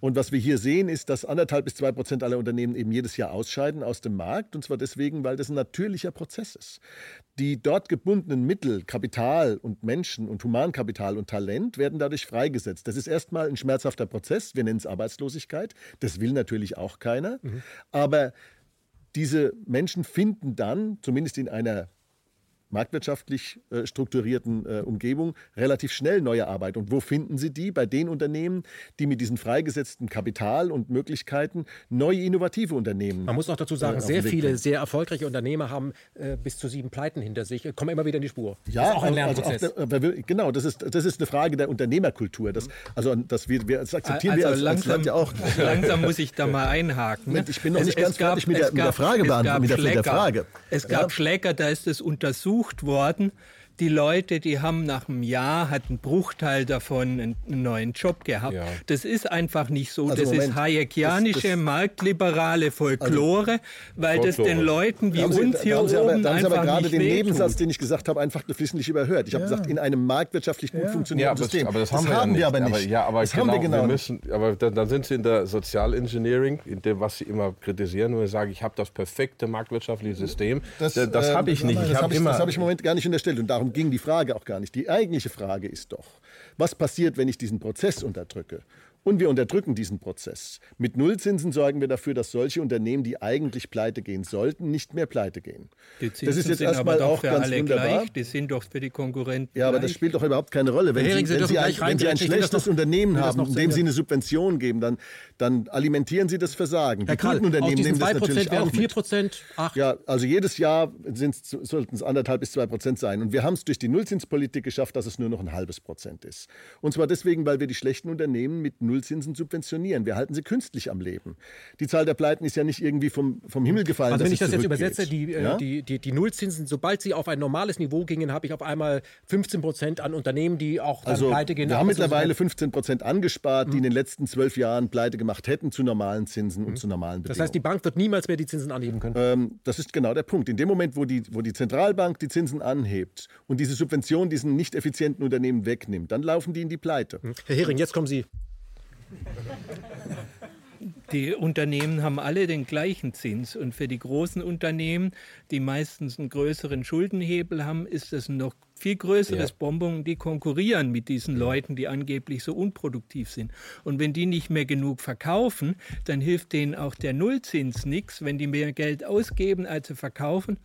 Und was wir hier sehen, ist, dass anderthalb bis zwei Prozent aller Unternehmen eben jedes Jahr ausscheiden aus dem Markt. Und zwar deswegen, weil das ein natürlicher Prozess ist. Die dort gebundenen Mittel, Kapital und Menschen und Humankapital und Talent werden dadurch freigesetzt. Das ist erstmal ein schmerzhafter Prozess. Wir nennen es Arbeitslosigkeit. Das will natürlich auch keiner. Mhm. Aber diese Menschen finden dann, zumindest in einer marktwirtschaftlich äh, strukturierten äh, Umgebung relativ schnell neue Arbeit. Und wo finden Sie die? Bei den Unternehmen, die mit diesen freigesetzten Kapital und Möglichkeiten neue innovative Unternehmen. Man muss auch dazu sagen, äh, sehr viele bringen. sehr erfolgreiche Unternehmer haben äh, bis zu sieben Pleiten hinter sich, kommen immer wieder in die Spur. Ja, das ist auch ein Lernprozess. Also auch der, genau, das ist, das ist eine Frage der Unternehmerkultur. Das, also das, wir, wir das akzeptieren also wir als, langsam, als ja auch. Langsam muss ich da mal einhaken. Ne? Ich bin noch es, nicht ganz gab, fertig mit der, gab, mit der Frage beantwortet. Mit der, Frage. Es gab ja. Schläger, da ist es untersucht untersucht worden die Leute, die haben nach einem Jahr, hat ein Bruchteil davon einen, neuen Job gehabt. Ja. Das ist einfach nicht so. Also das Moment, ist hayekianische, das, das, marktliberale Folklore, also, weil Folklore. das den Leuten wie Sie, uns hier da oben aber, da haben Sie aber gerade den Nebensatz, den ich gesagt habe, einfach flüssig überhört. Ich habe gesagt, in einem marktwirtschaftlich gut ja. funktionierenden ja, System. Aber das, haben, das wir, haben wir, aber nicht. Aber, ja, aber das genau, haben wir genau wir müssen, Aber dann, dann, sind Sie in der Sozialengineering, in dem, was Sie immer kritisieren, wo Sie sagen, ich habe das perfekte marktwirtschaftliche System. Das, das äh, habe ich nicht. Das habe ich, hab ich im Moment gar nicht unterstellt. Und darum ging die Frage auch gar nicht. Die eigentliche Frage ist doch, was passiert, wenn ich diesen Prozess unterdrücke? Und wir unterdrücken diesen Prozess. Mit Nullzinsen sorgen wir dafür, dass solche Unternehmen, die eigentlich pleite gehen sollten, nicht mehr pleite gehen. Die Zinsen das ist jetzt erstmal auch ganz alle wunderbar. Gleich. Die sind doch für die Konkurrenten. Ja, aber gleich. das spielt doch überhaupt keine Rolle. Wenn, Sie, wenn Sie, ein, wenn Sie ein schlechtes Unternehmen haben, dem Sie eine Subvention geben, dann, dann alimentieren Sie das Versagen. Herr die Karl, guten Unternehmen nehmen das natürlich auch 4 Prozent, 8 Ja, also jedes Jahr sollten es anderthalb bis zwei Prozent sein. Und wir haben es durch die Nullzinspolitik geschafft, dass es nur noch ein halbes Prozent ist. Und zwar deswegen, weil wir die schlechten Unternehmen mit Nullzinsen subventionieren. Wir halten sie künstlich am Leben. Die Zahl der Pleiten ist ja nicht irgendwie vom, vom Himmel gefallen. Also wenn ich das jetzt übersetze, die, äh, ja? die, die, die, Nullzinsen, sobald sie auf ein normales Niveau gingen, habe ich auf einmal 15 Prozent an Unternehmen, die auch also, pleite gehen. Wir haben mittlerweile 15 Prozent angespart, mhm. die in den letzten zwölf Jahren pleite gemacht hätten zu normalen Zinsen mhm. und zu normalen Bedingungen. Das heißt, die Bank wird niemals mehr die Zinsen anheben können? Ähm, das ist genau der Punkt. In dem Moment, wo die, wo die Zentralbank die Zinsen anhebt und diese Subvention diesen nicht effizienten Unternehmen wegnimmt, dann laufen die in die Pleite. Mhm. Herr Hering, jetzt kommen Sie. Die Unternehmen haben alle den gleichen Zins und für die großen Unternehmen, die meistens einen größeren Schuldenhebel haben, ist es ein noch viel größeres ja. Bonbon. Die konkurrieren mit diesen Leuten, die angeblich so unproduktiv sind. Und wenn die nicht mehr genug verkaufen, dann hilft denen auch der Nullzins nichts. Wenn die mehr Geld ausgeben, als sie verkaufen,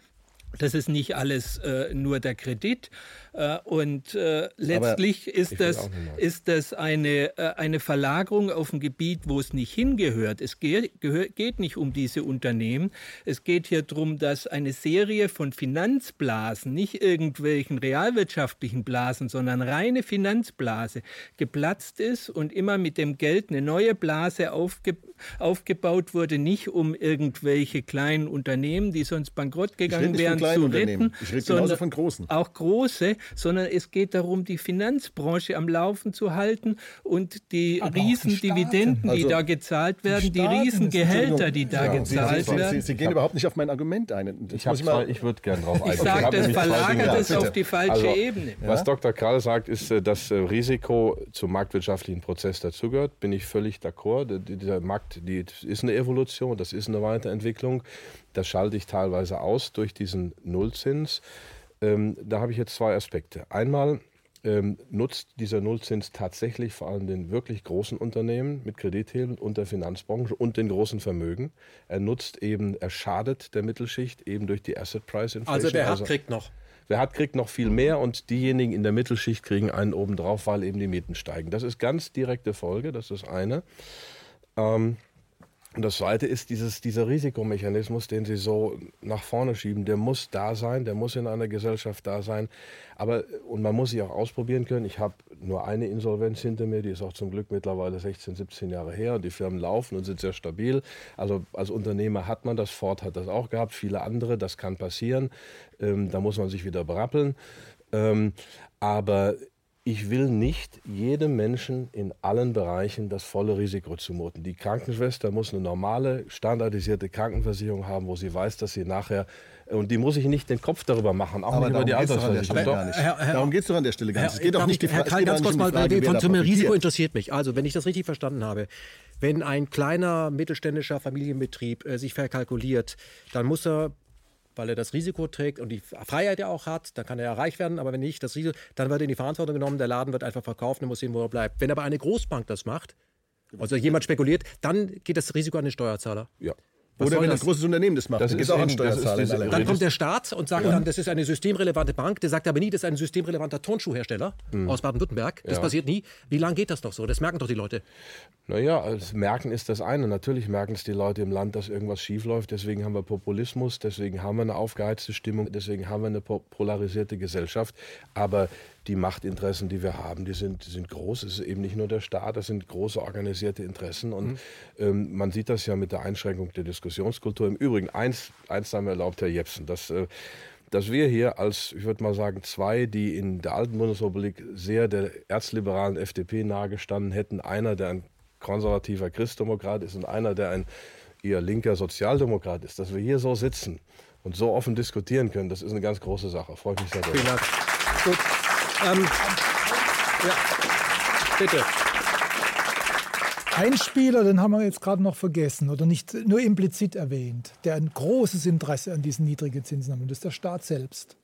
das ist nicht alles äh, nur der Kredit. Äh, und äh, letztlich ist das, ist das eine, äh, eine Verlagerung auf ein Gebiet, wo es nicht hingehört. Es geht, geht nicht um diese Unternehmen. Es geht hier darum, dass eine Serie von Finanzblasen, nicht irgendwelchen realwirtschaftlichen Blasen, sondern reine Finanzblase geplatzt ist und immer mit dem Geld eine neue Blase aufge, aufgebaut wurde, nicht um irgendwelche kleinen Unternehmen, die sonst bankrott gegangen wären, zu retten, ich rede sondern von großen. auch große, sondern es geht darum, die Finanzbranche am Laufen zu halten und die Aber Riesendividenden, die also, da gezahlt werden, die, die Riesengehälter, die da ja, gezahlt Sie, werden. Sie, Sie, gehen überhaupt nicht auf mein Argument ein. Ich, ich würde gerne darauf eingehen. Ich sage, das verlagert es auf die falsche also, Ebene. Was Dr. Karl sagt, ist, äh, dass äh, Risiko zum marktwirtschaftlichen Prozess dazugehört. Bin ich völlig d'accord. Dieser Markt die ist eine Evolution, das ist eine Weiterentwicklung. Das schalte ich teilweise aus durch diesen Nullzins. Ähm, da habe ich jetzt zwei Aspekte. Einmal ähm, nutzt dieser Nullzins tatsächlich vor allem den wirklich großen Unternehmen mit Kredithebeln und der Finanzbranche und den großen Vermögen. Er nutzt eben, er schadet der Mittelschicht eben durch die Asset Price Inflation. Also wer hat, also, kriegt noch. Wer hat, kriegt noch viel mehr und diejenigen in der Mittelschicht kriegen einen obendrauf, weil eben die Mieten steigen. Das ist ganz direkte Folge, das ist eine. Ähm, und das Zweite ist dieses, dieser Risikomechanismus, den Sie so nach vorne schieben, der muss da sein, der muss in einer Gesellschaft da sein. Aber, und man muss sich auch ausprobieren können. Ich habe nur eine Insolvenz hinter mir, die ist auch zum Glück mittlerweile 16, 17 Jahre her. Und die Firmen laufen und sind sehr stabil. Also als Unternehmer hat man das, Ford hat das auch gehabt, viele andere, das kann passieren. Ähm, da muss man sich wieder berappeln. Ähm, aber ich will nicht jedem Menschen in allen Bereichen das volle Risiko zumuten. Die Krankenschwester muss eine normale, standardisierte Krankenversicherung haben, wo sie weiß, dass sie nachher und die muss ich nicht den Kopf darüber machen, auch aber nicht über die Altersversicherung. darum geht es doch an der Stelle gar nicht. Es geht doch nicht die Herr Karl, ganz kurz mal, von zum Risiko interessiert mich. Also, wenn ich das richtig verstanden habe, wenn ein kleiner mittelständischer Familienbetrieb äh, sich verkalkuliert, dann muss er weil er das Risiko trägt und die Freiheit ja auch hat, dann kann er ja reich werden, aber wenn nicht, das Risiko, dann wird er in die Verantwortung genommen, der Laden wird einfach verkauft und muss sehen, wo er bleibt. Wenn aber eine Großbank das macht, also jemand spekuliert, dann geht das Risiko an den Steuerzahler. Ja. Was Oder wenn ein großes Unternehmen das macht, das ist auch ein Steuerzahler. Dann kommt der Staat und sagt ja. dann, das ist eine systemrelevante Bank. Der sagt aber nie, das ist ein systemrelevanter Turnschuhhersteller mhm. aus Baden-Württemberg. Das ja. passiert nie. Wie lange geht das noch so? Das merken doch die Leute. Naja, das Merken ist das eine. Natürlich merken es die Leute im Land, dass irgendwas schiefläuft. Deswegen haben wir Populismus, deswegen haben wir eine aufgeheizte Stimmung, deswegen haben wir eine polarisierte Gesellschaft. Aber die Machtinteressen, die wir haben, die sind, die sind groß. Es ist eben nicht nur der Staat, das sind große organisierte Interessen. Und mhm. ähm, man sieht das ja mit der Einschränkung der Diskussionskultur. Im Übrigen, eins, eins haben wir erlaubt, Herr Jepsen, dass, äh, dass wir hier als, ich würde mal sagen, zwei, die in der alten Bundesrepublik sehr der erzliberalen FDP nahegestanden hätten, einer, der ein konservativer Christdemokrat ist und einer, der ein eher linker Sozialdemokrat ist, dass wir hier so sitzen und so offen diskutieren können, das ist eine ganz große Sache. Freut mich sehr. Vielen Dank. Gut. Ähm, ja, bitte. Ein Spieler, den haben wir jetzt gerade noch vergessen oder nicht nur implizit erwähnt, der ein großes Interesse an diesen niedrigen Zinsen hat, und das ist der Staat selbst.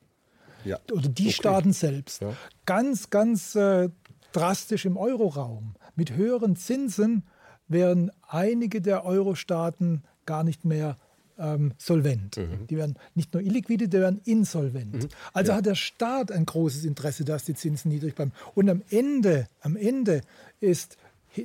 Ja. Oder die okay. Staaten selbst. Ja. Ganz, ganz äh, drastisch im Euroraum. Mit höheren Zinsen wären einige der Euro-Staaten gar nicht mehr ähm, solvent. Mhm. Die werden nicht nur illiquide, die werden insolvent. Mhm. Also ja. hat der Staat ein großes Interesse, dass die Zinsen niedrig bleiben. Und am Ende, am Ende ist,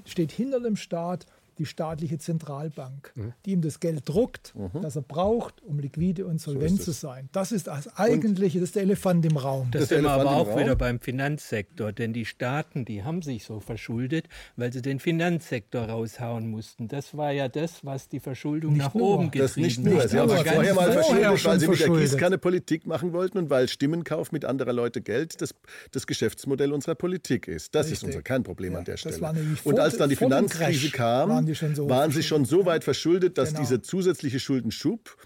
steht hinter dem Staat die staatliche Zentralbank, mhm. die ihm das Geld druckt, mhm. das er braucht, um liquide und solvent so zu sein. Das ist das Eigentliche, und das ist der Elefant im Raum. Das, das sind wir aber auch wieder beim Finanzsektor, denn die Staaten, die haben sich so verschuldet, weil sie den Finanzsektor raushauen mussten. Das war ja das, was die Verschuldung nicht nach nur. oben getrieben hat. Das nicht nur. Sie haben sich vorher mal verschuldet, weil sie mit der Gießkanne Politik machen wollten und weil Stimmenkauf mit anderer Leute Geld das, das Geschäftsmodell unserer Politik ist. Das Richtig. ist unser Kernproblem ja, an der Stelle. Und als dann die Finanzkrise kam, waren, schon so waren sie schon so weit verschuldet, dass genau. dieser zusätzliche Schuldenschub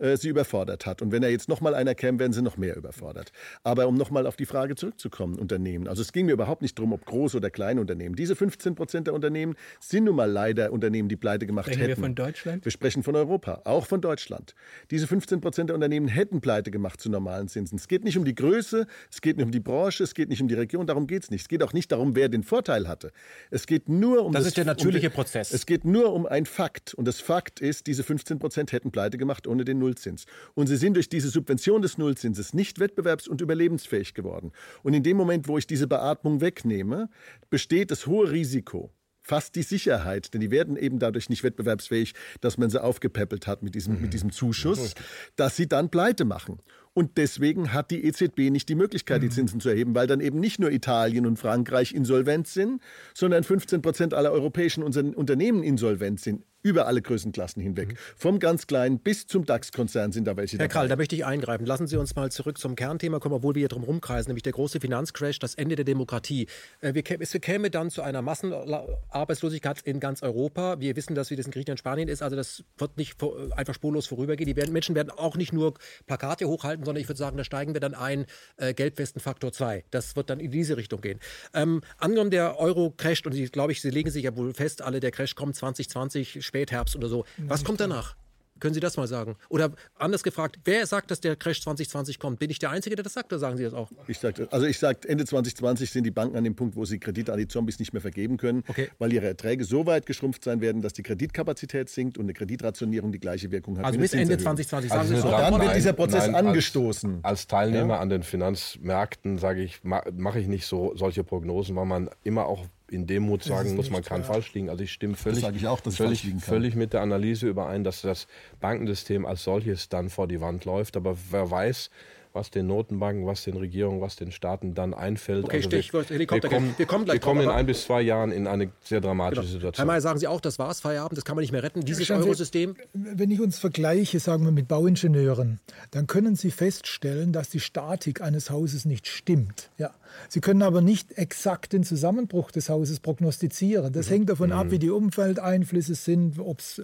äh, sie überfordert hat. Und wenn er jetzt noch mal einer käme, wären sie noch mehr überfordert. Aber um noch mal auf die Frage zurückzukommen, Unternehmen. Also es ging mir überhaupt nicht darum, ob große oder kleine Unternehmen. Diese 15 Prozent der Unternehmen sind nun mal leider Unternehmen, die pleite gemacht sprechen hätten. wir von Deutschland? Wir sprechen von Europa, auch von Deutschland. Diese 15 Prozent der Unternehmen hätten pleite gemacht zu normalen Zinsen. Es geht nicht um die Größe, es geht nicht um die Branche, es geht nicht um die Region, darum geht es nicht. Es geht auch nicht darum, wer den Vorteil hatte. Es geht nur um das, das ist der natürliche um, Prozess. Es geht nur um ein Fakt. Und das Fakt ist, diese 15 Prozent hätten pleite gemacht ohne den Nullzins. Und sie sind durch diese Subvention des Nullzinses nicht wettbewerbs- und überlebensfähig geworden. Und in dem Moment, wo ich diese Beatmung wegnehme, besteht das hohe Risiko, fast die Sicherheit, denn die werden eben dadurch nicht wettbewerbsfähig, dass man sie aufgepäppelt hat mit diesem, mhm. mit diesem Zuschuss, dass sie dann pleite machen. Und deswegen hat die EZB nicht die Möglichkeit, die mhm. Zinsen zu erheben, weil dann eben nicht nur Italien und Frankreich insolvent sind, sondern 15 Prozent aller europäischen Unternehmen insolvent sind. Über alle Größenklassen hinweg. Mhm. Vom ganz kleinen bis zum DAX-Konzern sind da welche Herr dabei. Karl, da möchte ich eingreifen. Lassen Sie uns mal zurück zum Kernthema kommen, obwohl wir hier drum rumkreisen, nämlich der große Finanzcrash, das Ende der Demokratie. Äh, es käme dann zu einer Massenarbeitslosigkeit in ganz Europa. Wir wissen, dass wie das in Griechenland, Spanien ist. Also das wird nicht einfach spurlos vorübergehen. Die Menschen werden auch nicht nur Plakate hochhalten, sondern ich würde sagen, da steigen wir dann ein, äh, Gelbwesten-Faktor 2. Das wird dann in diese Richtung gehen. Ähm, angenommen, der Euro crasht und ich glaube, ich, Sie legen sich ja wohl fest, alle, der Crash kommt 2020, Spätherbst oder so. Was kommt danach? Können Sie das mal sagen? Oder anders gefragt, wer sagt, dass der Crash 2020 kommt? Bin ich der Einzige, der das sagt, oder sagen Sie das auch? Ich sag, also ich sage, Ende 2020 sind die Banken an dem Punkt, wo sie Kredite an die Zombies nicht mehr vergeben können, okay. weil ihre Erträge so weit geschrumpft sein werden, dass die Kreditkapazität sinkt und eine Kreditrationierung die gleiche Wirkung hat. Also bis Ende 2020 sagen also Sie so. Dann wird dieser Prozess nein, angestoßen. Als, als Teilnehmer ja. an den Finanzmärkten sage ich, mache ich nicht so solche Prognosen, weil man immer auch in Demut sagen muss, man kann falsch liegen. Also ich stimme völlig, ich auch, völlig, völlig mit der Analyse überein, dass das Bankensystem als solches dann vor die Wand läuft. Aber wer weiß, was den Notenbanken, was den Regierungen, was den Staaten dann einfällt. Okay, also wir, Helikopter. Wir kommen, wir kommen, wir kommen in ein bis zwei Jahren in eine sehr dramatische genau. Situation. Herr Mayer, sagen Sie auch, das war's, Feierabend, das kann man nicht mehr retten, dieses Eurosystem? Wenn ich uns vergleiche, sagen wir mit Bauingenieuren, dann können Sie feststellen, dass die Statik eines Hauses nicht stimmt. Ja. Sie können aber nicht exakt den Zusammenbruch des Hauses prognostizieren. Das mhm. hängt davon mhm. ab, wie die Umfeldeinflüsse sind, ob es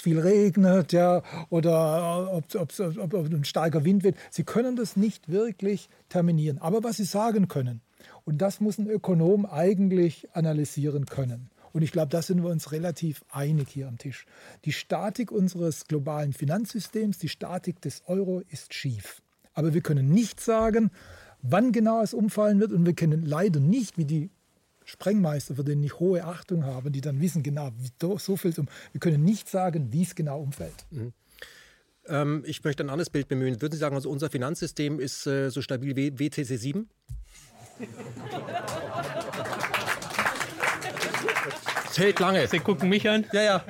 viel regnet ja, oder ob, ob, ob, ob ein starker Wind wird. Sie können das nicht wirklich terminieren. Aber was Sie sagen können, und das muss ein Ökonom eigentlich analysieren können. Und ich glaube, da sind wir uns relativ einig hier am Tisch. Die Statik unseres globalen Finanzsystems, die Statik des Euro ist schief. Aber wir können nicht sagen, wann genau es umfallen wird. Und wir kennen leider nicht, wie die Sprengmeister, für den ich hohe Achtung habe, die dann wissen genau, wie so viel um. Wir können nicht sagen, wie es genau umfällt. Mhm. Ähm, ich möchte ein anderes Bild bemühen. Würden Sie sagen, also unser Finanzsystem ist äh, so stabil wie WTC 7? Es hält lange. Sie gucken mich an? Ja, ja.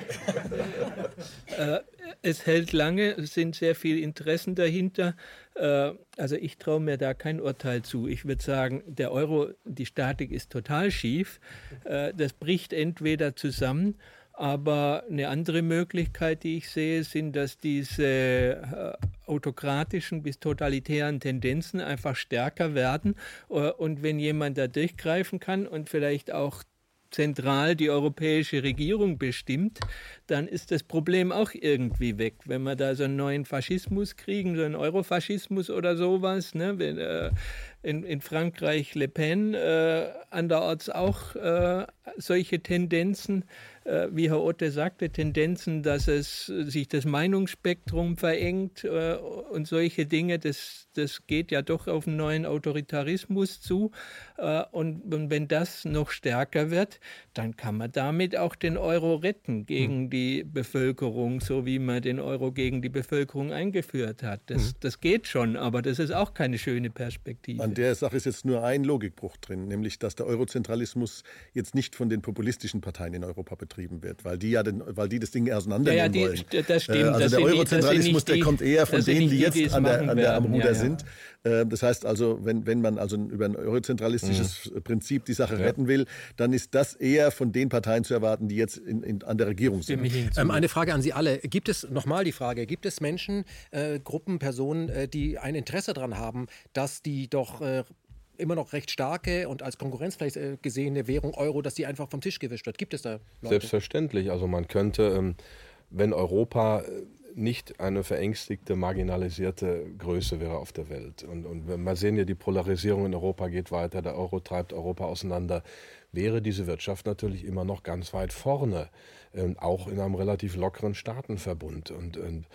äh, es hält lange, es sind sehr viele Interessen dahinter. Äh, also ich traue mir da kein Urteil zu. Ich würde sagen, der Euro, die Statik ist total schief. Äh, das bricht entweder zusammen aber eine andere Möglichkeit, die ich sehe, sind, dass diese äh, autokratischen bis totalitären Tendenzen einfach stärker werden. Und wenn jemand da durchgreifen kann und vielleicht auch zentral die europäische Regierung bestimmt, dann ist das Problem auch irgendwie weg. Wenn wir da so einen neuen Faschismus kriegen, so einen Eurofaschismus oder sowas, ne, wenn, äh, in, in, Frankreich Le Pen, äh, anderorts auch äh, solche Tendenzen, äh, wie Herr Otte sagte, Tendenzen, dass es sich das Meinungsspektrum verengt äh, und solche Dinge, das, das geht ja doch auf einen neuen Autoritarismus zu. Äh, und, wenn das noch stärker wird, dann kann man damit auch den Euro retten gegen mhm. die Bevölkerung, so wie man den Euro gegen die Bevölkerung eingeführt hat. Das, mhm. das geht schon, aber das ist auch keine schöne Perspektive. An der Sache ist jetzt nur ein Logikbruch drin, nämlich dass der Eurozentralismus jetzt nicht von den populistischen Parteien in Europa betrieben wird, weil die ja den, weil die das Ding auseinandernehmen ja, ja, die, wollen. Das stimmt. Äh, also das der Eurozentralismus, der kommt eher von denen, die jetzt an der, an der, am Ruder ja, sind. Äh, das heißt also, wenn, wenn man also über ein eurozentralistisches mhm. Prinzip die Sache retten will, dann ist das eher von den Parteien zu erwarten, die jetzt in, in, an der Regierung sind. Ähm, eine Frage an Sie alle. Gibt es, nochmal die Frage, gibt es Menschen, äh, Gruppen, Personen, äh, die ein Interesse daran haben, dass die doch äh, immer noch recht starke und als Konkurrenz vielleicht äh, gesehene Währung Euro, dass die einfach vom Tisch gewischt wird. Gibt es da Leute? Selbstverständlich. Also man könnte, ähm, wenn Europa äh, nicht eine verängstigte, marginalisierte Größe wäre auf der Welt. Und, und wir sehen ja, die Polarisierung in Europa geht weiter, der Euro treibt Europa auseinander, wäre diese Wirtschaft natürlich immer noch ganz weit vorne, äh, auch in einem relativ lockeren Staatenverbund. Und, und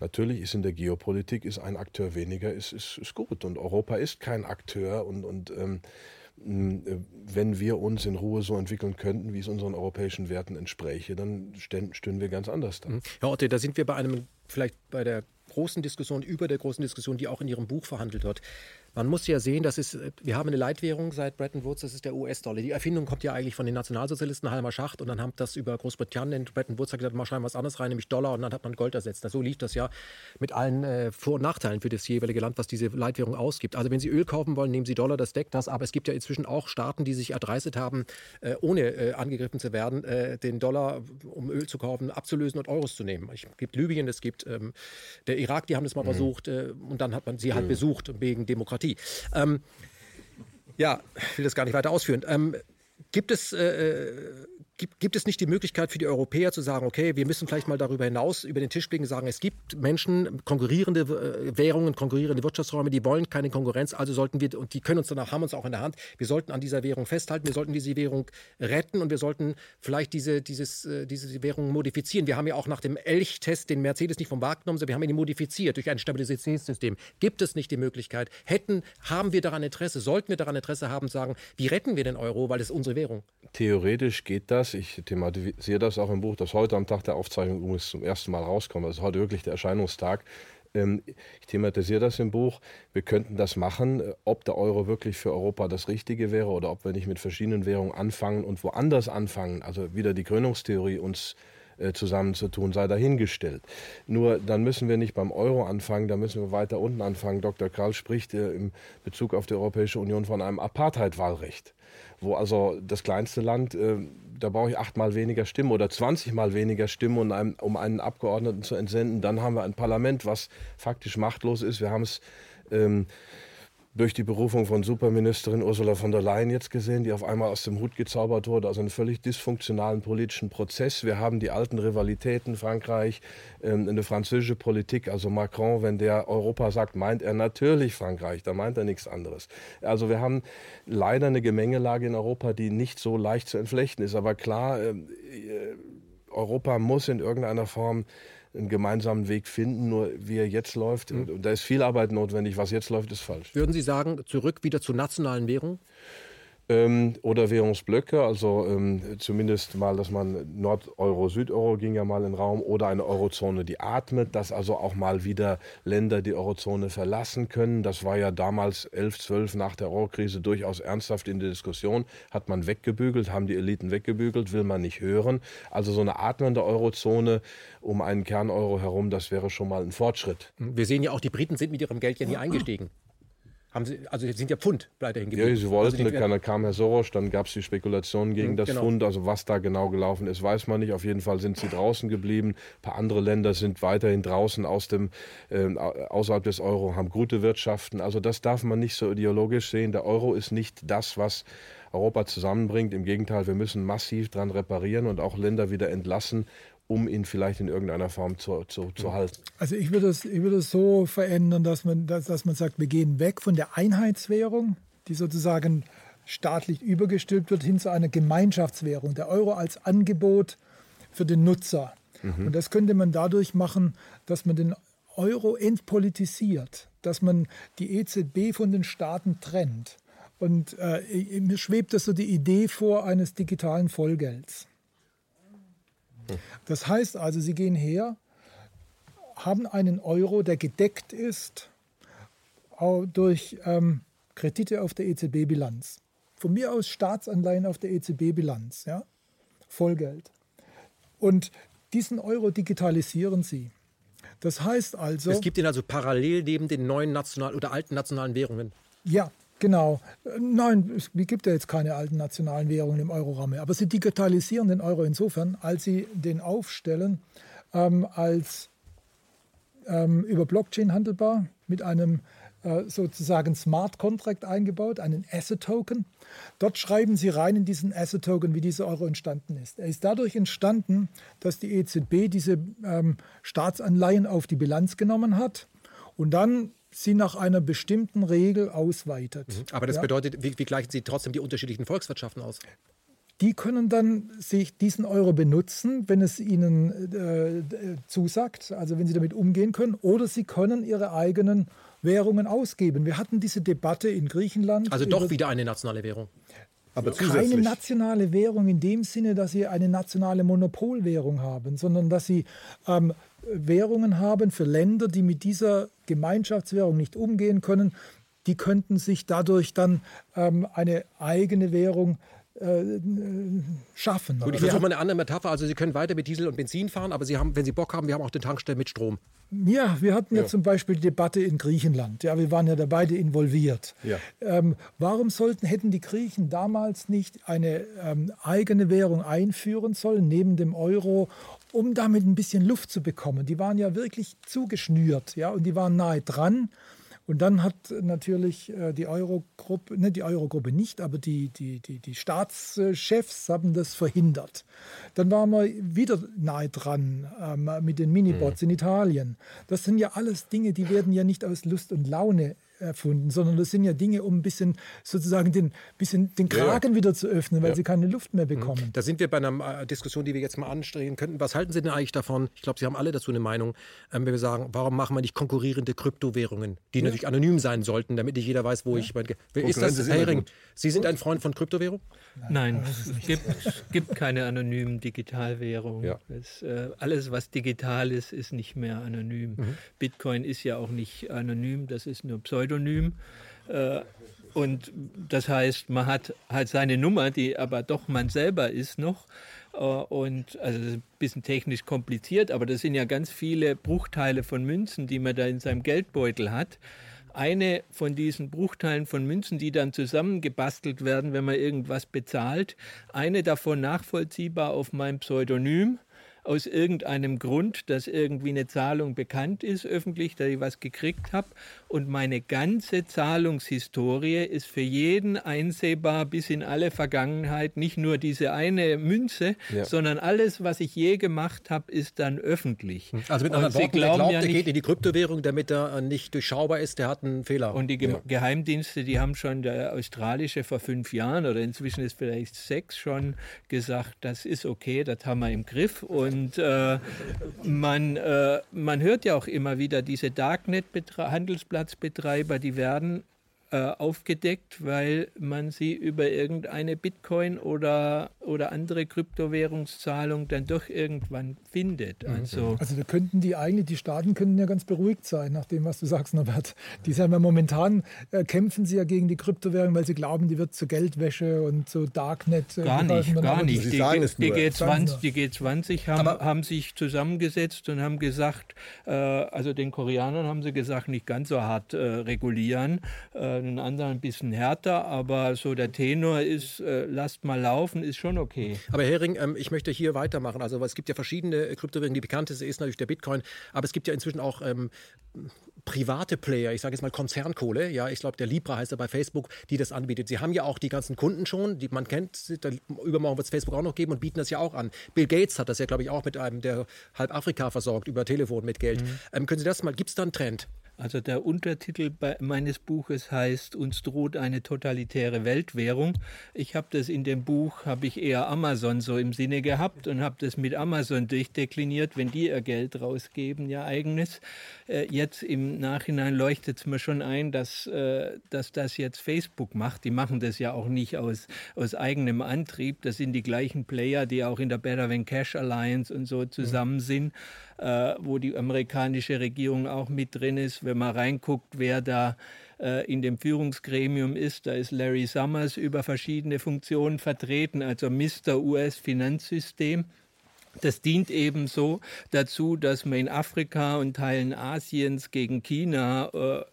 Natürlich ist in der Geopolitik ist ein Akteur weniger, ist, ist, ist gut. Und Europa ist kein Akteur. Und, und ähm, äh, wenn wir uns in Ruhe so entwickeln könnten, wie es unseren europäischen Werten entspräche, dann stünden wir ganz anders da. Mhm. Herr Otte, da sind wir bei einem, vielleicht bei der großen Diskussion, über der großen Diskussion, die auch in Ihrem Buch verhandelt wird. Man muss ja sehen, dass es, wir haben eine Leitwährung seit Bretton Woods, das ist der US-Dollar. Die Erfindung kommt ja eigentlich von den Nationalsozialisten Halmer Schacht und dann haben das über Großbritannien, Bretton Woods hat gesagt, mal schreiben was anderes rein, nämlich Dollar und dann hat man Gold ersetzt. So lief das ja mit allen äh, Vor- und Nachteilen für das jeweilige Land, was diese Leitwährung ausgibt. Also wenn Sie Öl kaufen wollen, nehmen Sie Dollar, das deckt das. Aber es gibt ja inzwischen auch Staaten, die sich erdreistet haben, äh, ohne äh, angegriffen zu werden, äh, den Dollar, um Öl zu kaufen, abzulösen und Euros zu nehmen. Es gibt Libyen, es gibt ähm, der Irak, die haben das mal mhm. versucht äh, und dann hat man sie halt mhm. besucht wegen Demokratie. Ähm, ja, ich will das gar nicht weiter ausführen. Ähm, gibt es äh, äh Gibt, gibt, es nicht die Möglichkeit für die Europäer zu sagen, okay, wir müssen vielleicht mal darüber hinaus über den Tisch blicken und sagen, es gibt Menschen, konkurrierende äh, Währungen, konkurrierende Wirtschaftsräume, die wollen keine Konkurrenz, also sollten wir, und die können uns danach, haben uns auch in der Hand, wir sollten an dieser Währung festhalten, wir sollten diese Währung retten und wir sollten vielleicht diese, dieses, äh, diese Währung modifizieren. Wir haben ja auch nach dem Elch-Test den Mercedes nicht vom Markt genommen, sondern wir haben ihn modifiziert durch ein Stabilitätssystem. Gibt es nicht die Möglichkeit, hätten, haben wir daran Interesse, sollten wir daran Interesse haben, sagen, wie retten wir den Euro, weil es unsere Währung? Theoretisch geht das das. Ich thematisiere das auch im Buch, das heute am Tag der Aufzeichnung übrigens zum ersten Mal rauskommt. Ist heute wirklich der Erscheinungstag. Ähm, ich thematisiere das im Buch. Wir könnten das machen, äh, ob der Euro wirklich für Europa das Richtige wäre oder ob wir nicht mit verschiedenen Währungen anfangen und woanders anfangen. Also wieder die Krönungstheorie uns äh, zusammenzutun, sei dahingestellt. Nur dann müssen wir nicht beim Euro anfangen, da müssen wir weiter unten anfangen. Dr. Karl spricht äh, im Bezug auf die Europäische Union von einem Apartheid-Wahlrecht wo also das kleinste Land, da brauche ich achtmal weniger Stimmen oder 20 mal weniger Stimmen, um einen, um einen Abgeordneten zu entsenden. Dann haben wir ein Parlament, was faktisch machtlos ist. Wir haben es ähm, durch die Berufung von Superministerin Ursula von der Leyen jetzt gesehen, die auf einmal aus dem Hut gezaubert wurde, also einen völlig dysfunktionalen politischen Prozess. Wir haben die alten Rivalitäten, Frankreich, ähm, eine französische Politik, also Macron, wenn der Europa sagt, meint er natürlich Frankreich, da meint er nichts anderes. Also wir haben leider eine Gemengelage in Europa, die nicht so leicht zu entflechten ist. Aber klar, ähm, äh, Europa muss in irgendeiner Form einen gemeinsamen Weg finden. Nur wie er jetzt läuft, mhm. und da ist viel Arbeit notwendig. Was jetzt läuft, ist falsch. Würden Sie sagen, zurück wieder zu nationalen Währungen? Ähm, oder Währungsblöcke, also ähm, zumindest mal, dass man Nord-Euro, Süd-Euro ging ja mal in den Raum oder eine Eurozone, die atmet, dass also auch mal wieder Länder die Eurozone verlassen können. Das war ja damals 11, 12 nach der Eurokrise durchaus ernsthaft in der Diskussion. Hat man weggebügelt, haben die Eliten weggebügelt, will man nicht hören. Also so eine atmende Eurozone um einen Kerneuro herum, das wäre schon mal ein Fortschritt. Wir sehen ja auch, die Briten sind mit ihrem Geld ja nie eingestiegen. Haben Sie, also sind ja Pfund weiterhin geblieben. Ja, sie wollten, also dann kam Herr Soros, dann gab es die Spekulationen gegen mhm, das genau. Pfund. Also was da genau gelaufen ist, weiß man nicht. Auf jeden Fall sind sie draußen geblieben. Ein paar andere Länder sind weiterhin draußen aus dem, äh, außerhalb des Euro, haben gute Wirtschaften. Also das darf man nicht so ideologisch sehen. Der Euro ist nicht das, was Europa zusammenbringt. Im Gegenteil, wir müssen massiv dran reparieren und auch Länder wieder entlassen, um ihn vielleicht in irgendeiner Form zu, zu, zu halten? Also ich würde es ich würde so verändern, dass man, dass, dass man sagt, wir gehen weg von der Einheitswährung, die sozusagen staatlich übergestülpt wird, hin zu einer Gemeinschaftswährung. Der Euro als Angebot für den Nutzer. Mhm. Und das könnte man dadurch machen, dass man den Euro entpolitisiert, dass man die EZB von den Staaten trennt. Und äh, mir schwebt das so die Idee vor eines digitalen Vollgelds. Das heißt also, Sie gehen her, haben einen Euro, der gedeckt ist durch ähm, Kredite auf der EZB-Bilanz. Von mir aus Staatsanleihen auf der EZB-Bilanz, ja? Vollgeld. Und diesen Euro digitalisieren Sie. Das heißt also. Es gibt ihn also parallel neben den neuen nationalen oder alten nationalen Währungen. Ja, Genau. Nein, es gibt ja jetzt keine alten nationalen Währungen im Euroraum mehr. Aber sie digitalisieren den Euro insofern, als sie den aufstellen ähm, als ähm, über Blockchain handelbar mit einem äh, sozusagen Smart Contract eingebaut, einen Asset Token. Dort schreiben sie rein in diesen Asset Token, wie dieser Euro entstanden ist. Er ist dadurch entstanden, dass die EZB diese ähm, Staatsanleihen auf die Bilanz genommen hat und dann sie nach einer bestimmten Regel ausweitet. Mhm. Aber das ja? bedeutet, wie, wie gleichen Sie trotzdem die unterschiedlichen Volkswirtschaften aus? Die können dann sich diesen Euro benutzen, wenn es ihnen äh, zusagt, also wenn sie damit umgehen können, oder sie können ihre eigenen Währungen ausgeben. Wir hatten diese Debatte in Griechenland. Also doch wieder eine nationale Währung. Aber keine nationale Währung in dem Sinne, dass sie eine nationale Monopolwährung haben, sondern dass sie ähm, Währungen haben für Länder, die mit dieser Gemeinschaftswährung nicht umgehen können, die könnten sich dadurch dann ähm, eine eigene Währung äh, schaffen. Gut, ich versuche mal eine andere Metapher. Also Sie können weiter mit Diesel und Benzin fahren, aber Sie haben, wenn Sie Bock haben, wir haben auch den Tankstellen mit Strom. Ja, wir hatten ja, ja zum Beispiel die Debatte in Griechenland. Ja, wir waren ja da beide involviert. Ja. Ähm, warum sollten, hätten die Griechen damals nicht eine ähm, eigene Währung einführen sollen, neben dem Euro, um damit ein bisschen Luft zu bekommen? Die waren ja wirklich zugeschnürt, ja, und die waren nahe dran. Und dann hat natürlich äh, die Eurogruppe, ne, die Eurogruppe nicht, aber die, die, die, die Staatschefs haben das verhindert. Dann waren wir wieder nahe dran ähm, mit den Minibots mhm. in Italien. Das sind ja alles Dinge, die werden ja nicht aus Lust und Laune erfunden, sondern das sind ja Dinge, um ein bisschen sozusagen den, bisschen den Kragen ja. wieder zu öffnen, weil ja. sie keine Luft mehr mhm. bekommen. Da sind wir bei einer äh, Diskussion, die wir jetzt mal anstreben könnten. Was halten Sie denn eigentlich davon? Ich glaube, Sie haben alle dazu eine Meinung, ähm, wenn wir sagen, warum machen wir nicht konkurrierende Kryptowährungen, die ja. natürlich anonym sein sollten, damit nicht jeder weiß, wo ich mein, Ist das, Herr Hering, Sie sind ein Freund von Kryptowährung? Nein, es gibt, gibt, keine anonymen Digitalwährungen. Ja. äh, alles, was digital ist, ist nicht mehr anonym. Mhm. Bitcoin ist ja auch nicht anonym, das ist nur Pseudonym. Äh, und das heißt, man hat halt seine Nummer, die aber doch man selber ist noch. Äh, und also das ist ein bisschen technisch kompliziert, aber das sind ja ganz viele Bruchteile von Münzen, die man da in seinem Geldbeutel hat eine von diesen Bruchteilen von Münzen, die dann zusammengebastelt werden, wenn man irgendwas bezahlt, eine davon nachvollziehbar auf mein Pseudonym aus irgendeinem Grund, dass irgendwie eine Zahlung bekannt ist öffentlich, dass ich was gekriegt habe und meine ganze Zahlungshistorie ist für jeden einsehbar bis in alle Vergangenheit. Nicht nur diese eine Münze, ja. sondern alles, was ich je gemacht habe, ist dann öffentlich. Hm. Also mit anderen Worten, wer glaubt, ja der geht in die Kryptowährung, damit er nicht durchschaubar ist, der hat einen Fehler. Und die Ge ja. Geheimdienste, die haben schon, der australische vor fünf Jahren oder inzwischen ist vielleicht sechs schon gesagt, das ist okay, das haben wir im Griff. Und äh, man, äh, man hört ja auch immer wieder diese Darknet-Handelsplätze, Marktplatzbetreiber, die werden äh, aufgedeckt, weil man sie über irgendeine Bitcoin oder, oder andere Kryptowährungszahlung dann doch irgendwann findet. Mhm. Also, also da könnten die eigentlich, die Staaten könnten ja ganz beruhigt sein, nach dem, was du sagst, Norbert. Die sagen ja momentan, äh, kämpfen sie ja gegen die Kryptowährung, weil sie glauben, die wird zur Geldwäsche und zu Darknet. Äh, gar nicht, gar nicht. Die, die, G20, die G20 haben, haben sich zusammengesetzt und haben gesagt, äh, also den Koreanern haben sie gesagt, nicht ganz so hart äh, regulieren äh, den anderen ein bisschen härter, aber so der Tenor ist, äh, lasst mal laufen, ist schon okay. Aber Hering, ähm, ich möchte hier weitermachen. Also es gibt ja verschiedene Kryptowährungen. Die bekannteste ist natürlich der Bitcoin, aber es gibt ja inzwischen auch ähm, private Player, ich sage jetzt mal Konzernkohle, ja, ich glaube, der Libra heißt er bei Facebook, die das anbietet. Sie haben ja auch die ganzen Kunden schon, die man kennt, übermorgen wird es Facebook auch noch geben und bieten das ja auch an. Bill Gates hat das ja, glaube ich, auch mit einem, der halb Afrika versorgt, über Telefon mit Geld. Mhm. Ähm, können Sie das mal, gibt es da einen Trend? Also der Untertitel meines Buches heißt Uns droht eine totalitäre Weltwährung. Ich habe das in dem Buch, habe ich eher Amazon so im Sinne gehabt und habe das mit Amazon durchdekliniert, wenn die ihr Geld rausgeben, ihr eigenes. Äh, jetzt im Nachhinein leuchtet es mir schon ein, dass, äh, dass das jetzt Facebook macht. Die machen das ja auch nicht aus, aus eigenem Antrieb. Das sind die gleichen Player, die auch in der Better Than Cash Alliance und so zusammen sind äh, wo die amerikanische Regierung auch mit drin ist. Wenn man reinguckt, wer da äh, in dem Führungsgremium ist, da ist Larry Summers über verschiedene Funktionen vertreten, also Mr. US-Finanzsystem. Das dient ebenso dazu, dass man in Afrika und Teilen Asiens gegen China äh,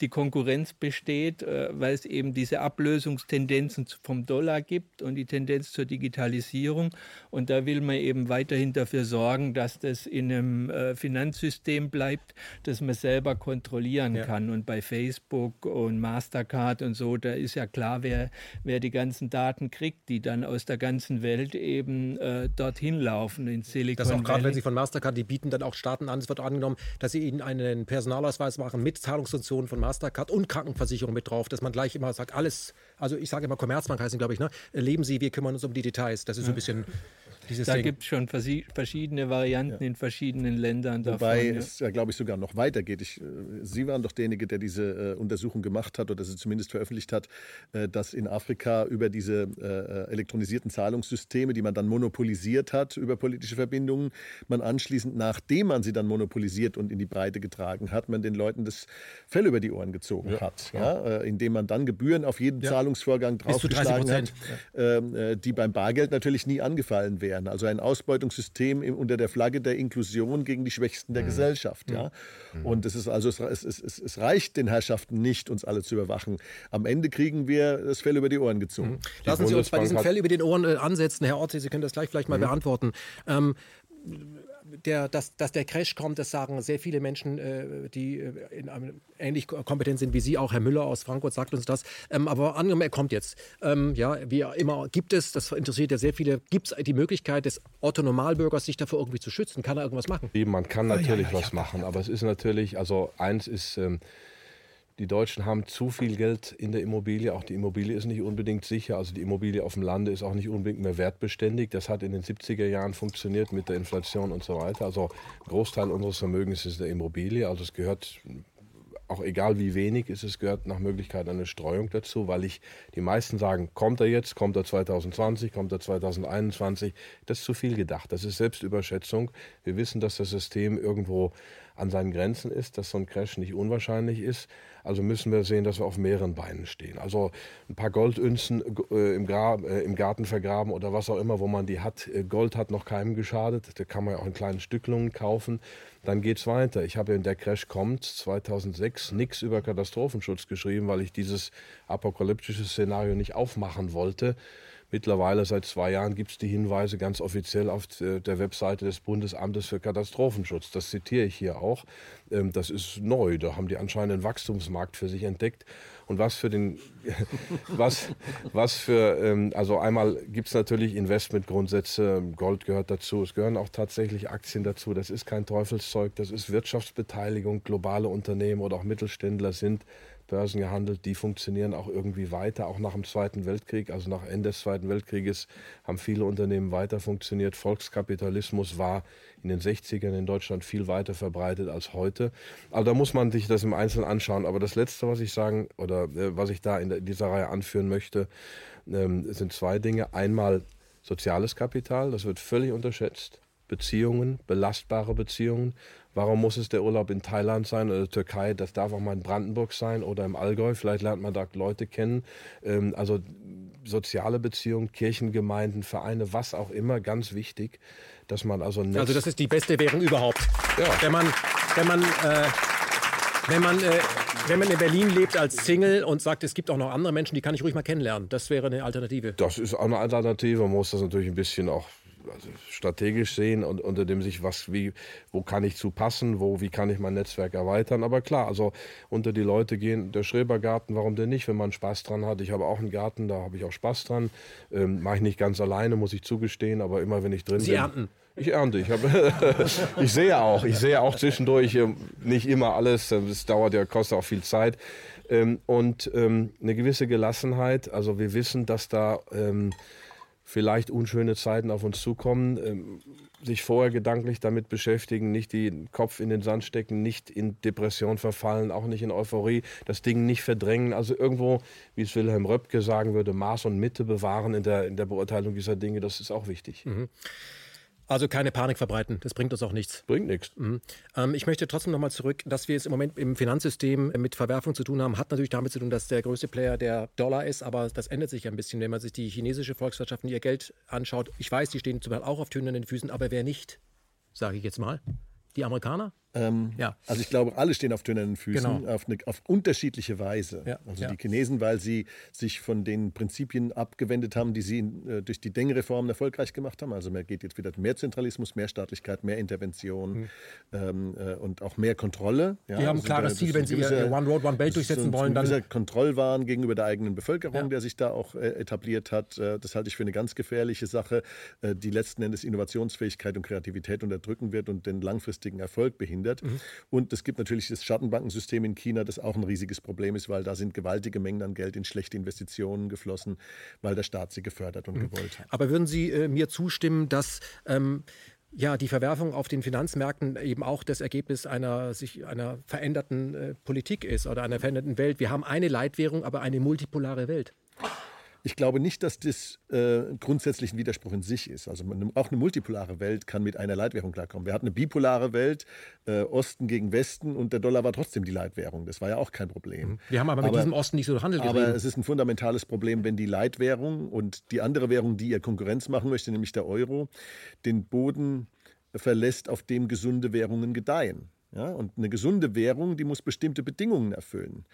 die Konkurrenz besteht, äh, weil es eben diese Ablösungstendenzen vom Dollar gibt und die Tendenz zur Digitalisierung. Und da will man eben weiterhin dafür sorgen, dass das in einem äh, Finanzsystem bleibt, das man selber kontrollieren ja. kann. Und bei Facebook und Mastercard und so, da ist ja klar, wer, wer die ganzen Daten kriegt, die dann aus der ganzen Welt eben äh, dorthin laufen in Silicon Das auch gerade, wenn Sie von Mastercard, die bieten dann auch Staaten an, es wird angenommen, dass sie ihnen einen Personalausweis machen mit Zahlungsfunktionen von Mastercard und Krankenversicherung mit drauf, dass man gleich immer sagt, alles, also ich sage immer Commerzbank heißen, glaube ich, ne? Leben Sie, wir kümmern uns um die Details. Das ist so ein bisschen da gibt es schon verschiedene Varianten ja. in verschiedenen Ländern. Wobei davon, es ja, glaube ich, sogar noch weitergeht. Ich, äh, Sie waren doch derjenige, der diese äh, Untersuchung gemacht hat oder sie zumindest veröffentlicht hat, äh, dass in Afrika über diese äh, elektronisierten Zahlungssysteme, die man dann monopolisiert hat über politische Verbindungen, man anschließend, nachdem man sie dann monopolisiert und in die Breite getragen hat, man den Leuten das Fell über die Ohren gezogen ja, hat, ja, äh, indem man dann Gebühren auf jeden Zahlungsvorgang draufgeschlagen hat, ähm, äh, die beim Bargeld natürlich nie angefallen wären. Also ein Ausbeutungssystem unter der Flagge der Inklusion gegen die Schwächsten der mhm. Gesellschaft. Ja? Mhm. Und es ist also es, es, es, es, reicht den Herrschaften nicht, uns alle zu überwachen. Am Ende kriegen wir das Fell über die Ohren gezogen. Mhm. Lassen Sie uns bei diesem Fell über den Ohren äh, ansetzen, Herr Orte, Sie können das gleich vielleicht mal mhm. beantworten. Ähm, der, dass, dass der Crash kommt, das sagen sehr viele Menschen, äh, die äh, in, ähm, ähnlich kompetent sind wie Sie, auch Herr Müller aus Frankfurt sagt uns das. Ähm, aber angenommen, er kommt jetzt. Ähm, ja, wie immer gibt es, das interessiert ja sehr viele, gibt es die Möglichkeit des Otto-Normalbürgers, sich davor irgendwie zu schützen? Kann er irgendwas machen? Man kann natürlich ah, ja, ja, was machen, aber es ist natürlich, also eins ist... Die Deutschen haben zu viel Geld in der Immobilie. Auch die Immobilie ist nicht unbedingt sicher. Also die Immobilie auf dem Lande ist auch nicht unbedingt mehr wertbeständig. Das hat in den 70er Jahren funktioniert mit der Inflation und so weiter. Also ein Großteil unseres Vermögens ist der Immobilie. Also es gehört auch egal wie wenig ist, es gehört nach Möglichkeit eine Streuung dazu, weil ich die meisten sagen, kommt er jetzt, kommt er 2020, kommt er 2021, das ist zu viel gedacht. Das ist Selbstüberschätzung. Wir wissen, dass das System irgendwo an seinen Grenzen ist, dass so ein Crash nicht unwahrscheinlich ist. Also müssen wir sehen, dass wir auf mehreren Beinen stehen. Also ein paar Goldünzen äh, im, äh, im, Garten vergraben oder was auch immer, wo man die hat. Äh, Gold hat noch keinem geschadet. Da kann man ja auch in kleinen Stücklungen kaufen. Dann geht es weiter. Ich habe in der Crash kommt 2006 nichts über Katastrophenschutz geschrieben, weil ich dieses apokalyptische Szenario nicht aufmachen wollte. Mittlerweile seit zwei Jahren gibt es die Hinweise ganz offiziell auf der Webseite des Bundesamtes für Katastrophenschutz. Das zitiere ich hier auch. Ähm, das ist neu. Da haben die anscheinend einen Wachstumsmarkt für sich entdeckt. Und was für den, was, was für, ähm, also einmal gibt es natürlich Investmentgrundsätze, Gold gehört dazu, es gehören auch tatsächlich Aktien dazu. Das ist kein Teufelszeug, das ist Wirtschaftsbeteiligung. Globale Unternehmen oder auch Mittelständler sind Börsen gehandelt, die funktionieren auch irgendwie weiter, auch nach dem Zweiten Weltkrieg, also nach Ende des Zweiten Weltkrieges haben viele Unternehmen weiter funktioniert. Volkskapitalismus war in den 60ern in Deutschland viel weiter verbreitet als heute. Also da muss man sich das im Einzelnen anschauen. Aber das Letzte, was ich sagen oder äh, was ich da in, dieser Reihe anführen möchte, ähm, sind zwei Dinge. Einmal soziales Kapital, das wird völlig unterschätzt. Beziehungen, belastbare Beziehungen. Warum muss es der Urlaub in Thailand sein oder Türkei? Das darf auch mal in Brandenburg sein oder im Allgäu. Vielleicht lernt man da Leute kennen. Ähm, also soziale Beziehungen, Kirchengemeinden, Vereine, was auch immer, ganz wichtig, dass man also Also das ist die beste Währung überhaupt. Ja. Wenn man, wenn man, äh, wenn man, äh, wenn man in Berlin lebt als Single und sagt, es gibt auch noch andere Menschen, die kann ich ruhig mal kennenlernen, das wäre eine Alternative. Das ist auch eine Alternative. Man muss das natürlich ein bisschen auch also strategisch sehen und unter dem sich was wie wo kann ich zu passen, wo wie kann ich mein Netzwerk erweitern. Aber klar, also unter die Leute gehen der Schrebergarten, warum denn nicht, wenn man Spaß dran hat. Ich habe auch einen Garten, da habe ich auch Spaß dran. Ähm, Mache ich nicht ganz alleine, muss ich zugestehen, aber immer wenn ich drin Sie bin. Sie ernten. Ich ernte. Ich, ich sehe auch. Ich sehe auch zwischendurch ähm, nicht immer alles. Es dauert ja, kostet auch viel Zeit. Ähm, und ähm, eine gewisse Gelassenheit. Also wir wissen, dass da vielleicht unschöne Zeiten auf uns zukommen, ähm, sich vorher gedanklich damit beschäftigen, nicht den Kopf in den Sand stecken, nicht in Depression verfallen, auch nicht in Euphorie, das Ding nicht verdrängen. Also irgendwo, wie es Wilhelm Röpke sagen würde, Maß und Mitte bewahren in der, in der Beurteilung dieser Dinge, das ist auch wichtig. Mhm. Also keine Panik verbreiten, das bringt uns auch nichts. Bringt nichts. Mhm. Ähm, ich möchte trotzdem nochmal zurück, dass wir es im Moment im Finanzsystem mit Verwerfung zu tun haben, hat natürlich damit zu tun, dass der größte Player der Dollar ist, aber das ändert sich ein bisschen, wenn man sich die chinesische Volkswirtschaft und ihr Geld anschaut. Ich weiß, die stehen zum Beispiel auch auf tönernen Füßen, aber wer nicht, sage ich jetzt mal? Die Amerikaner? Ähm, ja. Also ich glaube, alle stehen auf tönernen Füßen genau. auf, eine, auf, unterschiedliche Weise. Ja. Also ja. die Chinesen, weil sie sich von den Prinzipien abgewendet haben, die sie äh, durch die Deng-Reformen erfolgreich gemacht haben. Also man geht jetzt wieder mehr Zentralismus, mehr Staatlichkeit, mehr Intervention mhm. ähm, äh, und auch mehr Kontrolle. Die haben also ein klares Ziel, wenn sie gewisser, One Road, One Belt durchsetzen so wollen. Dann dieser Kontrollwahn gegenüber der eigenen Bevölkerung, der sich da auch äh, etabliert hat, äh, das halte ich für eine ganz gefährliche Sache, äh, die letzten Endes Innovationsfähigkeit und Kreativität unterdrücken wird und den langfristigen Erfolg behindert verhindert. Mhm. Und es gibt natürlich das Schattenbankensystem in China, das auch ein riesiges Problem ist, weil da sind gewaltige Mengen an Geld in schlechte Investitionen geflossen, weil der Staat sie gefördert und mhm. gewollt hat. Aber würden Sie äh, mir zustimmen, dass ähm, ja, die Verwerfung auf den Finanzmärkten eben auch das Ergebnis einer, sich, einer veränderten äh, Politik ist oder einer veränderten Welt. Wir haben eine Leitwährung, aber eine multipolare Welt. Ich glaube nicht, dass das äh, grundsätzlich ein Widerspruch in sich ist. Also man, auch eine multipolare Welt kann mit einer Leitwährung klarkommen. Wir hatten eine bipolare Welt, äh, Osten gegen Westen, und der Dollar war trotzdem die Leitwährung. Das war ja auch kein Problem. Mhm. Wir haben aber, aber mit diesem Osten nicht so Handel getrieben. Aber es ist ein fundamentales Problem, wenn die Leitwährung und die andere Währung, die ihr Konkurrenz machen möchte, nämlich der Euro, den Boden verlässt, auf dem gesunde Währungen gedeihen. Ja, und eine gesunde Währung, die muss bestimmte Bedingungen erfüllen.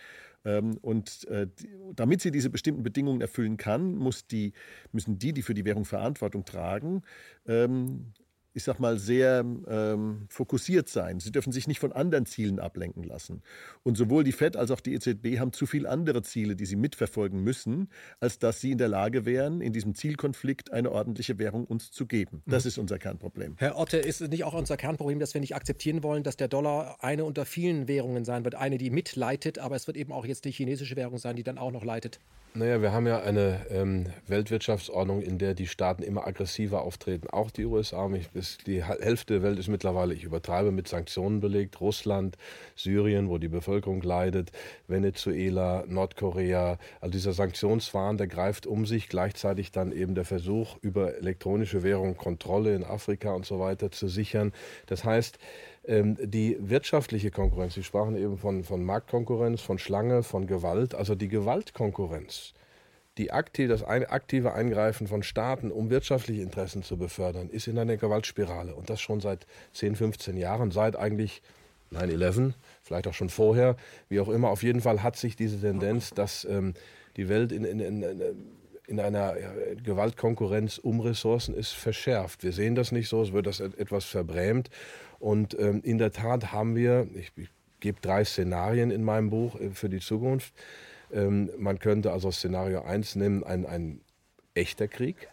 Ähm, und äh, damit sie diese bestimmten Bedingungen erfüllen kann, muss die, müssen die, die für die Währung Verantwortung tragen, ähm, ich sag mal, sehr ähm, fokussiert sein. Sie dürfen sich nicht von anderen Zielen ablenken lassen. Und sowohl die FED als auch die EZB haben zu viele andere Ziele, die sie mitverfolgen müssen, als dass sie in der Lage wären, in diesem Zielkonflikt eine ordentliche Währung uns zu geben. Das mhm. ist unser Kernproblem. Herr Otte, ist es nicht auch unser Kernproblem, dass wir nicht akzeptieren wollen, dass der Dollar eine unter vielen Währungen sein wird? Eine, die mitleitet, aber es wird eben auch jetzt die chinesische Währung sein, die dann auch noch leitet? Naja, wir haben ja eine ähm, Weltwirtschaftsordnung, in der die Staaten immer aggressiver auftreten, auch die USA. die Hälfte der Welt ist mittlerweile, ich übertreibe, mit Sanktionen belegt. Russland, Syrien, wo die Bevölkerung leidet, Venezuela, Nordkorea. Also dieser Sanktionswahn, der greift um sich. Gleichzeitig dann eben der Versuch, über elektronische Währung Kontrolle in Afrika und so weiter zu sichern. Das heißt, die wirtschaftliche Konkurrenz, Sie sprachen eben von, von Marktkonkurrenz, von Schlange, von Gewalt, also die Gewaltkonkurrenz, die aktiv, das aktive Eingreifen von Staaten, um wirtschaftliche Interessen zu befördern, ist in einer Gewaltspirale. Und das schon seit 10, 15 Jahren, seit eigentlich 9-11, vielleicht auch schon vorher, wie auch immer. Auf jeden Fall hat sich diese Tendenz, dass ähm, die Welt in, in, in, in einer Gewaltkonkurrenz um Ressourcen ist, verschärft. Wir sehen das nicht so, es wird das etwas verbrämt. Und ähm, in der Tat haben wir, ich, ich gebe drei Szenarien in meinem Buch äh, für die Zukunft. Ähm, man könnte also Szenario 1 nehmen, ein, ein echter Krieg.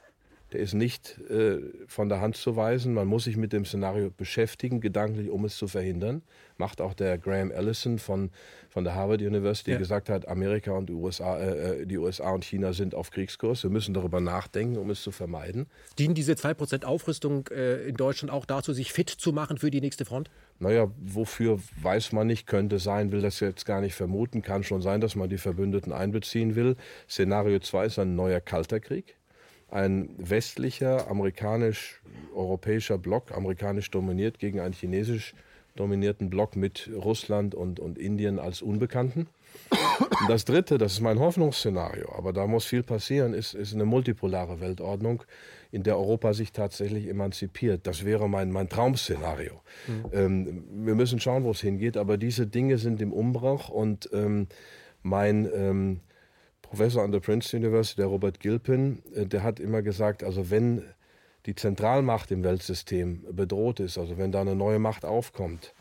Der ist nicht äh, von der Hand zu weisen. Man muss sich mit dem Szenario beschäftigen, gedanklich, um es zu verhindern. Macht auch der Graham Allison von, von der Harvard University, ja. gesagt hat, Amerika und die USA, äh, äh, die USA und China sind auf Kriegskurs. Wir müssen darüber nachdenken, um es zu vermeiden. Dienen diese 2% Aufrüstung äh, in Deutschland auch dazu, sich fit zu machen für die nächste Front? Naja, wofür weiß man nicht, könnte sein, will das jetzt gar nicht vermuten. Kann schon sein, dass man die Verbündeten einbeziehen will. Szenario 2 ist ein neuer kalter Krieg ein westlicher, amerikanisch-europäischer Block, amerikanisch dominiert, gegen einen chinesisch dominierten Block mit Russland und, und Indien als Unbekannten. Und das Dritte, das ist mein Hoffnungsszenario, aber da muss viel passieren, ist, ist eine multipolare Weltordnung, in der Europa sich tatsächlich emanzipiert. Das wäre mein, mein Traum-Szenario. Mhm. Ähm, wir müssen schauen, wo es hingeht, aber diese Dinge sind im Umbruch und ähm, mein... Ähm, Professor an der Princeton University, der Robert Gilpin, äh, der hat immer gesagt, also wenn die Zentralmacht im Weltsystem bedroht ist, also wenn da eine neue Macht aufkommt,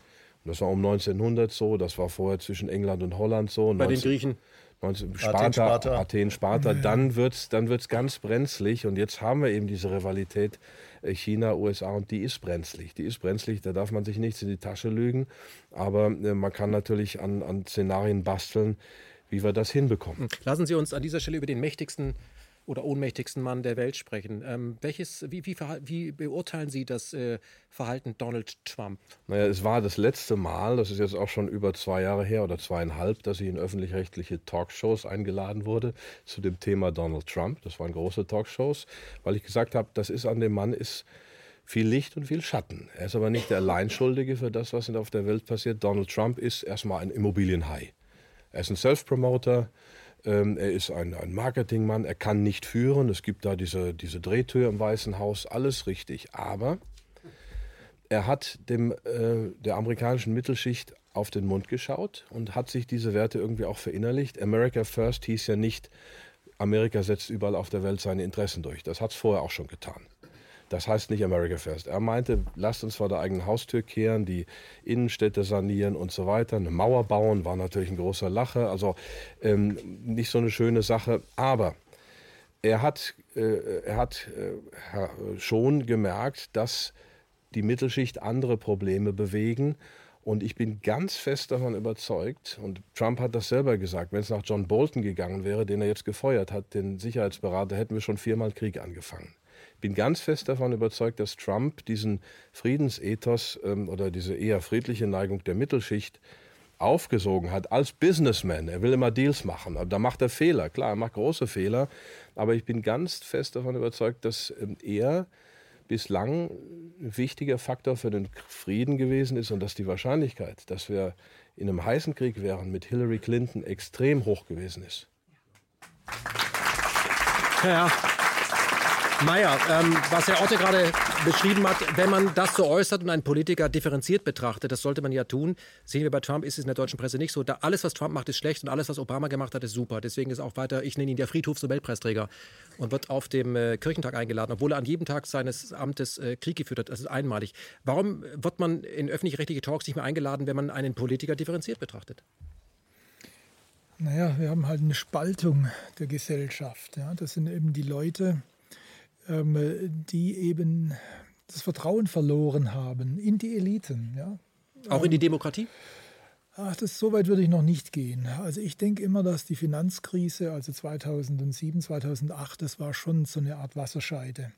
und das war um 1900 so, das war vorher zwischen England und Holland so. Bei 19, den Griechen? 19, Sparta, Athen, Sparta, Athen, Sparta dann wird es dann wird's ganz brenzlig. Und jetzt haben wir eben diese Rivalität äh, China, USA und die ist brenzlig. Die ist brenzlig, da darf man sich nichts in die Tasche lügen. Aber äh, man kann natürlich an, an Szenarien basteln, wie wir das hinbekommen. Lassen Sie uns an dieser Stelle über den mächtigsten oder ohnmächtigsten Mann der Welt sprechen. Ähm, welches, wie, wie, wie, beurteilen Sie das äh, Verhalten Donald Trump? Naja, es war das letzte Mal, das ist jetzt auch schon über zwei Jahre her oder zweieinhalb, dass ich in öffentlich-rechtliche Talkshows eingeladen wurde zu dem Thema Donald Trump. Das waren große Talkshows, weil ich gesagt habe, das ist an dem Mann ist viel Licht und viel Schatten. Er ist aber nicht der Alleinschuldige für das, was auf der Welt passiert. Donald Trump ist erstmal ein Immobilienhai. Er ist ein Self-Promoter, ähm, er ist ein, ein Marketingmann, er kann nicht führen. Es gibt da diese, diese Drehtür im Weißen Haus, alles richtig. Aber er hat dem, äh, der amerikanischen Mittelschicht auf den Mund geschaut und hat sich diese Werte irgendwie auch verinnerlicht. America First hieß ja nicht, Amerika setzt überall auf der Welt seine Interessen durch. Das hat es vorher auch schon getan. Das heißt nicht America First. Er meinte, lasst uns vor der eigenen Haustür kehren, die Innenstädte sanieren und so weiter. Eine Mauer bauen war natürlich ein großer Lache. Also ähm, nicht so eine schöne Sache. Aber er hat, äh, er hat äh, schon gemerkt, dass die Mittelschicht andere Probleme bewegen Und ich bin ganz fest davon überzeugt, und Trump hat das selber gesagt, wenn es nach John Bolton gegangen wäre, den er jetzt gefeuert hat, den Sicherheitsberater, hätten wir schon viermal Krieg angefangen. Bin ganz fest davon überzeugt, dass Trump diesen Friedensethos ähm, oder diese eher friedliche Neigung der Mittelschicht aufgesogen hat als Businessman. Er will immer Deals machen, da macht er Fehler. Klar, er macht große Fehler, aber ich bin ganz fest davon überzeugt, dass ähm, er bislang ein wichtiger Faktor für den Frieden gewesen ist und dass die Wahrscheinlichkeit, dass wir in einem heißen Krieg wären mit Hillary Clinton extrem hoch gewesen ist. Ja. Mayer, ähm, was Herr Otte gerade beschrieben hat, wenn man das so äußert und einen Politiker differenziert betrachtet, das sollte man ja tun, sehen wir bei Trump, ist es in der deutschen Presse nicht so. Da alles, was Trump macht, ist schlecht und alles, was Obama gemacht hat, ist super. Deswegen ist auch weiter, ich nenne ihn der Friedhofs-Nobelpreisträger und wird auf dem äh, Kirchentag eingeladen, obwohl er an jedem Tag seines Amtes äh, Krieg geführt hat. Das ist einmalig. Warum wird man in öffentlich-rechtliche Talks nicht mehr eingeladen, wenn man einen Politiker differenziert betrachtet? Naja, wir haben halt eine Spaltung der Gesellschaft. Ja. Das sind eben die Leute, ähm, die eben das Vertrauen verloren haben in die Eliten. Ja. Auch in die Demokratie? Ach, das so weit würde ich noch nicht gehen. Also ich denke immer, dass die Finanzkrise, also 2007, 2008, das war schon so eine Art Wasserscheide.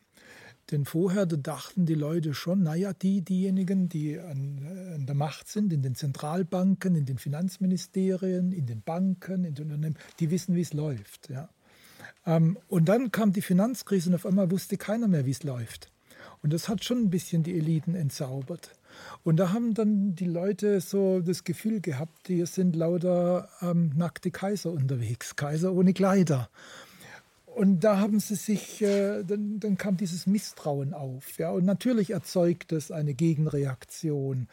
Denn vorher dachten die Leute schon, naja, die, diejenigen, die an, an, der Macht sind, in den Zentralbanken, in den Finanzministerien, in den Banken, in den Unternehmen, die wissen, wie es läuft. Ja. Ähm, und dann kam die Finanzkrise und auf einmal wusste keiner mehr, wie es läuft. Und das hat schon ein bisschen die Eliten entzaubert. Und da haben dann die Leute so das Gefühl gehabt, hier sind lauter ähm, nackte Kaiser unterwegs, Kaiser ohne Kleider. Und da haben sie sich, äh, dann, dann, kam dieses Misstrauen auf. Ja? Und natürlich erzeugt das eine Gegenreaktion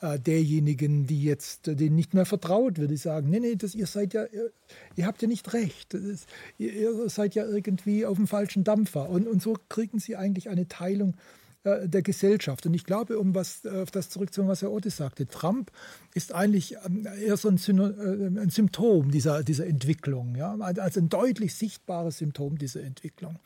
derjenigen, die jetzt, äh, denen nicht mehr vertraut wird, die sagen, nee, nee, das, ihr seid ja, ihr, ihr habt ja nicht recht, ist, ihr, ihr, seid ja irgendwie auf dem falschen Dampfer. Und, und so kriegen sie eigentlich eine Teilung äh, der Gesellschaft. Und ich glaube, um was, äh, auf das zurückzukommen, was Herr Otis sagte, Trump ist eigentlich ähm, eher so ein, äh, ein Symptom dieser, dieser Entwicklung, ja? also ein deutlich sichtbares Symptom dieser Entwicklung.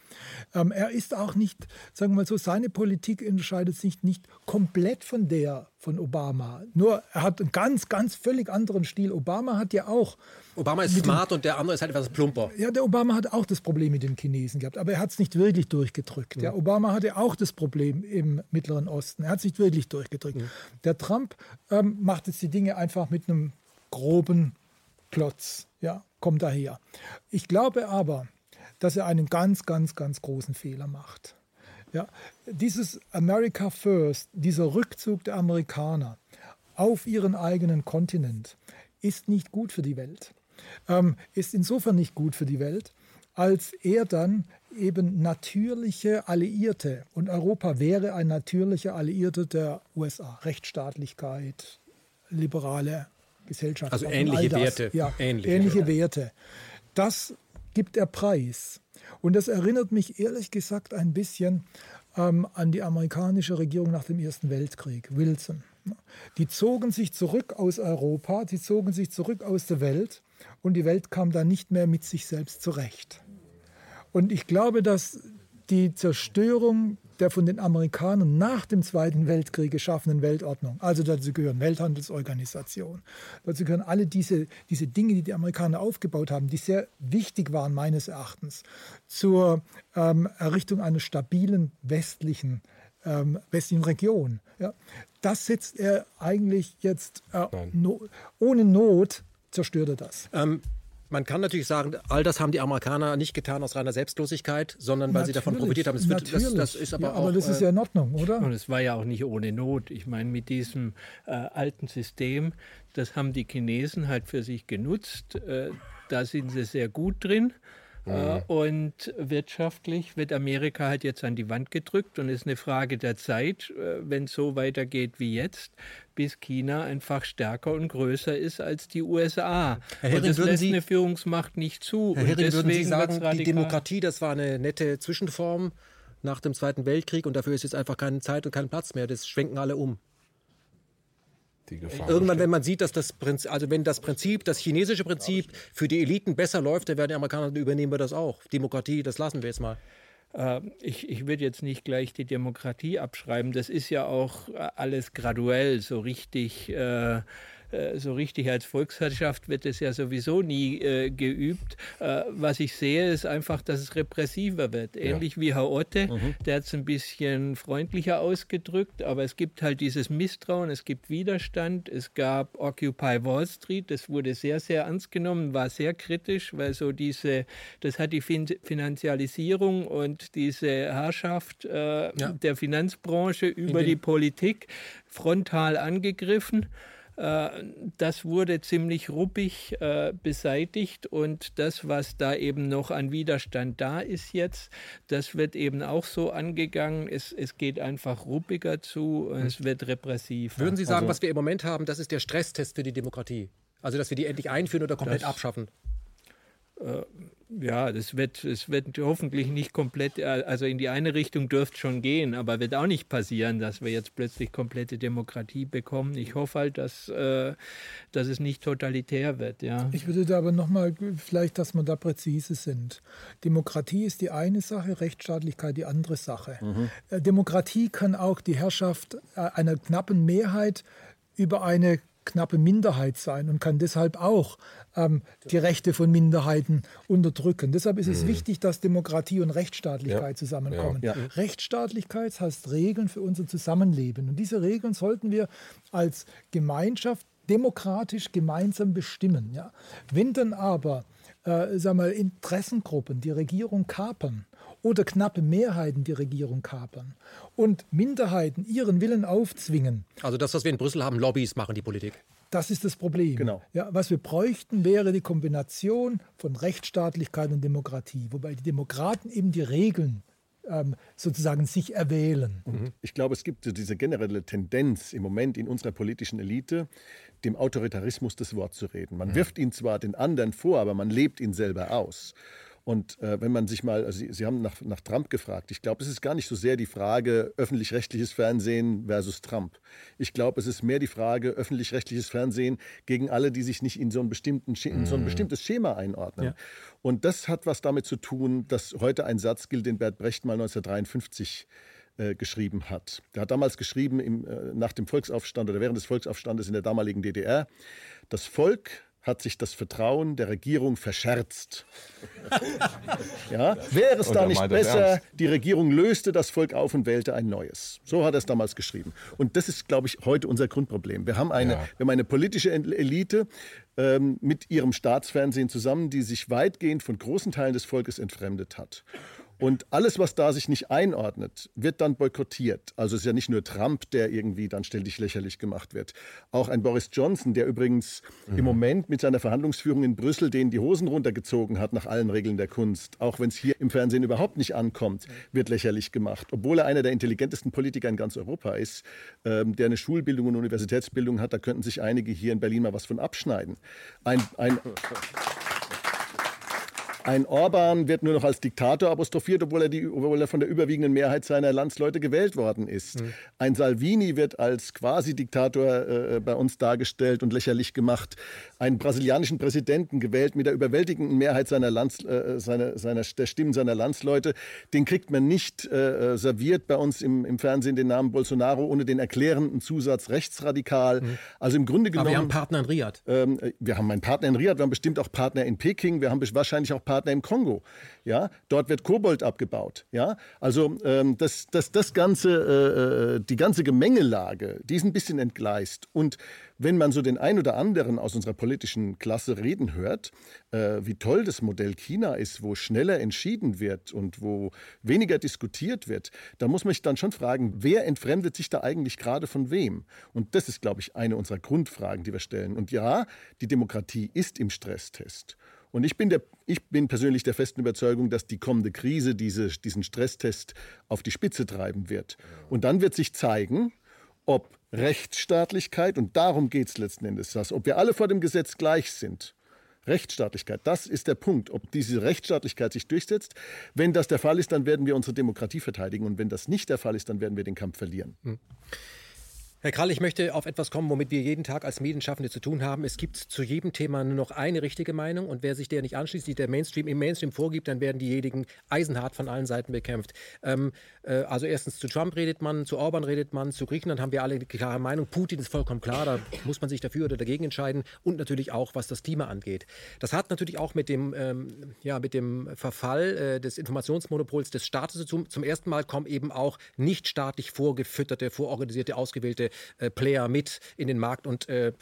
Ähm, er ist auch nicht, sagen wir mal so, seine Politik unterscheidet sich nicht komplett von der von Obama. Nur er hat einen ganz, ganz völlig anderen Stil. Obama hat ja auch. Obama ist smart und der andere ist halt etwas plumper. Ja, der Obama hat auch das Problem mit den Chinesen gehabt, aber er hat es nicht wirklich durchgedrückt. Ja. ja. Obama hatte auch das Problem im Mittleren Osten. Er hat es nicht wirklich durchgedrückt. Ja. Der Trump ähm, macht jetzt die Dinge einfach mit einem groben Klotz. Ja, kommt daher. Ich glaube aber, dass er einen ganz, ganz, ganz großen Fehler macht. Ja, dieses America First, dieser Rückzug der Amerikaner auf ihren eigenen Kontinent ist nicht gut für die Welt. Ähm, ist insofern nicht gut für die Welt, als er dann eben natürliche Alliierte und Europa wäre ein natürlicher Alliierter der USA. Rechtsstaatlichkeit, liberale Gesellschaft. Also ähnliche Werte. Ja, ähnliche, ähnliche Werte. Das gibt er preis. Und das erinnert mich ehrlich gesagt ein bisschen ähm, an die amerikanische Regierung nach dem Ersten Weltkrieg, Wilson. Die zogen sich zurück aus Europa, die zogen sich zurück aus der Welt und die Welt kam dann nicht mehr mit sich selbst zurecht. Und ich glaube, dass die Zerstörung der von den Amerikanern nach dem Zweiten Weltkrieg geschaffenen Weltordnung, also dazu gehören Welthandelsorganisation, dazu gehören alle diese, diese Dinge, die die Amerikaner aufgebaut haben, die sehr wichtig waren meines Erachtens zur ähm, Errichtung einer stabilen westlichen, ähm, westlichen Region. Ja, das setzt er eigentlich jetzt äh, no, ohne Not zerstört er das. Ähm, man kann natürlich sagen, all das haben die Amerikaner nicht getan aus reiner Selbstlosigkeit, sondern weil natürlich, sie davon profitiert haben. Wird, das, das, ist aber, ja, aber auch, das ist ja in Ordnung, oder? Und es war ja auch nicht ohne Not. Ich meine, mit diesem äh, alten System, das haben die Chinesen halt für sich genutzt. Äh, da sind sie sehr gut drin. Mhm. Und wirtschaftlich wird Amerika halt jetzt an die Wand gedrückt und es ist eine Frage der Zeit, äh, wenn es so weitergeht wie jetzt, bis China einfach stärker und größer ist als die USA. Herr Hering, und das lässt Sie, eine Führungsmacht nicht zu. Herr Hering, würden Sie sagen, die Demokratie, das war eine nette Zwischenform nach dem Zweiten Weltkrieg und dafür ist jetzt einfach keine Zeit und kein Platz mehr. Das schwenken alle um die Gefahr. Irgendwann, wenn man sieht, dass das Prinzip, also wenn das Prinzip, das chinesische Prinzip für die Eliten besser läuft, dann werden die Amerikaner übernehmen wir das auch. Demokratie, das lassen wir jetzt mal. äh, ich, ich würde jetzt nicht gleich die Demokratie abschreiben. Das ist ja auch äh, alles graduell so richtig. Äh, so richtig als Volkswirtschaft wird es ja sowieso nie äh, geübt. Äh, was ich sehe, ist einfach, dass es repressiver wird. Ähnlich ja. wie Herr Otte, mhm. der hat es ein bisschen freundlicher ausgedrückt, aber es gibt halt dieses Misstrauen, es gibt Widerstand. Es gab Occupy Wall Street, das wurde sehr, sehr ernst genommen, war sehr kritisch, weil so diese, das hat die fin Finanzialisierung und diese Herrschaft äh, ja. der Finanzbranche über die Politik frontal angegriffen. Äh, das wurde ziemlich ruppig äh, beseitigt und das, was da eben noch an Widerstand da ist jetzt, das wird eben auch so angegangen. Es, es geht einfach ruppiger zu, hm. es wird repressiv. Würden Sie sagen, also, was wir im Moment haben, das ist der Stresstest für die Demokratie? Also, dass wir die endlich einführen oder komplett das, abschaffen? Äh, ja, das wird, es wird hoffentlich nicht komplett, äh, also in die eine Richtung dürfte schon gehen, aber wird auch nicht passieren, dass wir jetzt plötzlich komplette Demokratie bekommen. Ich hoffe halt, dass, äh, dass es nicht totalitär wird. Ja. Ich würde da aber nochmal, vielleicht, dass wir da präzise sind. Demokratie ist die eine Sache, Rechtsstaatlichkeit die andere Sache. Mhm. Äh, Demokratie kann auch die Herrschaft einer knappen Mehrheit über eine knappe Minderheit sein und kann deshalb auch ähm, die Rechte von Minderheiten unterdrücken. Deshalb ist es mhm. wichtig, dass Demokratie und Rechtsstaatlichkeit ja. zusammenkommen. Ja. Ja. Rechtsstaatlichkeit heißt Regeln für unser Zusammenleben. Und diese Regeln sollten wir als Gemeinschaft demokratisch gemeinsam bestimmen. Ja? Wenn dann aber äh, sag mal, Interessengruppen die Regierung kapern oder knappe Mehrheiten die Regierung kapern und Minderheiten ihren Willen aufzwingen. Also das, was wir in Brüssel haben, Lobbys machen die Politik. Das ist das Problem. Genau. Ja, was wir bräuchten, wäre die Kombination von Rechtsstaatlichkeit und Demokratie, wobei die Demokraten eben die Regeln ähm, sozusagen sich erwählen. Mhm. Ich glaube, es gibt diese generelle Tendenz im Moment in unserer politischen Elite, dem Autoritarismus das Wort zu reden. Man mhm. wirft ihn zwar den anderen vor, aber man lebt ihn selber aus. Und äh, wenn man sich mal, also Sie, Sie haben nach, nach Trump gefragt, ich glaube, es ist gar nicht so sehr die Frage öffentlich-rechtliches Fernsehen versus Trump. Ich glaube, es ist mehr die Frage öffentlich-rechtliches Fernsehen gegen alle, die sich nicht in so ein, bestimmten, in so ein mhm. bestimmtes Schema einordnen. Ja. Und das hat was damit zu tun, dass heute ein Satz gilt, den Bert Brecht mal 1953 äh, geschrieben hat. Er hat damals geschrieben, im, äh, nach dem Volksaufstand oder während des Volksaufstandes in der damaligen DDR, das Volk hat sich das Vertrauen der Regierung verscherzt. ja? Wäre es da nicht besser, die Regierung löste das Volk auf und wählte ein neues? So hat er es damals geschrieben. Und das ist, glaube ich, heute unser Grundproblem. Wir haben eine, ja. wir haben eine politische Elite ähm, mit ihrem Staatsfernsehen zusammen, die sich weitgehend von großen Teilen des Volkes entfremdet hat. Und alles, was da sich nicht einordnet, wird dann boykottiert. Also es ist ja nicht nur Trump, der irgendwie dann ständig lächerlich gemacht wird. Auch ein Boris Johnson, der übrigens mhm. im Moment mit seiner Verhandlungsführung in Brüssel denen die Hosen runtergezogen hat nach allen Regeln der Kunst, auch wenn es hier im Fernsehen überhaupt nicht ankommt, wird lächerlich gemacht. Obwohl er einer der intelligentesten Politiker in ganz Europa ist, ähm, der eine Schulbildung und Universitätsbildung hat, da könnten sich einige hier in Berlin mal was von abschneiden. Ein, ein Ein Orban wird nur noch als Diktator apostrophiert, obwohl er, die, obwohl er von der überwiegenden Mehrheit seiner Landsleute gewählt worden ist. Mhm. Ein Salvini wird als Quasi-Diktator äh, bei uns dargestellt und lächerlich gemacht. Einen brasilianischen Präsidenten gewählt mit der überwältigenden Mehrheit seiner, Lands, äh, seiner, seiner der Stimmen seiner Landsleute, den kriegt man nicht äh, serviert bei uns im, im, Fernsehen den Namen Bolsonaro ohne den erklärenden Zusatz rechtsradikal. Mhm. Also im Grunde genommen. Aber wir haben Partner in Riyadh. Ähm, wir haben einen Partner in Riyadh, wir haben bestimmt auch Partner in Peking, wir haben wahrscheinlich auch Partner Partner im Kongo. Ja, dort wird Kobold abgebaut. Ja, also ähm, das, das, das ganze, äh, äh, die ganze Gemengelage, die ist ein bisschen entgleist. Und wenn man so den ein oder anderen aus unserer politischen Klasse reden hört, äh, wie toll das Modell China ist, wo schneller entschieden wird und wo weniger diskutiert wird, da muss man sich dann schon fragen, wer entfremdet sich da eigentlich gerade von wem? Und das ist, glaube ich, eine unserer Grundfragen, die wir stellen. Und ja, die Demokratie ist im Stresstest. Und ich bin, der, ich bin persönlich der festen Überzeugung, dass die kommende Krise diese, diesen Stresstest auf die Spitze treiben wird. Und dann wird sich zeigen, ob Rechtsstaatlichkeit, und darum geht es letzten Endes, dass, ob wir alle vor dem Gesetz gleich sind. Rechtsstaatlichkeit, das ist der Punkt, ob diese Rechtsstaatlichkeit sich durchsetzt. Wenn das der Fall ist, dann werden wir unsere Demokratie verteidigen. Und wenn das nicht der Fall ist, dann werden wir den Kampf verlieren. Hm. Herr Krall, ich möchte auf etwas kommen, womit wir jeden Tag als Medienschaffende zu tun haben. Es gibt zu jedem Thema nur noch eine richtige Meinung und wer sich der nicht anschließt, die der Mainstream im Mainstream vorgibt, dann werden diejenigen eisenhart von allen Seiten bekämpft. Ähm, äh, also erstens zu Trump redet man, zu Orban redet man, zu Griechenland haben wir alle eine klare Meinung. Putin ist vollkommen klar, da muss man sich dafür oder dagegen entscheiden und natürlich auch, was das Klima angeht. Das hat natürlich auch mit dem, ähm, ja, mit dem Verfall äh, des Informationsmonopols des Staates zu tun. Zum ersten Mal kommen eben auch nicht staatlich vorgefütterte, vororganisierte, ausgewählte äh, Player mit in den Markt und äh,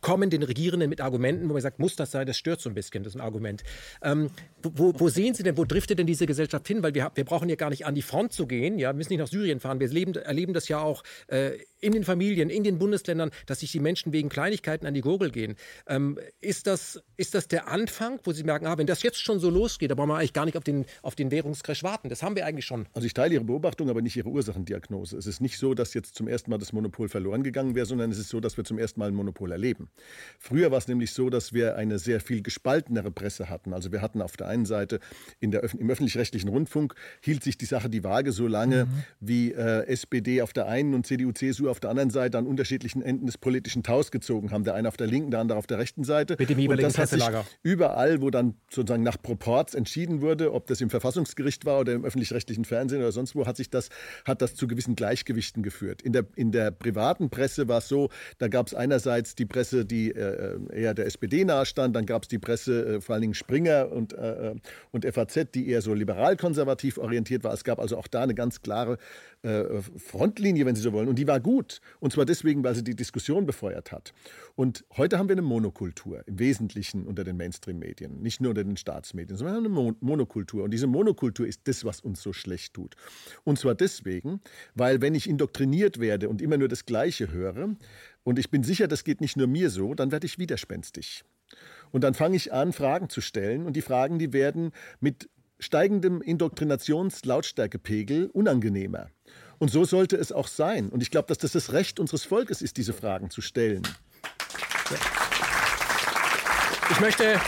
kommen den Regierenden mit Argumenten, wo man sagt, muss das sein? Das stört so ein bisschen, das ist ein Argument. Ähm, wo, wo, sehen Sie denn, wo driftet denn diese Gesellschaft hin? Weil wir, wir brauchen ja gar nicht an die Front zu gehen, ja, wir müssen nicht nach Syrien fahren. Wir leben, erleben das ja auch äh, in den Familien, in den Bundesländern, dass sich die Menschen wegen Kleinigkeiten an die Gurgel gehen. Ähm, ist, das, ist das der Anfang, wo Sie merken, ah, wenn das jetzt schon so losgeht, da brauchen wir eigentlich gar nicht auf den, auf den Währungscrash warten. Das haben wir eigentlich schon. Also ich teile Ihre Beobachtung, aber nicht Ihre Ursachendiagnose. Es ist nicht so, dass jetzt zum ersten Mal das Monopol verloren gegangen wäre, sondern es ist so, dass wir zum ersten Mal ein Monopol erleben. Früher war es nämlich so, dass wir eine sehr viel gespaltenere Presse hatten. Also wir hatten auf der einen Seite in der, im öffentlich-rechtlichen Rundfunk hielt sich die Sache die Waage so lange, mhm. wie äh, SPD auf der einen und CDU, CSU auf der anderen Seite an unterschiedlichen Enden des politischen Taus gezogen haben. Der eine auf der linken, der andere auf der rechten Seite. Mit dem jeweiligen und das hat sich überall, wo dann sozusagen nach Proports entschieden wurde, ob das im Verfassungsgericht war oder im öffentlich-rechtlichen Fernsehen oder sonst wo, hat sich das, hat das zu gewissen Gleichgewichten geführt. In der, in der privaten Presse war es so, da gab es einerseits die Presse, die äh, eher der SPD nahestand, dann gab es die Presse, äh, vor allen Dingen Springer und, äh, äh und FAZ, die eher so liberal-konservativ orientiert war. Es gab also auch da eine ganz klare äh, Frontlinie, wenn Sie so wollen. Und die war gut. Und zwar deswegen, weil sie die Diskussion befeuert hat. Und heute haben wir eine Monokultur, im Wesentlichen unter den Mainstream-Medien, nicht nur unter den Staatsmedien, sondern eine Mon Monokultur. Und diese Monokultur ist das, was uns so schlecht tut. Und zwar deswegen, weil wenn ich indoktriniert werde und immer nur das Gleiche höre, und ich bin sicher, das geht nicht nur mir so, dann werde ich widerspenstig. Und dann fange ich an, Fragen zu stellen. Und die Fragen, die werden mit steigendem Indoktrinationslautstärkepegel unangenehmer. Und so sollte es auch sein. Und ich glaube, dass das das Recht unseres Volkes ist, diese Fragen zu stellen. Ich möchte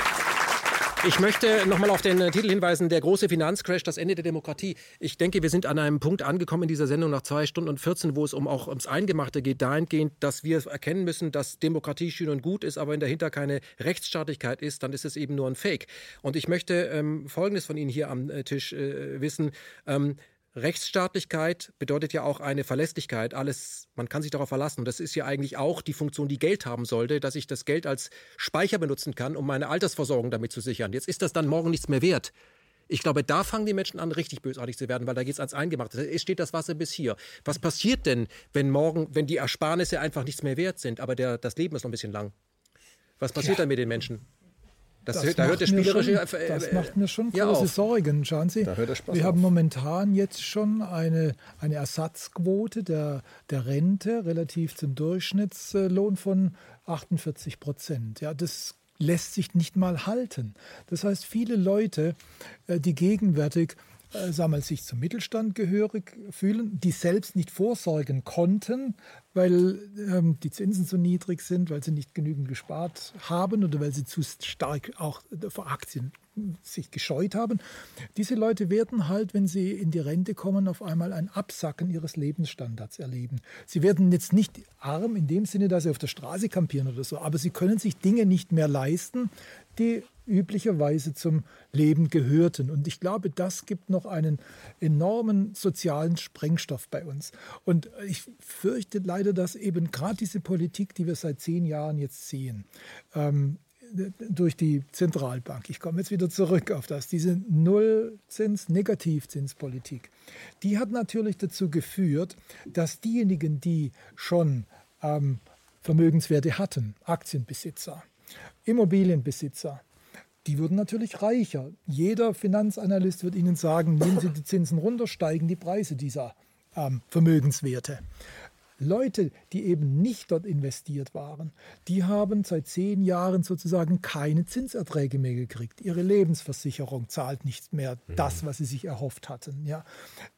ich möchte nochmal auf den Titel hinweisen, der große Finanzcrash, das Ende der Demokratie. Ich denke, wir sind an einem Punkt angekommen in dieser Sendung nach zwei Stunden und 14, wo es um auch ums Eingemachte geht, dahingehend, dass wir erkennen müssen, dass Demokratie schön und gut ist, aber wenn dahinter keine Rechtsstaatlichkeit ist, dann ist es eben nur ein Fake. Und ich möchte ähm, Folgendes von Ihnen hier am äh, Tisch äh, wissen. Ähm, Rechtsstaatlichkeit bedeutet ja auch eine Verlässlichkeit. Alles, man kann sich darauf verlassen. Und das ist ja eigentlich auch die Funktion, die Geld haben sollte, dass ich das Geld als Speicher benutzen kann, um meine Altersversorgung damit zu sichern. Jetzt ist das dann morgen nichts mehr wert. Ich glaube, da fangen die Menschen an, richtig bösartig zu werden, weil da geht es ans Eingemachte. Es steht das Wasser bis hier. Was passiert denn, wenn morgen, wenn die Ersparnisse einfach nichts mehr wert sind, aber der, das Leben ist noch ein bisschen lang? Was passiert ja. dann mit den Menschen? Das, das, da hört der spielerische. Schon, das macht mir schon große auf. Sorgen. Schauen Sie, wir auf. haben momentan jetzt schon eine, eine Ersatzquote der, der Rente relativ zum Durchschnittslohn von 48 Prozent. Ja, das lässt sich nicht mal halten. Das heißt, viele Leute, äh, die gegenwärtig äh, wir, sich zum Mittelstand gehörig fühlen, die selbst nicht vorsorgen konnten, weil ähm, die Zinsen so niedrig sind, weil sie nicht genügend gespart haben oder weil sie zu stark auch vor Aktien sich gescheut haben. Diese Leute werden halt, wenn sie in die Rente kommen, auf einmal ein Absacken ihres Lebensstandards erleben. Sie werden jetzt nicht arm in dem Sinne, dass sie auf der Straße kampieren oder so, aber sie können sich Dinge nicht mehr leisten, die üblicherweise zum Leben gehörten. Und ich glaube, das gibt noch einen enormen sozialen Sprengstoff bei uns. Und ich fürchte leider, dass eben gerade diese Politik, die wir seit zehn Jahren jetzt sehen, ähm, durch die Zentralbank, ich komme jetzt wieder zurück auf das, diese Nullzins-, Negativzinspolitik, die hat natürlich dazu geführt, dass diejenigen, die schon ähm, Vermögenswerte hatten, Aktienbesitzer, Immobilienbesitzer, die würden natürlich reicher. Jeder Finanzanalyst wird Ihnen sagen, nehmen Sie die Zinsen runter, steigen die Preise dieser ähm, Vermögenswerte. Leute, die eben nicht dort investiert waren, die haben seit zehn Jahren sozusagen keine Zinserträge mehr gekriegt. Ihre Lebensversicherung zahlt nicht mehr das, was sie sich erhofft hatten. Ja.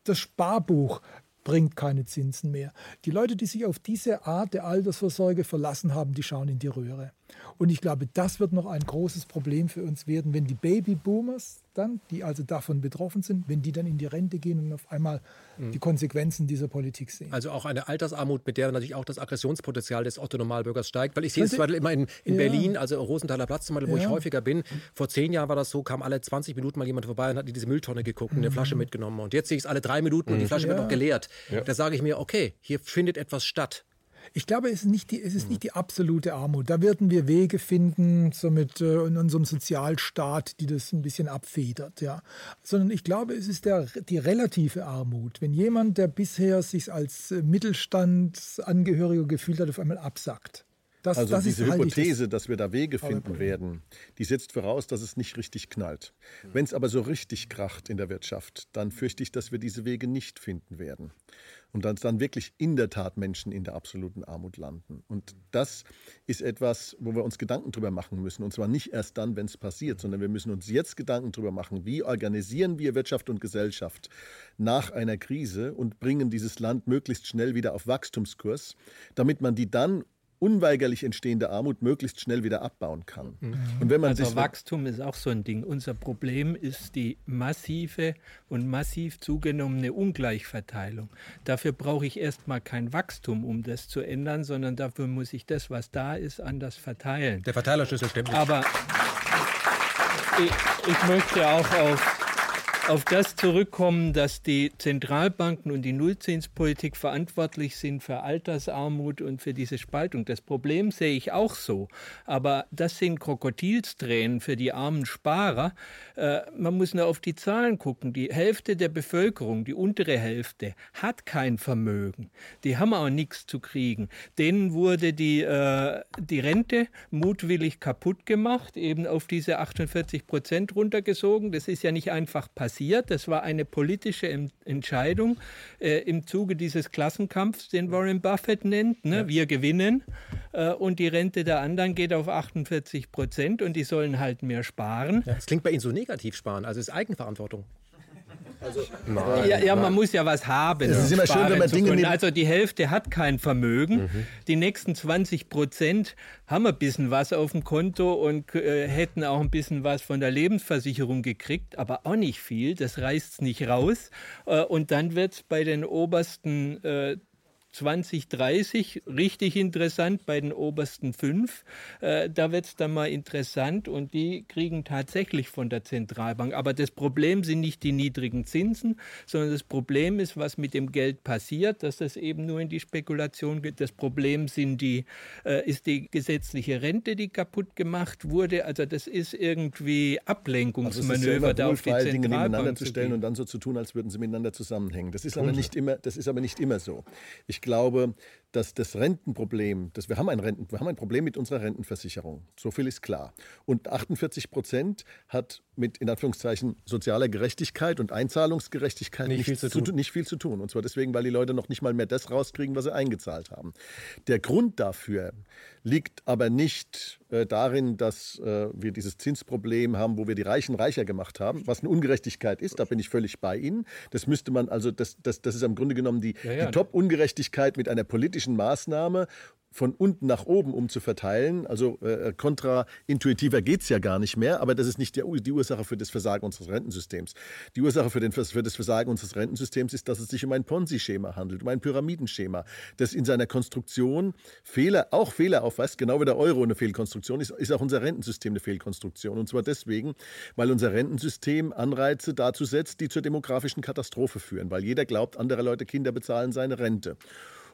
Das Sparbuch bringt keine Zinsen mehr. Die Leute, die sich auf diese Art der Altersvorsorge verlassen haben, die schauen in die Röhre. Und ich glaube, das wird noch ein großes Problem für uns werden, wenn die Babyboomers dann, die also davon betroffen sind, wenn die dann in die Rente gehen und auf einmal mhm. die Konsequenzen dieser Politik sehen. Also auch eine Altersarmut, mit der natürlich auch das Aggressionspotenzial des Otto-Normalbürgers steigt. Weil ich sehe es zum Beispiel immer in, in ja. Berlin, also Rosenthaler Platz zum Beispiel, wo ja. ich häufiger bin. Vor zehn Jahren war das so, kam alle 20 Minuten mal jemand vorbei und hat in diese Mülltonne geguckt und eine mhm. Flasche mitgenommen. Und jetzt sehe ich es alle drei Minuten und die mhm. Flasche ja. wird noch geleert. Da sage ich mir, okay, hier findet etwas statt. Ich glaube, es ist, nicht die, es ist nicht die absolute Armut. Da werden wir Wege finden, so mit äh, in unserem Sozialstaat, die das ein bisschen abfedert. Ja. Sondern ich glaube, es ist der, die relative Armut. Wenn jemand, der bisher sich als äh, Mittelstandsangehöriger gefühlt hat, auf einmal absackt. Das, also das diese Hypothese, das, dass wir da Wege finden werden, die setzt voraus, dass es nicht richtig knallt. Wenn es aber so richtig kracht in der Wirtschaft, dann fürchte ich, dass wir diese Wege nicht finden werden und dass dann wirklich in der Tat Menschen in der absoluten Armut landen. Und das ist etwas, wo wir uns Gedanken drüber machen müssen. Und zwar nicht erst dann, wenn es passiert, sondern wir müssen uns jetzt Gedanken drüber machen, wie organisieren wir Wirtschaft und Gesellschaft nach einer Krise und bringen dieses Land möglichst schnell wieder auf Wachstumskurs, damit man die dann unweigerlich entstehende Armut möglichst schnell wieder abbauen kann. Mhm. Und wenn man also Wachstum ist auch so ein Ding. Unser Problem ist die massive und massiv zugenommene Ungleichverteilung. Dafür brauche ich erstmal kein Wachstum, um das zu ändern, sondern dafür muss ich das, was da ist, anders verteilen. Der Verteilerschlüssel stimmt. Aber ich, ich möchte auch auf auf das zurückkommen, dass die Zentralbanken und die Nullzinspolitik verantwortlich sind für Altersarmut und für diese Spaltung. Das Problem sehe ich auch so. Aber das sind Krokodilstränen für die armen Sparer. Äh, man muss nur auf die Zahlen gucken. Die Hälfte der Bevölkerung, die untere Hälfte, hat kein Vermögen. Die haben auch nichts zu kriegen. Denen wurde die, äh, die Rente mutwillig kaputt gemacht, eben auf diese 48 Prozent runtergesogen. Das ist ja nicht einfach passiert passiert. Das war eine politische Entscheidung äh, im Zuge dieses Klassenkampfs, den Warren Buffett nennt. Ne? Ja. Wir gewinnen äh, und die Rente der anderen geht auf 48 Prozent und die sollen halt mehr sparen. Ja, das klingt bei Ihnen so negativ sparen, also ist Eigenverantwortung. Also, nein, ja, ja man muss ja was haben. Es ist immer schön, wenn man Dinge nimmt. Also die Hälfte hat kein Vermögen. Mhm. Die nächsten 20 Prozent haben ein bisschen was auf dem Konto und äh, hätten auch ein bisschen was von der Lebensversicherung gekriegt, aber auch nicht viel. Das reißt es nicht raus. Äh, und dann wird es bei den obersten äh, 2030 richtig interessant bei den obersten fünf. Äh, da wird es dann mal interessant und die kriegen tatsächlich von der Zentralbank. Aber das Problem sind nicht die niedrigen Zinsen, sondern das Problem ist, was mit dem Geld passiert, dass das eben nur in die Spekulation geht. Das Problem sind die, äh, ist die gesetzliche Rente, die kaputt gemacht wurde. Also das ist irgendwie Ablenkungsmanöver, also da auf die Zentralbank Dinge nebeneinander zu stellen und dann so zu tun, als würden sie miteinander zusammenhängen. Das ist aber nicht immer, das ist aber nicht immer so. Ich glaube, dass das Rentenproblem, dass wir haben ein Renten, wir haben ein Problem mit unserer Rentenversicherung. So viel ist klar. Und 48 Prozent hat mit in Anführungszeichen sozialer Gerechtigkeit und Einzahlungsgerechtigkeit nicht, viel zu, tun. nicht viel zu tun. Und zwar deswegen, weil die Leute noch nicht mal mehr das rauskriegen, was sie eingezahlt haben. Der Grund dafür liegt aber nicht äh, darin, dass äh, wir dieses Zinsproblem haben, wo wir die Reichen reicher gemacht haben, was eine Ungerechtigkeit ist. Da bin ich völlig bei Ihnen. Das müsste man also, das, das, das ist im Grunde genommen die, ja, ja. die Top-Ungerechtigkeit mit einer politischen Maßnahme von unten nach oben umzuverteilen. Also äh, kontraintuitiver geht es ja gar nicht mehr, aber das ist nicht die, die, Ursache für das Versagen unseres Rentensystems. Die Ursache für, den, für, das Versagen unseres Rentensystems ist, dass es sich um ein Ponzi-Schema handelt, um ein Pyramidenschema, das in seiner Konstruktion Fehler, auch Fehler aufweist, genau wie der Euro eine Fehlkonstruktion ist, ist auch unser Rentensystem eine Fehlkonstruktion. Und zwar deswegen, weil unser Rentensystem Anreize dazu setzt, die zur demografischen Katastrophe führen, weil jeder glaubt, andere Leute Kinder bezahlen seine Rente.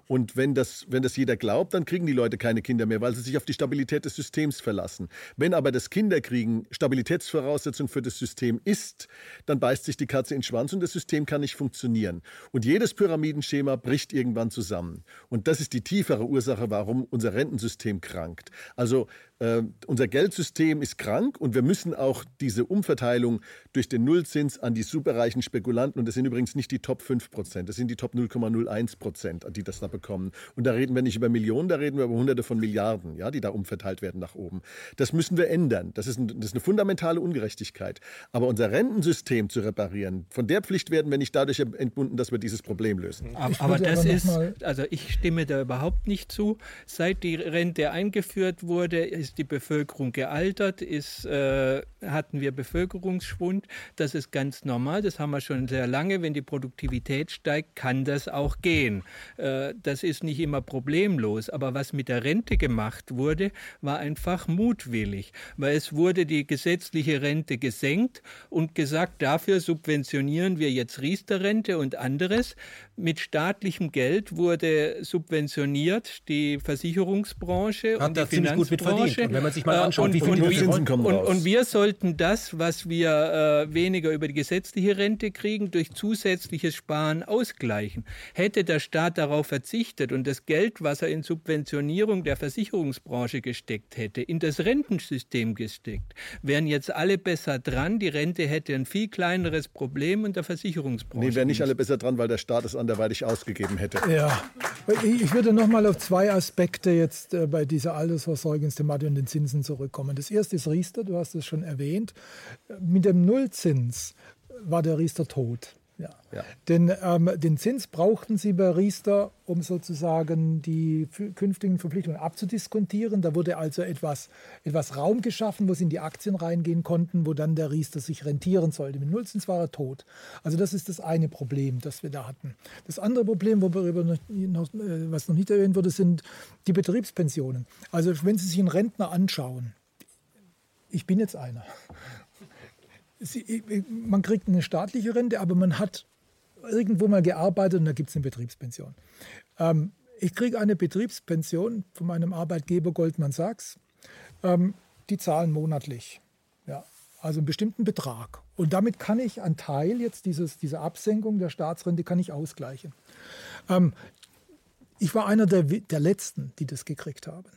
Und wenn das, wenn das jeder glaubt, dann kriegen die Leute keine Kinder mehr, weil sie sich auf die Stabilität des Systems verlassen. Wenn aber das Kinderkriegen Stabilitätsvoraussetzung für das System ist, dann beißt sich die Katze in den Schwanz und das System kann nicht funktionieren. Und jedes Pyramidenschema bricht irgendwann zusammen. Und das ist die tiefere Ursache, warum unser Rentensystem krankt. Also äh, unser Geldsystem ist krank und wir müssen auch diese Umverteilung durch den Nullzins an die superreichen Spekulanten, und das sind übrigens nicht die Top 5 Prozent, das sind die Top 0,01 Prozent, die das da bekommen. Und da reden wir nicht über Millionen, da reden wir über Hunderte von Milliarden, ja, die da umverteilt werden nach oben. Das müssen wir ändern. Das ist, ein, das ist eine fundamentale Ungerechtigkeit. Aber unser Rentensystem zu reparieren, von der Pflicht werden wir nicht dadurch entbunden, dass wir dieses Problem lösen. Aber, aber das aber ist, also ich stimme da überhaupt nicht zu. Seit die Rente eingeführt wurde, ist ist die Bevölkerung gealtert, ist, äh, hatten wir Bevölkerungsschwund. Das ist ganz normal, das haben wir schon sehr lange. Wenn die Produktivität steigt, kann das auch gehen. Äh, das ist nicht immer problemlos. Aber was mit der Rente gemacht wurde, war einfach mutwillig, weil es wurde die gesetzliche Rente gesenkt und gesagt, dafür subventionieren wir jetzt Riester-Rente und anderes. Mit staatlichem Geld wurde subventioniert die Versicherungsbranche Hat und die ziemlich verdient. Und wenn man sich mal anschaut, und, wie viel und, die und, kommen und, raus. und wir sollten das, was wir äh, weniger über die gesetzliche Rente kriegen, durch zusätzliches Sparen ausgleichen. Hätte der Staat darauf verzichtet und das Geld, was er in Subventionierung der Versicherungsbranche gesteckt hätte, in das Rentensystem gesteckt, wären jetzt alle besser dran. Die Rente hätte ein viel kleineres Problem und der Versicherungsbranche. Nee, wären nicht alle besser dran, weil der Staat es anderweitig ausgegeben hätte. Ja, ich ich würde noch mal auf zwei Aspekte jetzt äh, bei dieser Altersversorgungsthematik und den Zinsen zurückkommen. Das erste ist Riester, du hast es schon erwähnt. Mit dem Nullzins war der Riester tot. Ja. Ja. Denn ähm, den Zins brauchten sie bei Riester, um sozusagen die künftigen Verpflichtungen abzudiskontieren. Da wurde also etwas, etwas Raum geschaffen, wo sie in die Aktien reingehen konnten, wo dann der Riester sich rentieren sollte. Mit Nullzins war er tot. Also das ist das eine Problem, das wir da hatten. Das andere Problem, worüber noch, noch, äh, was noch nicht erwähnt wurde, sind die Betriebspensionen. Also wenn Sie sich einen Rentner anschauen, ich bin jetzt einer. Sie, man kriegt eine staatliche Rente, aber man hat irgendwo mal gearbeitet und da gibt es eine Betriebspension. Ähm, ich kriege eine Betriebspension von meinem Arbeitgeber Goldman Sachs. Ähm, die zahlen monatlich. Ja, also einen bestimmten Betrag. Und damit kann ich einen Teil jetzt dieses, dieser Absenkung der Staatsrente kann ich ausgleichen. Ähm, ich war einer der, der Letzten, die das gekriegt haben.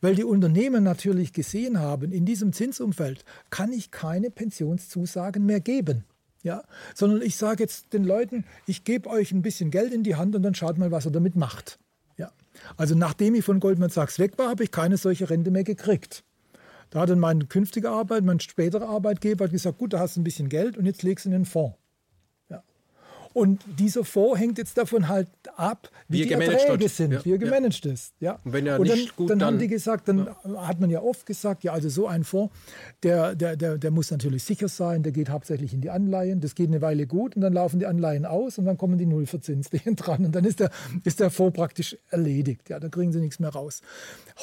Weil die Unternehmen natürlich gesehen haben, in diesem Zinsumfeld kann ich keine Pensionszusagen mehr geben. Ja, sondern ich sage jetzt den Leuten, ich gebe euch ein bisschen Geld in die Hand und dann schaut mal, was ihr damit macht. Ja. Also nachdem ich von Goldman Sachs weg war, habe ich keine solche Rente mehr gekriegt. Da hat dann mein künftiger Arbeit, mein späterer Arbeitgeber gesagt, gut, da hast du ein bisschen Geld und jetzt legst du in den Fonds. Ja. Und dieser Fonds hängt jetzt davon halt ab, wie, Wie die gemanagt Erträge wird. sind, Ja, wie er ja. gemanagt ist. Ja. Und wenn er und dann, nicht gut, dann, haben dann- die gesagt, dann hat man ja oft gesagt, ja, also so ein Fonds, der, der, der, der muss natürlich sicher sein, der geht hauptsächlich in die Anleihen, das geht eine Weile gut und dann laufen die Anleihen aus und dann kommen die Nullverzinslichen dran und dann ist der, ist der Fonds praktisch erledigt. Ja, da kriegen sie nichts mehr raus.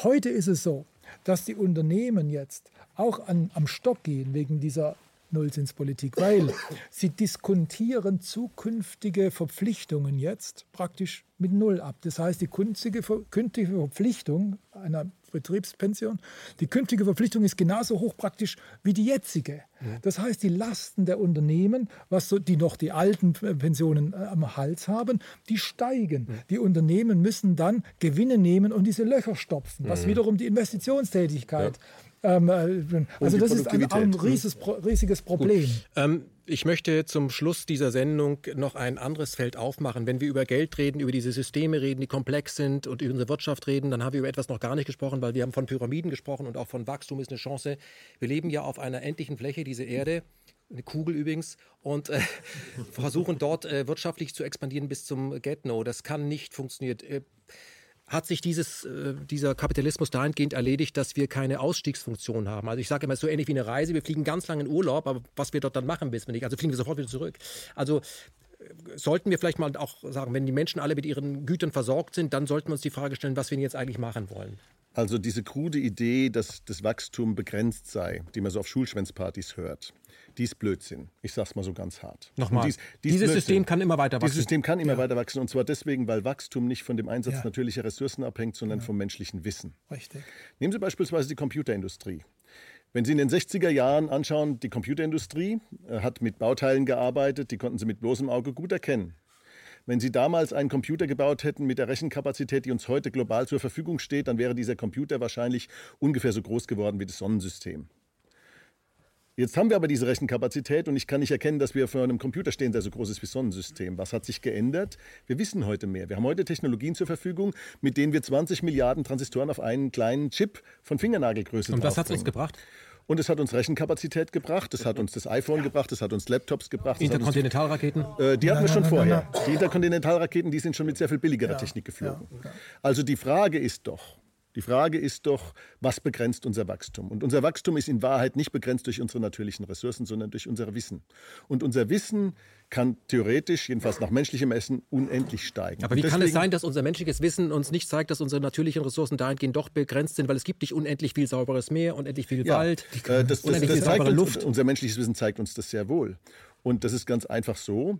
Heute ist es so, dass die Unternehmen jetzt auch an, am Stock gehen wegen dieser Nullzinspolitik, weil sie diskontieren zukünftige Verpflichtungen jetzt praktisch mit Null ab. Das heißt, die künftige, Ver- künftige Verpflichtung einer Betriebspension, die künftige Verpflichtung ist genauso hoch praktisch wie die jetzige. Das heißt, die Lasten der Unternehmen, was so, die noch die alten Pensionen äh, am Hals haben, die steigen. Die Unternehmen müssen dann Gewinne nehmen und diese Löcher stopfen, was wiederum die Investitionstätigkeit ähm, äh, also das ist ein, ein Produktivität. riesiges, riesiges Problem. Ähm, ich möchte zum Schluss dieser Sendung noch ein anderes Feld aufmachen. Wenn wir über Geld reden, über diese Systeme reden, die komplex sind und über unsere Wirtschaft reden, dann haben wir über etwas noch gar nicht gesprochen, weil wir haben von Pyramiden gesprochen und auch von Wachstum ist eine Chance. Wir leben ja auf einer endlichen Fläche, diese Erde, eine Kugel übrigens, und äh, versuchen dort äh, wirtschaftlich zu expandieren bis zum Get-No. Das kann nicht funktionieren. Äh, hat sich dieses, äh, dieser Kapitalismus dahingehend erledigt, dass wir keine Ausstiegsfunktion haben. Also ich sage immer, so ähnlich wie eine Reise. Wir fliegen ganz lange in Urlaub, aber was wir dort dann machen, wissen wir nicht. Also fliegen wir sofort wieder zurück. Also äh, sollten wir vielleicht mal auch sagen, wenn die Menschen alle mit ihren Gütern versorgt sind, dann sollten wir uns die Frage stellen, was wir jetzt eigentlich machen wollen. Also diese krude Idee, dass das Wachstum begrenzt sei, die man so auf Schulschwänzpartys hört, die ist Blödsinn. Ich sag's mal so ganz hart. Nochmal, dies- dies dieses Blödsinn. System kann immer weiter Dieses wachsen. System kann immer weiter wachsen und zwar deswegen, weil Wachstum nicht von dem Einsatz Ja. natürlicher Ressourcen abhängt, sondern vom menschlichen Wissen. Richtig. Nehmen Sie beispielsweise die Computerindustrie. Wenn Sie in den 60er Jahren anschauen, die Computerindustrie äh, hat mit Bauteilen gearbeitet, die konnten Sie mit bloßem Auge gut erkennen. Wenn Sie damals einen Computer gebaut hätten mit der Rechenkapazität, die uns heute global zur Verfügung steht, dann wäre dieser Computer wahrscheinlich ungefähr so groß geworden wie das Sonnensystem. Jetzt haben wir aber diese Rechenkapazität und ich kann nicht erkennen, dass wir vor einem Computer stehen, der so groß ist wie das Sonnensystem. Was hat sich geändert? Wir wissen heute mehr. Wir haben heute Technologien zur Verfügung, mit denen wir 20 Milliarden Transistoren auf einen kleinen Chip von Fingernagelgröße Und was hat es uns gebracht? Und es hat uns Rechenkapazität gebracht, es hat uns das iPhone gebracht, es hat uns Laptops gebracht. Interkontinentalraketen? äh, die hatten wir schon nein, vorher. Die Interkontinentalraketen, die sind schon mit sehr viel billiger Technik geflogen. Also die Frage ist doch, Die Frage ist doch, was begrenzt unser Wachstum? Und unser Wachstum ist in Wahrheit nicht begrenzt durch unsere natürlichen Ressourcen, sondern durch unser Wissen. Und unser Wissen kann theoretisch, jedenfalls nach menschlichem Essen, unendlich steigen. Aber wie deswegen, kann es sein, dass unser menschliches Wissen uns nicht zeigt, dass unsere natürlichen Ressourcen dahingehend doch begrenzt sind, weil es gibt nicht unendlich viel sauberes Meer, unendlich viel ja, Wald, äh, das, das, das, das Luft. Unser menschliches Wissen zeigt uns das sehr wohl. Und das ist ganz einfach so,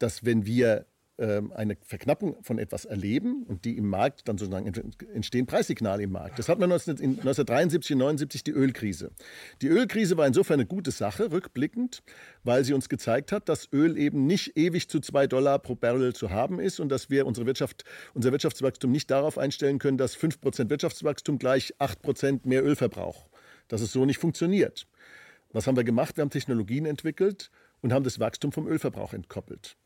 dass wenn wir eine Verknappung von etwas erleben und die im Markt dann sozusagen entstehen Preissignale im Markt. Das hat man 1973 und 1979 die Ölkrise. Die Ölkrise war insofern eine gute Sache, rückblickend, weil sie uns gezeigt hat, dass Öl eben nicht ewig zu zwei Dollar pro Barrel zu haben ist und dass wir unsere Wirtschaft, unser Wirtschaftswachstum nicht darauf einstellen können, dass 5% Wirtschaftswachstum gleich 8% mehr Ölverbrauch. Dass es so nicht funktioniert. Was haben wir gemacht? Wir haben Technologien entwickelt und haben das Wachstum vom Ölverbrauch entkoppelt.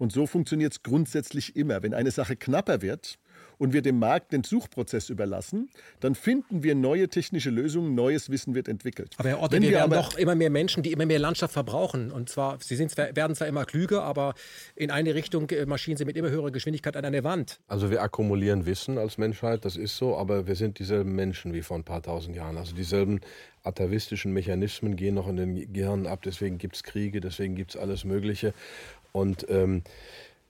Und so funktioniert es grundsätzlich immer. Wenn eine Sache knapper wird und wir dem Markt den Suchprozess überlassen, dann finden wir neue technische Lösungen, neues Wissen wird entwickelt. Aber Herr Otte, wir, wir werden doch immer mehr Menschen, die immer mehr Landschaft verbrauchen. Und zwar, sie sind zwar, werden zwar immer klüger, aber in eine Richtung äh, marschieren sie mit immer höherer Geschwindigkeit an eine Wand. Also wir akkumulieren Wissen als Menschheit, das ist so, aber wir sind dieselben Menschen wie vor ein paar tausend Jahren. Also dieselben atavistischen Mechanismen gehen noch in den Gehirnen ab, deswegen gibt es Kriege, deswegen gibt es alles Mögliche. Und ähm,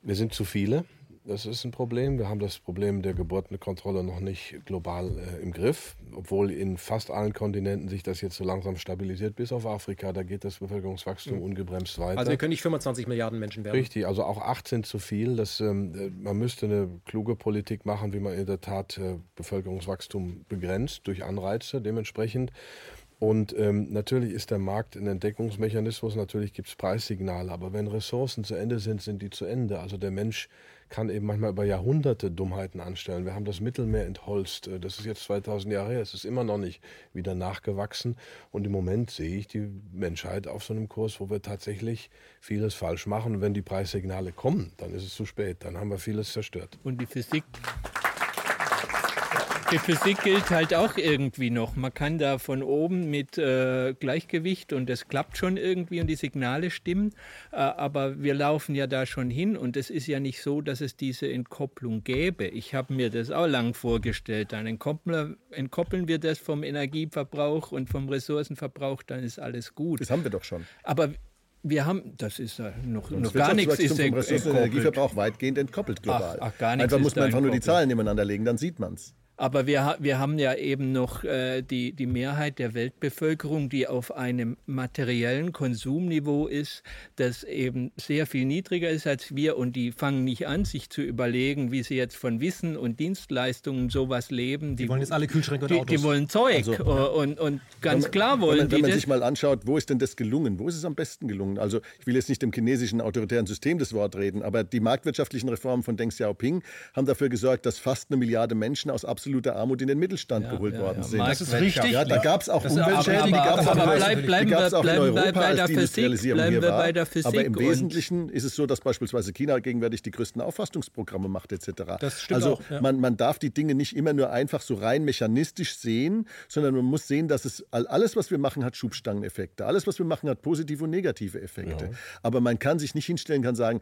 wir sind zu viele. Das ist ein Problem. Wir haben das Problem der Geburtenkontrolle noch nicht global äh, im Griff, obwohl in fast allen Kontinenten sich das jetzt so langsam stabilisiert, bis auf Afrika. Da geht das Bevölkerungswachstum mhm. ungebremst weiter. Also wir können nicht 25 Milliarden Menschen werden. Richtig, also auch 8 sind zu viel. Das, ähm, äh, man müsste eine kluge Politik machen, wie man in der Tat äh, Bevölkerungswachstum begrenzt durch Anreize dementsprechend. Und ähm, natürlich ist der Markt ein Entdeckungsmechanismus, natürlich gibt es Preissignale, aber wenn Ressourcen zu Ende sind, sind die zu Ende. Also der Mensch kann eben manchmal über Jahrhunderte Dummheiten anstellen. Wir haben das Mittelmeer entholzt, äh, das ist jetzt 2000 Jahre her, es ist immer noch nicht wieder nachgewachsen. Und im Moment sehe ich die Menschheit auf so einem Kurs, wo wir tatsächlich vieles falsch machen. Und wenn die Preissignale kommen, dann ist es zu spät, dann haben wir vieles zerstört. Und die Physik die Physik gilt halt auch irgendwie noch. Man kann da von oben mit äh, Gleichgewicht und das klappt schon irgendwie und die Signale stimmen. Äh, aber wir laufen ja da schon hin und es ist ja nicht so, dass es diese Entkopplung gäbe. Ich habe mir das auch lang vorgestellt. Dann entkoppeln, entkoppeln wir das vom Energieverbrauch und vom Ressourcenverbrauch, dann ist alles gut. Das haben wir doch schon. Aber wir haben, das ist ja noch, noch gar nichts ist vom Ressourcen- und Energieverbrauch weitgehend entkoppelt global. Ach, ach, gar nichts einfach muss man einfach nur die Zahlen nebeneinander legen, dann sieht man es. Aber wir, wir haben ja eben noch äh, die, die Mehrheit der Weltbevölkerung, die auf einem materiellen Konsumniveau ist, das eben sehr viel niedriger ist als wir. Und die fangen nicht an, sich zu überlegen, wie sie jetzt von Wissen und Dienstleistungen sowas leben. Die, die wollen jetzt alle Kühlschränke und die, Autos. Die wollen Zeug. Also, und, und ganz man, klar wollen wenn man, die Wenn man sich mal anschaut, wo ist denn das gelungen? Wo ist es am besten gelungen? Also ich will jetzt nicht dem chinesischen autoritären System das Wort reden, aber die marktwirtschaftlichen Reformen von Deng Xiaoping haben dafür gesorgt, dass fast eine Milliarde Menschen aus absolut absoluter Armut in den Mittelstand ja, geholt ja, worden sind. Das ist richtig. Ja, da gab es auch Umweltschäden, die gab es auch, bleib, bleiben wir, auch in Europa, bei als die Industrialisierung hier war. Aber im Wesentlichen ist es so, dass beispielsweise China gegenwärtig die größten Aufforstungsprogramme macht etc. Das stimmt also auch, ja. man, man darf die Dinge nicht immer nur einfach so rein mechanistisch sehen, sondern man muss sehen, dass es alles, was wir machen, hat Schubstangeneffekte. Alles, was wir machen, hat positive und negative Effekte. Ja. Aber man kann sich nicht hinstellen, kann sagen,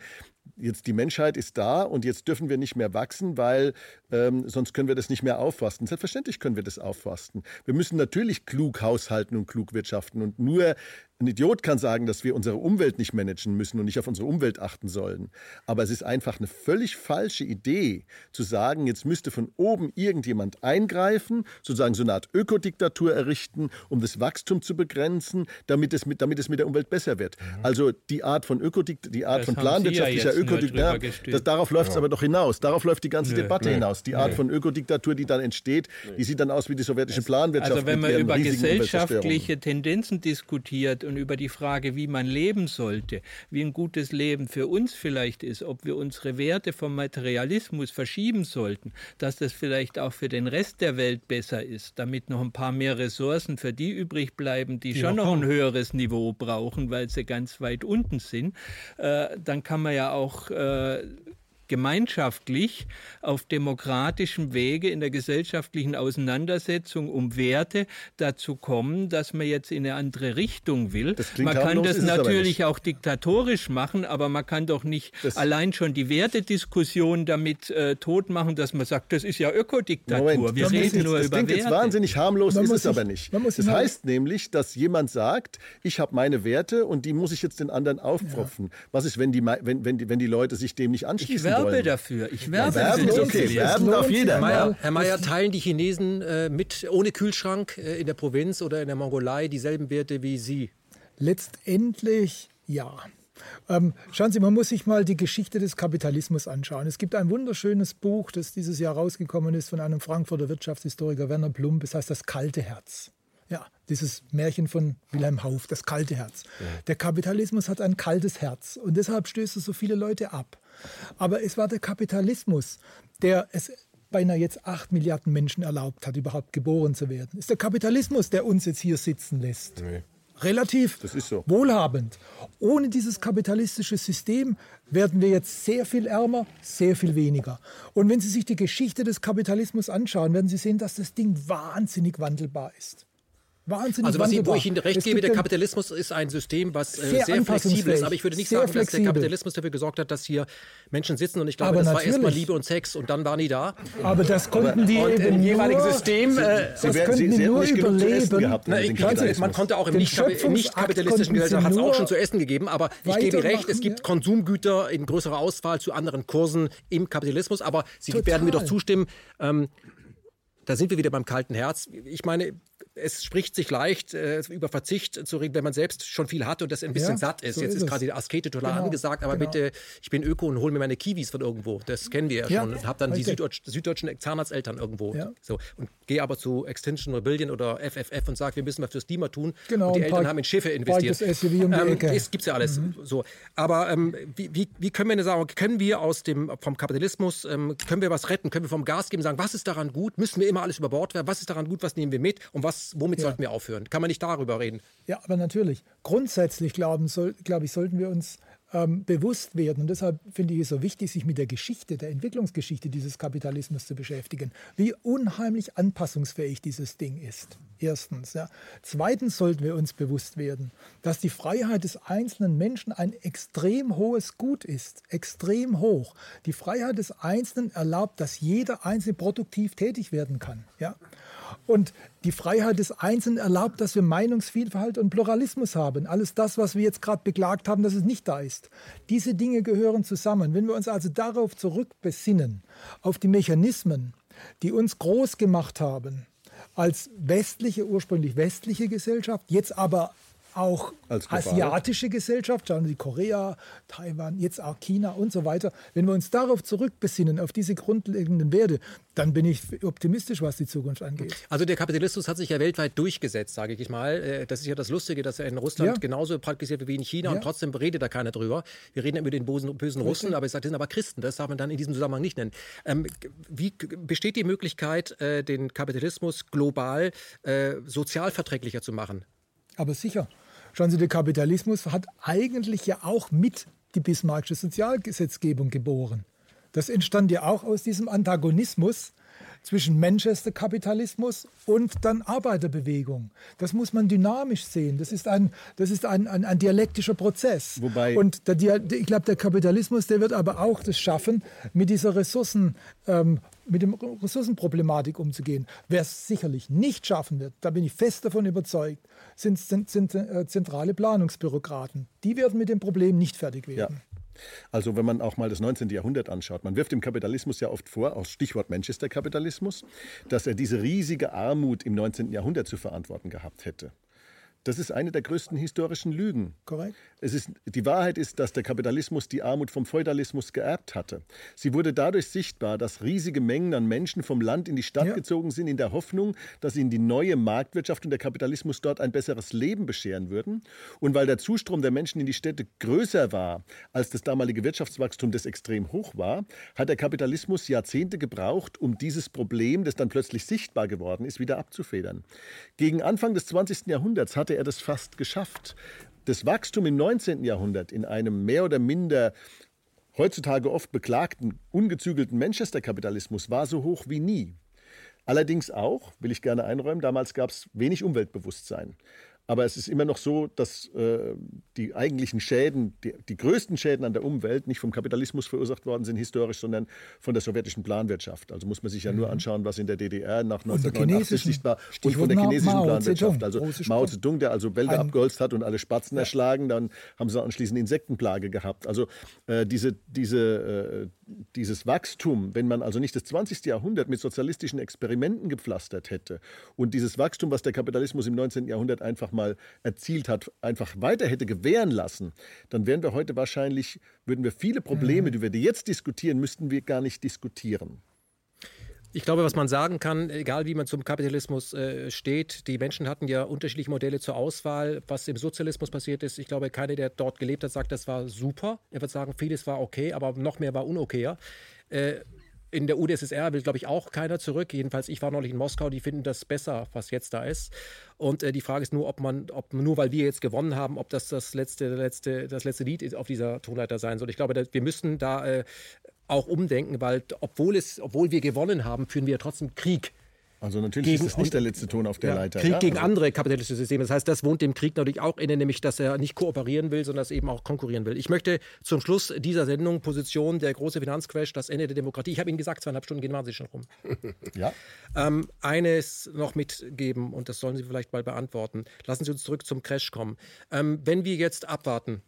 jetzt die Menschheit ist da und jetzt dürfen wir nicht mehr wachsen, weil ähm, sonst können wir das nicht mehr auffasten. Selbstverständlich können wir das auffasten. Wir müssen natürlich klug haushalten und klug wirtschaften und nur ein Idiot kann sagen, dass wir unsere Umwelt nicht managen müssen und nicht auf unsere Umwelt achten sollen. Aber es ist einfach eine völlig falsche Idee, zu sagen, jetzt müsste von oben irgendjemand eingreifen, sozusagen so eine Art Ökodiktatur errichten, um das Wachstum zu begrenzen, damit es mit, damit es mit der Umwelt besser wird. Mhm. Also die Art von Ökodik die Art das von planwirtschaftlicher ja Ökodiktatur, darauf läuft es ja. aber doch hinaus. Darauf läuft die ganze Nö. Debatte Nö. hinaus. Die Art Nö. von Ökodiktatur, die dann entsteht, die sieht dann aus wie die sowjetische Planwirtschaft. Also wenn man über gesellschaftliche Tendenzen diskutiert und über die Frage, wie man leben sollte, wie ein gutes Leben für uns vielleicht ist, ob wir unsere Werte vom Materialismus verschieben sollten, dass das vielleicht auch für den Rest der Welt besser ist, damit noch ein paar mehr Ressourcen für die übrig bleiben, die, die schon noch ein höheres Niveau brauchen, weil sie ganz weit unten sind, äh, dann kann man ja auch äh, gemeinschaftlich auf demokratischem Wege in der gesellschaftlichen Auseinandersetzung um Werte dazu kommen, dass man jetzt in eine andere Richtung will. Man kann das natürlich auch diktatorisch machen, aber man kann doch nicht das allein schon die Wertediskussion damit äh, tot machen, dass man sagt, das ist ja Ökodiktatur. Moment, Wir reden jetzt, nur das über klingt Werte. jetzt wahnsinnig harmlos, man ist es sich, aber nicht. Das heißt nämlich, dass jemand sagt, ich habe meine Werte und die muss ich jetzt den anderen aufpfropfen. Ja. Was ist, wenn die, wenn, wenn, die, wenn die Leute sich dem nicht anschließen Ich werbe wollen? dafür. Ich werbe ja, werben, okay, werben darf jeder. Herr Mayer, Herr Mayer, teilen die Chinesen äh, mit ohne Kühlschrank äh, in der Provinz oder in der Mongolei dieselben Werte wie Sie? Letztendlich ja. Ähm, schauen Sie, man muss sich mal die Geschichte des Kapitalismus anschauen. Es gibt ein wunderschönes Buch, das dieses Jahr rausgekommen ist von einem Frankfurter Wirtschaftshistoriker Werner Plump. Es heißt Das kalte Herz. Ja, dieses Märchen von Wilhelm Hauff, das kalte Herz. Ja. Der Kapitalismus hat ein kaltes Herz und deshalb stößt es so viele Leute ab. Aber es war der Kapitalismus, der es beinahe jetzt acht Milliarden Menschen erlaubt hat, überhaupt geboren zu werden. Es ist der Kapitalismus, der uns jetzt hier sitzen lässt. Nee relativ so. wohlhabend. Ohne dieses kapitalistische System werden wir jetzt sehr viel ärmer, sehr viel weniger. Und wenn Sie sich die Geschichte des Kapitalismus anschauen, werden Sie sehen, dass das Ding wahnsinnig wandelbar ist. Wahnsinnig also was ich, wo ich Ihnen recht gebe, der Kapitalismus ist ein System, was äh, sehr, sehr flexibel ist. Aber ich würde nicht sagen, flexibel. dass der Kapitalismus dafür gesorgt hat, dass hier Menschen sitzen und ich glaube, aber das natürlich. war erstmal Liebe und Sex und dann waren die da. Aber das konnten die und im jeweiligen System, äh, das könnten sie, die nur überleben. Gehabt, Na, ich, man konnte auch im nicht-kapitalistischen nicht Gesellschaft hat es auch schon zu essen gegeben, aber ich gebe recht, es gibt Konsumgüter in größerer Auswahl zu anderen Kursen im Kapitalismus, aber Sie werden mir doch zustimmen, ähm, da sind wir wieder beim kalten Herz. Ich meine, es spricht sich leicht, äh, über Verzicht zu reden, wenn man selbst schon viel hat und das ein bisschen ja, satt ist. So Jetzt ist, ist gerade die Askete total genau, angesagt, aber genau. bitte, ich bin Öko und hole mir meine Kiwis von irgendwo. Das kennen wir ja, ja schon. Und habe dann die Süddeutsch, süddeutschen Zahnarzteltern irgendwo. Ja. So. Und gehe aber zu Extinction Rebellion oder FFF und sage, wir müssen was fürs Klima tun. Genau, und die Eltern haben in Schiffe investiert. Das SUV um ähm, das gibt es ja alles. Mhm. So. Aber ähm, wie, wie, wie, können wir denn sagen, können wir aus dem, vom Kapitalismus, ähm, können wir was retten? Können wir vom Gas geben, sagen, was ist daran gut? Müssen wir immer alles über Bord werfen? Was ist daran gut? Was nehmen wir mit? Und was, womit sollten wir aufhören? aufhören. Kann man nicht darüber reden? Ja, aber natürlich. Grundsätzlich, glauben, soll, glaube ich, sollten wir uns ähm, bewusst werden. Und deshalb finde ich es so wichtig, sich mit der Geschichte, der Entwicklungsgeschichte dieses Kapitalismus zu beschäftigen. Wie unheimlich anpassungsfähig dieses Ding ist. Erstens. Ja. Zweitens sollten wir uns bewusst werden, dass die Freiheit des einzelnen Menschen ein extrem hohes Gut ist. Extrem hoch. Die Freiheit des Einzelnen erlaubt, dass jeder Einzelne produktiv tätig werden kann. Ja. Und die Freiheit des Einzelnen erlaubt, dass wir Meinungsvielfalt und Pluralismus haben. Alles das, was wir jetzt gerade beklagt haben, dass es nicht da ist. Diese Dinge gehören zusammen. Wenn wir uns also darauf zurückbesinnen, auf die Mechanismen, die uns groß gemacht haben, als westliche, ursprünglich westliche Gesellschaft, jetzt aber auch asiatische Gesellschaft, schauen Sie Korea, Taiwan, jetzt auch China und so weiter. Wenn wir uns darauf zurückbesinnen, auf diese grundlegenden Werte, dann bin ich optimistisch, was die Zukunft angeht. Also der Kapitalismus hat sich ja weltweit durchgesetzt, sage ich mal. Äh, das ist ja das Lustige, dass er in Russland ja. genauso praktiziert wird wie in China ja. und trotzdem redet da keiner drüber. Wir reden über den bösen, bösen Russen, aber ich sage, das sind aber Christen. Das darf man dann in diesem Zusammenhang nicht nennen. Ähm, wie besteht die Möglichkeit, äh, den Kapitalismus global äh, sozialverträglicher zu machen? Aber sicher. Schauen Sie, der Kapitalismus hat eigentlich ja auch mit die Bismarckische Sozialgesetzgebung geboren. Das entstand ja auch aus diesem Antagonismus zwischen Manchester-Kapitalismus und dann Arbeiterbewegung. Das muss man dynamisch sehen. Das ist ein, das ist ein, ein, ein dialektischer Prozess. Wobei und der, ich glaube, der Kapitalismus, der wird aber auch das schaffen, mit dieser Ressourcen, ähm, mit dem Ressourcenproblematik umzugehen. Wer es sicherlich nicht schaffen wird, da bin ich fest davon überzeugt, sind, sind, sind äh, zentrale Planungsbürokraten. Die werden mit dem Problem nicht fertig werden. Ja. Also wenn man auch mal das 19. Jahrhundert anschaut, man wirft dem Kapitalismus ja oft vor, aus Stichwort Manchester-Kapitalismus, dass er diese riesige Armut im 19. Jahrhundert zu verantworten gehabt hätte. Das ist eine der größten historischen Lügen. Korrekt. Es ist, die Wahrheit ist, dass der Kapitalismus die Armut vom Feudalismus geerbt hatte. Sie wurde dadurch sichtbar, dass riesige Mengen an Menschen vom Land in die Stadt ja. gezogen sind, in der Hoffnung, dass ihnen die neue Marktwirtschaft und der Kapitalismus dort ein besseres Leben bescheren würden. Und weil der Zustrom der Menschen in die Städte größer war, als das damalige Wirtschaftswachstum, das extrem hoch war, hat der Kapitalismus Jahrzehnte gebraucht, um dieses Problem, das dann plötzlich sichtbar geworden ist, wieder abzufedern. Gegen Anfang des 20. Jahrhunderts hatte er das fast geschafft. Das Wachstum im 19. Jahrhundert in einem mehr oder minder heutzutage oft beklagten, ungezügelten Manchester-Kapitalismus war so hoch wie nie. Allerdings auch, will ich gerne einräumen, damals gab es wenig Umweltbewusstsein. Aber es ist immer noch so, dass äh, die eigentlichen Schäden, die, die, größten Schäden an der Umwelt nicht vom Kapitalismus verursacht worden sind, historisch, sondern von der sowjetischen Planwirtschaft. Also muss man sich ja nur mhm. anschauen, was in der DDR nach 1989 sichtbar und von der chinesischen Mao Planwirtschaft. Also Mao Zedong, der also Wälder abgeholzt hat und alle Spatzen ja. erschlagen, dann haben sie anschließend Insektenplage gehabt. Also äh, diese, diese, äh, dieses Wachstum, wenn man also nicht das 20. Jahrhundert mit sozialistischen Experimenten gepflastert hätte und dieses Wachstum, was der Kapitalismus im 19. Jahrhundert einfach mal erzielt hat, einfach weiter hätte gewähren lassen, dann wären wir heute wahrscheinlich, würden wir viele Probleme, mhm. die wir jetzt diskutieren, müssten wir gar nicht diskutieren. Ich glaube, was man sagen kann, egal wie man zum Kapitalismus äh, steht, die Menschen hatten ja unterschiedliche Modelle zur Auswahl. Was im Sozialismus passiert ist, ich glaube, keiner, der dort gelebt hat, sagt, das war super. Er wird sagen, vieles war okay, aber noch mehr war unokayer. Äh, in der UdSSR will, glaube ich, auch keiner zurück. Jedenfalls, ich war neulich in Moskau, die finden das besser, was jetzt da ist. Und äh, die Frage ist nur, ob man, ob nur weil wir jetzt gewonnen haben, ob das das letzte, letzte, das letzte Lied auf dieser Tonleiter sein soll. Ich glaube, wir müssen da äh, auch umdenken, weil obwohl, es, obwohl wir gewonnen haben, führen wir trotzdem Krieg. Also natürlich gegen, ist es nicht der letzte Ton auf der ja, Leiter. Krieg ja? gegen also. andere kapitalistische Systeme. Das heißt, das wohnt dem Krieg natürlich auch inne, nämlich dass er nicht kooperieren will, sondern dass er eben auch konkurrieren will. Ich möchte zum Schluss dieser Sendung Position der große Finanzcrash, das Ende der Demokratie. Ich habe Ihnen gesagt, zweieinhalb Stunden gehen wahnsinnig schon rum. ja. Ähm, eines noch mitgeben und das sollen Sie vielleicht mal beantworten. Lassen Sie uns zurück zum Crash kommen. Ähm, wenn wir jetzt abwarten,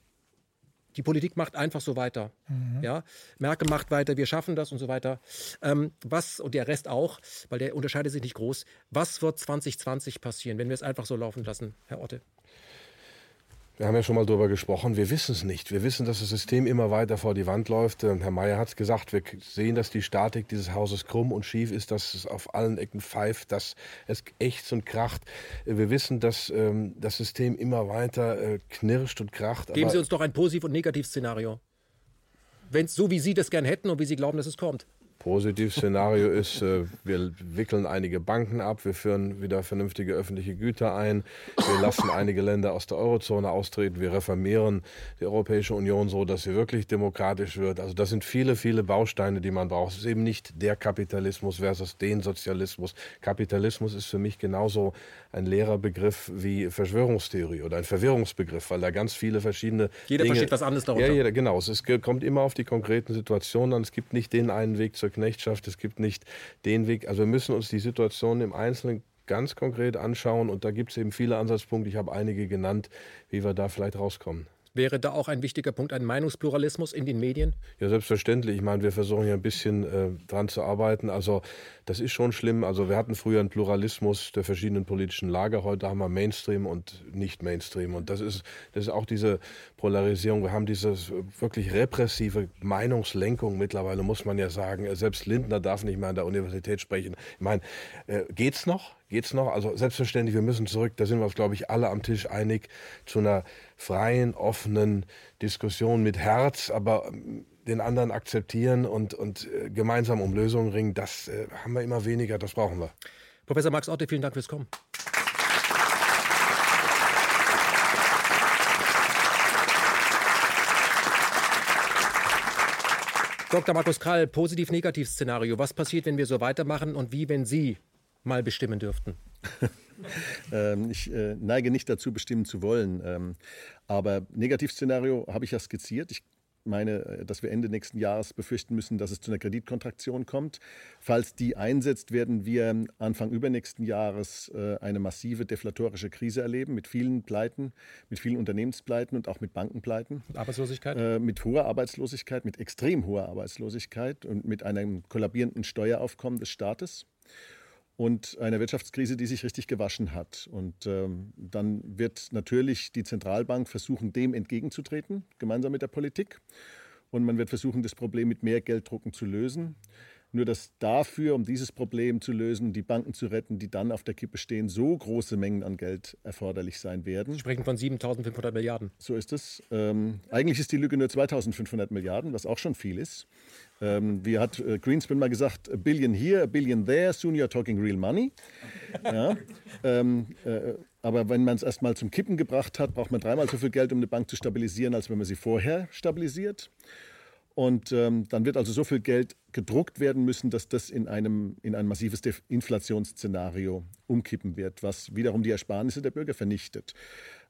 die Politik macht einfach so weiter. Mhm. Ja? Merkel macht weiter, wir schaffen das und so weiter. Ähm, was, und der Rest auch, weil der unterscheidet sich nicht groß. Was wird 2020 passieren, wenn wir es einfach so laufen lassen, Herr Otte? Wir haben ja schon mal darüber gesprochen, wir wissen es nicht. Wir wissen, dass das System immer weiter vor die Wand läuft. Herr Mayer hat es gesagt, wir sehen, dass die Statik dieses Hauses krumm und schief ist, dass es auf allen Ecken pfeift, dass es ächzt und kracht. Wir wissen, dass ähm, das System immer weiter äh, knirscht und kracht. Geben Sie uns doch ein Positiv- und Negativszenario. Wenn es so, wie Sie das gern hätten und wie Sie glauben, dass es kommt. Positivszenario ist, äh, wir wickeln einige Banken ab, wir führen wieder vernünftige öffentliche Güter ein, wir lassen einige Länder aus der Eurozone austreten, wir reformieren die Europäische Union so, dass sie wirklich demokratisch wird. Also das sind viele, viele Bausteine, die man braucht. Es ist eben nicht der Kapitalismus versus den Sozialismus. Kapitalismus ist für mich genauso ein leerer Begriff wie Verschwörungstheorie oder ein Verwirrungsbegriff, weil da ganz viele verschiedene Jeder Dinge, versteht was anderes darunter. Ja, jeder, genau. Es kommt immer auf die konkreten Situationen an. Es gibt nicht den einen Weg zur Knechtschaft, es gibt nicht den Weg. Also wir müssen uns die Situation im Einzelnen ganz konkret anschauen und da gibt es eben viele Ansatzpunkte. Ich habe einige genannt, wie wir da vielleicht rauskommen. Wäre da auch ein wichtiger Punkt ein Meinungspluralismus in den Medien? Ja, selbstverständlich. Ich meine, wir versuchen ja ein bisschen äh, dran zu arbeiten. Also das ist schon schlimm. Also wir hatten früher einen Pluralismus der verschiedenen politischen Lager. Heute haben wir Mainstream und nicht Mainstream. Und das ist, das ist auch diese Polarisierung. Wir haben diese wirklich repressive Meinungslenkung mittlerweile, muss man ja sagen. Selbst Lindner darf nicht mehr an der Universität sprechen. Ich meine, äh, geht's noch? Geht's noch? Also selbstverständlich, wir müssen zurück, da sind wir uns, glaube ich, alle am Tisch einig, zu einer freien, offenen Diskussion mit Herz, aber ähm, den anderen akzeptieren und, und äh, gemeinsam um Lösungen ringen, das äh, haben wir immer weniger, das brauchen wir. Professor Max Otte, vielen Dank fürs Kommen. Dr. Markus Krall, Positiv-Negativ-Szenario. Was passiert, wenn wir so weitermachen und wie, wenn Sie mal bestimmen dürften? ähm, ich äh, neige nicht dazu, bestimmen zu wollen. Ähm, aber Negativszenario habe ich ja skizziert. Ich meine, äh, dass wir Ende nächsten Jahres befürchten müssen, dass es zu einer Kreditkontraktion kommt. Falls die einsetzt, werden wir Anfang übernächsten Jahres äh, eine massive deflatorische Krise erleben mit vielen Pleiten, mit vielen Unternehmenspleiten und auch mit Bankenpleiten. Arbeitslosigkeit? Äh, mit hoher Arbeitslosigkeit, mit extrem hoher Arbeitslosigkeit und mit einem kollabierenden Steueraufkommen des Staates und einer Wirtschaftskrise, die sich richtig gewaschen hat. Und ähm, dann wird natürlich die Zentralbank versuchen, dem entgegenzutreten, gemeinsam mit der Politik. Und man wird versuchen, das Problem mit mehr Gelddrucken zu lösen. Nur dass dafür, um dieses Problem zu lösen, die Banken zu retten, die dann auf der Kippe stehen, so große Mengen an Geld erforderlich sein werden. Sie sprechen von 7.500 Milliarden. So ist es. Ähm, eigentlich ist die Lücke nur 2.500 Milliarden, was auch schon viel ist. Ähm, wie hat äh, Greenspan mal gesagt, a billion here, a billion there, soon you're talking real money. Ja, ähm, äh, aber wenn man es erstmal zum Kippen gebracht hat, braucht man dreimal so viel Geld, um eine Bank zu stabilisieren, als wenn man sie vorher stabilisiert. Und ähm, dann wird also so viel Geld gedruckt werden müssen, dass das in, einem, in ein massives Inflationsszenario umkippen wird, was wiederum die Ersparnisse der Bürger vernichtet.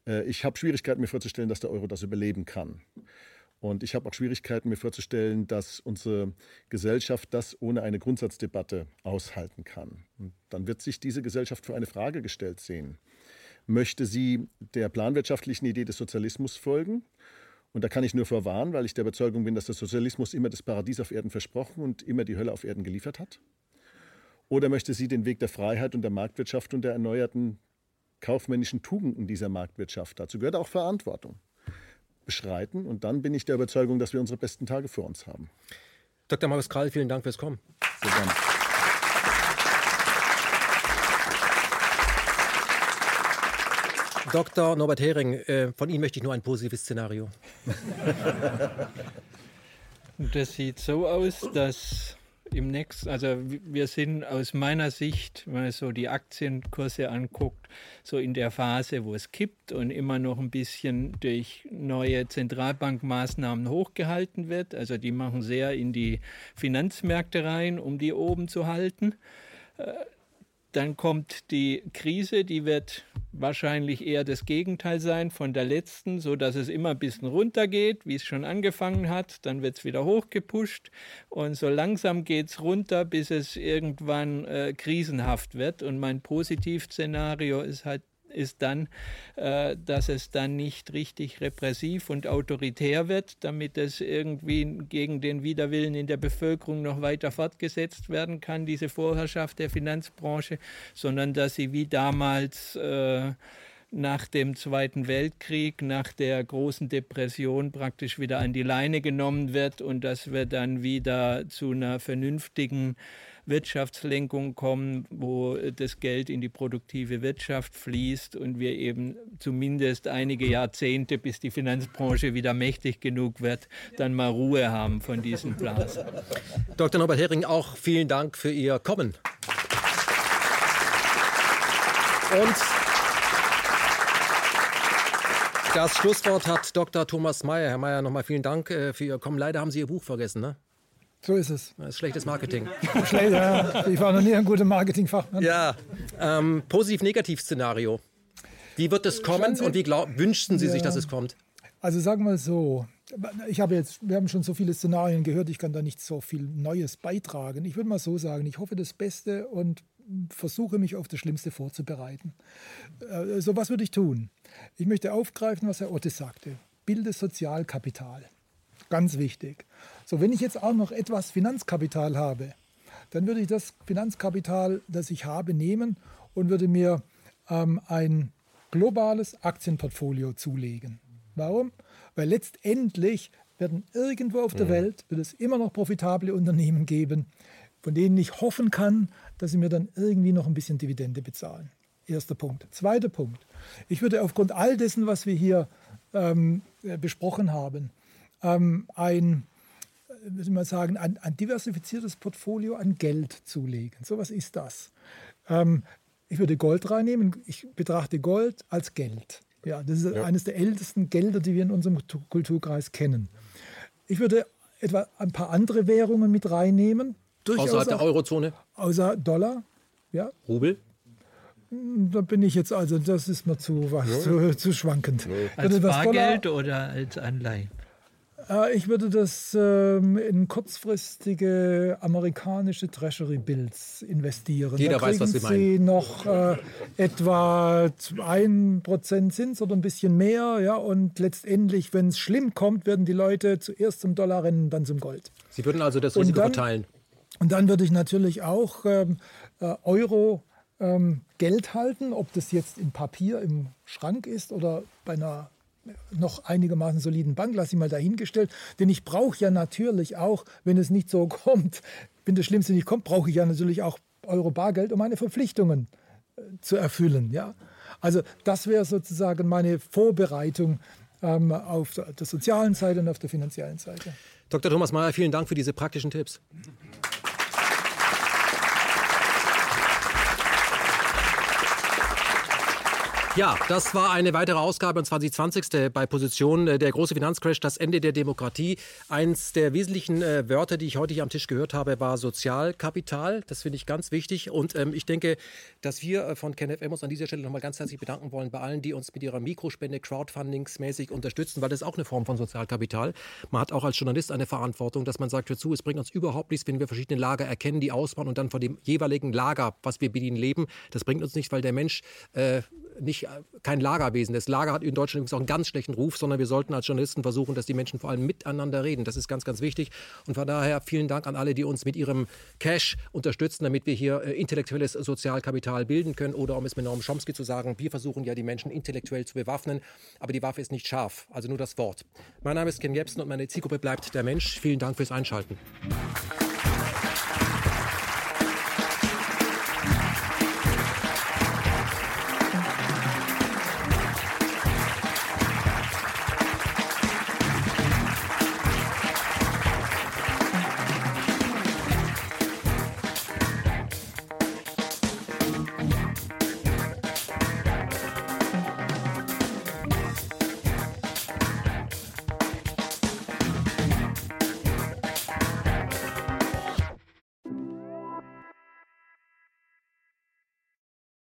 Äh, ich habe Schwierigkeiten, mir vorzustellen, dass der Euro das überleben kann. Und ich habe auch Schwierigkeiten, mir vorzustellen, dass unsere Gesellschaft das ohne eine Grundsatzdebatte aushalten kann. Und dann wird sich diese Gesellschaft vor eine Frage gestellt sehen. Möchte sie der planwirtschaftlichen Idee des Sozialismus folgen? Und da kann ich nur vorwarnen, weil ich der Überzeugung bin, dass der Sozialismus immer das Paradies auf Erden versprochen und immer die Hölle auf Erden geliefert hat. Oder möchte sie den Weg der Freiheit und der Marktwirtschaft und der erneuerten kaufmännischen Tugenden dieser Marktwirtschaft, dazu gehört auch Verantwortung, beschreiten. Und dann bin ich der Überzeugung, dass wir unsere besten Tage vor uns haben. Dr. Markus Krall, vielen Dank fürs Kommen. Sehr gerne. Dr. Norbert Hering, äh, von Ihnen möchte ich nur ein positives Szenario. Das sieht so aus, dass im nächsten, also wir sind aus meiner Sicht, wenn man so die Aktienkurse anguckt, so in der Phase, wo es kippt und immer noch ein bisschen durch neue Zentralbankmaßnahmen hochgehalten wird. Also die machen sehr in die Finanzmärkte rein, um die oben zu halten. Dann kommt die Krise, die wird wahrscheinlich eher das Gegenteil sein von der letzten, so dass es immer ein bisschen runtergeht, wie es schon angefangen hat. Dann wird es wieder hochgepusht und so langsam geht es runter, bis es irgendwann äh, krisenhaft wird. Und mein Positivszenario ist halt ist dann, äh, dass es dann nicht richtig repressiv und autoritär wird, damit es irgendwie gegen den Widerwillen in der Bevölkerung noch weiter fortgesetzt werden kann, diese Vorherrschaft der Finanzbranche, sondern dass sie wie damals äh, nach dem Zweiten Weltkrieg, nach der großen Depression praktisch wieder an die Leine genommen wird und dass wir dann wieder zu einer vernünftigen Wirtschaftslenkung kommen, wo das Geld in die produktive Wirtschaft fließt und wir eben zumindest einige Jahrzehnte, bis die Finanzbranche wieder mächtig genug wird, dann mal Ruhe haben von diesen Blasen. Dr. Norbert Hering, auch vielen Dank für Ihr Kommen. Und das Schlusswort hat Dr. Thomas Mayer. Herr Mayer, nochmal vielen Dank äh, für Ihr Kommen. Leider haben Sie Ihr Buch vergessen, ne? So ist es. Das ist schlechtes Marketing. Schlecht, ja. Ich war noch nie ein guter Marketingfachmann. Ja, ähm, positiv-negativ-Szenario. Wie wird es kommen und wie glaub, wünschten Sie ja. sich, dass es kommt? Also sagen wir so, ich habe jetzt, wir haben schon so viele Szenarien gehört, ich kann da nicht so viel Neues beitragen. Ich würde mal so sagen, ich hoffe das Beste und versuche mich auf das Schlimmste vorzubereiten. Äh, so was würde ich tun. Ich möchte aufgreifen, was Herr Otte sagte. Bilde Sozialkapital. Ganz wichtig. So, wenn ich jetzt auch noch etwas Finanzkapital habe, dann würde ich das Finanzkapital, das ich habe, nehmen und würde mir ähm, ein globales Aktienportfolio zulegen. Warum? Weil letztendlich werden irgendwo auf der mhm. Welt wird es immer noch profitable Unternehmen geben, von denen ich hoffen kann, dass sie mir dann irgendwie noch ein bisschen Dividende bezahlen. Erster Punkt. Zweiter Punkt. Ich würde aufgrund all dessen, was wir hier ähm, besprochen haben, ähm, ein, würde man sagen, ein, ein, diversifiziertes Portfolio an Geld zulegen. So was ist das. Ähm, ich würde Gold reinnehmen. Ich betrachte Gold als Geld. Ja, das ist ja. eines der ältesten Gelder, die wir in unserem Kulturkreis kennen. Ich würde etwa ein paar andere Währungen mit reinnehmen. Außerhalb der Eurozone? Außer Dollar, ja. Rubel? Hm, da bin ich jetzt, also das ist mir zu, was, ja. zu, zu, schwankend. Ja. Als Bargeld oder als Anleihe? Äh, ich würde das ähm, in kurzfristige amerikanische Treasury Bills investieren. Jeder da weiß, was Sie meinen. Sie noch äh, etwa 1% Zins oder ein bisschen mehr. Ja, und letztendlich, wenn es schlimm kommt, werden die Leute zuerst zum Dollar rennen, dann zum Gold. Sie würden also das Risiko verteilen. Und dann würde ich natürlich auch ähm, äh, Euro ähm, Geld halten, ob das jetzt in Papier im Schrank ist oder bei einer noch einigermaßen soliden Bank, lasse ich mal dahingestellt. Denn ich brauche ja natürlich auch, wenn es nicht so kommt, wenn das Schlimmste nicht kommt, brauche ich ja natürlich auch Euro Bargeld, um meine Verpflichtungen äh, zu erfüllen. Ja? Also das wäre sozusagen meine Vorbereitung ähm, auf der sozialen Seite und auf der finanziellen Seite. Dr. Thomas Mayer, vielen Dank für diese praktischen Tipps. Ja, das war eine weitere Ausgabe und zwar die 20. bei Position äh, der große Finanzcrash, das Ende der Demokratie. Eins der wesentlichen äh, Wörter, die ich heute hier am Tisch gehört habe, war Sozialkapital. Das finde ich ganz wichtig und ähm, ich denke, dass wir äh, von KenFM uns an dieser Stelle nochmal ganz herzlich bedanken wollen bei allen, die uns mit ihrer Mikrospende crowdfundingsmäßig unterstützen, weil das ist auch eine Form von Sozialkapital. Man hat auch als Journalist eine Verantwortung, dass man sagt, hör zu, es bringt uns überhaupt nichts, wenn wir verschiedene Lager erkennen, die ausbauen und dann von dem jeweiligen Lager, was wir bedienen, leben. Das bringt uns nichts, weil der Mensch äh, nicht, äh, kein Lagerwesen. Das Lager hat in Deutschland übrigens auch einen ganz schlechten Ruf, sondern wir sollten als Journalisten versuchen, dass die Menschen vor allem miteinander reden. Das ist ganz, ganz wichtig. Und von daher vielen Dank an alle, die uns mit ihrem Cash unterstützen, damit wir hier äh, intellektuelles Sozialkapital bilden können. Oder um es mit Norm Chomsky zu sagen, wir versuchen ja die Menschen intellektuell zu bewaffnen, aber die Waffe ist nicht scharf, also nur das Wort. Mein Name ist Ken Jebsen und meine Zielgruppe bleibt der Mensch. Vielen Dank fürs Einschalten.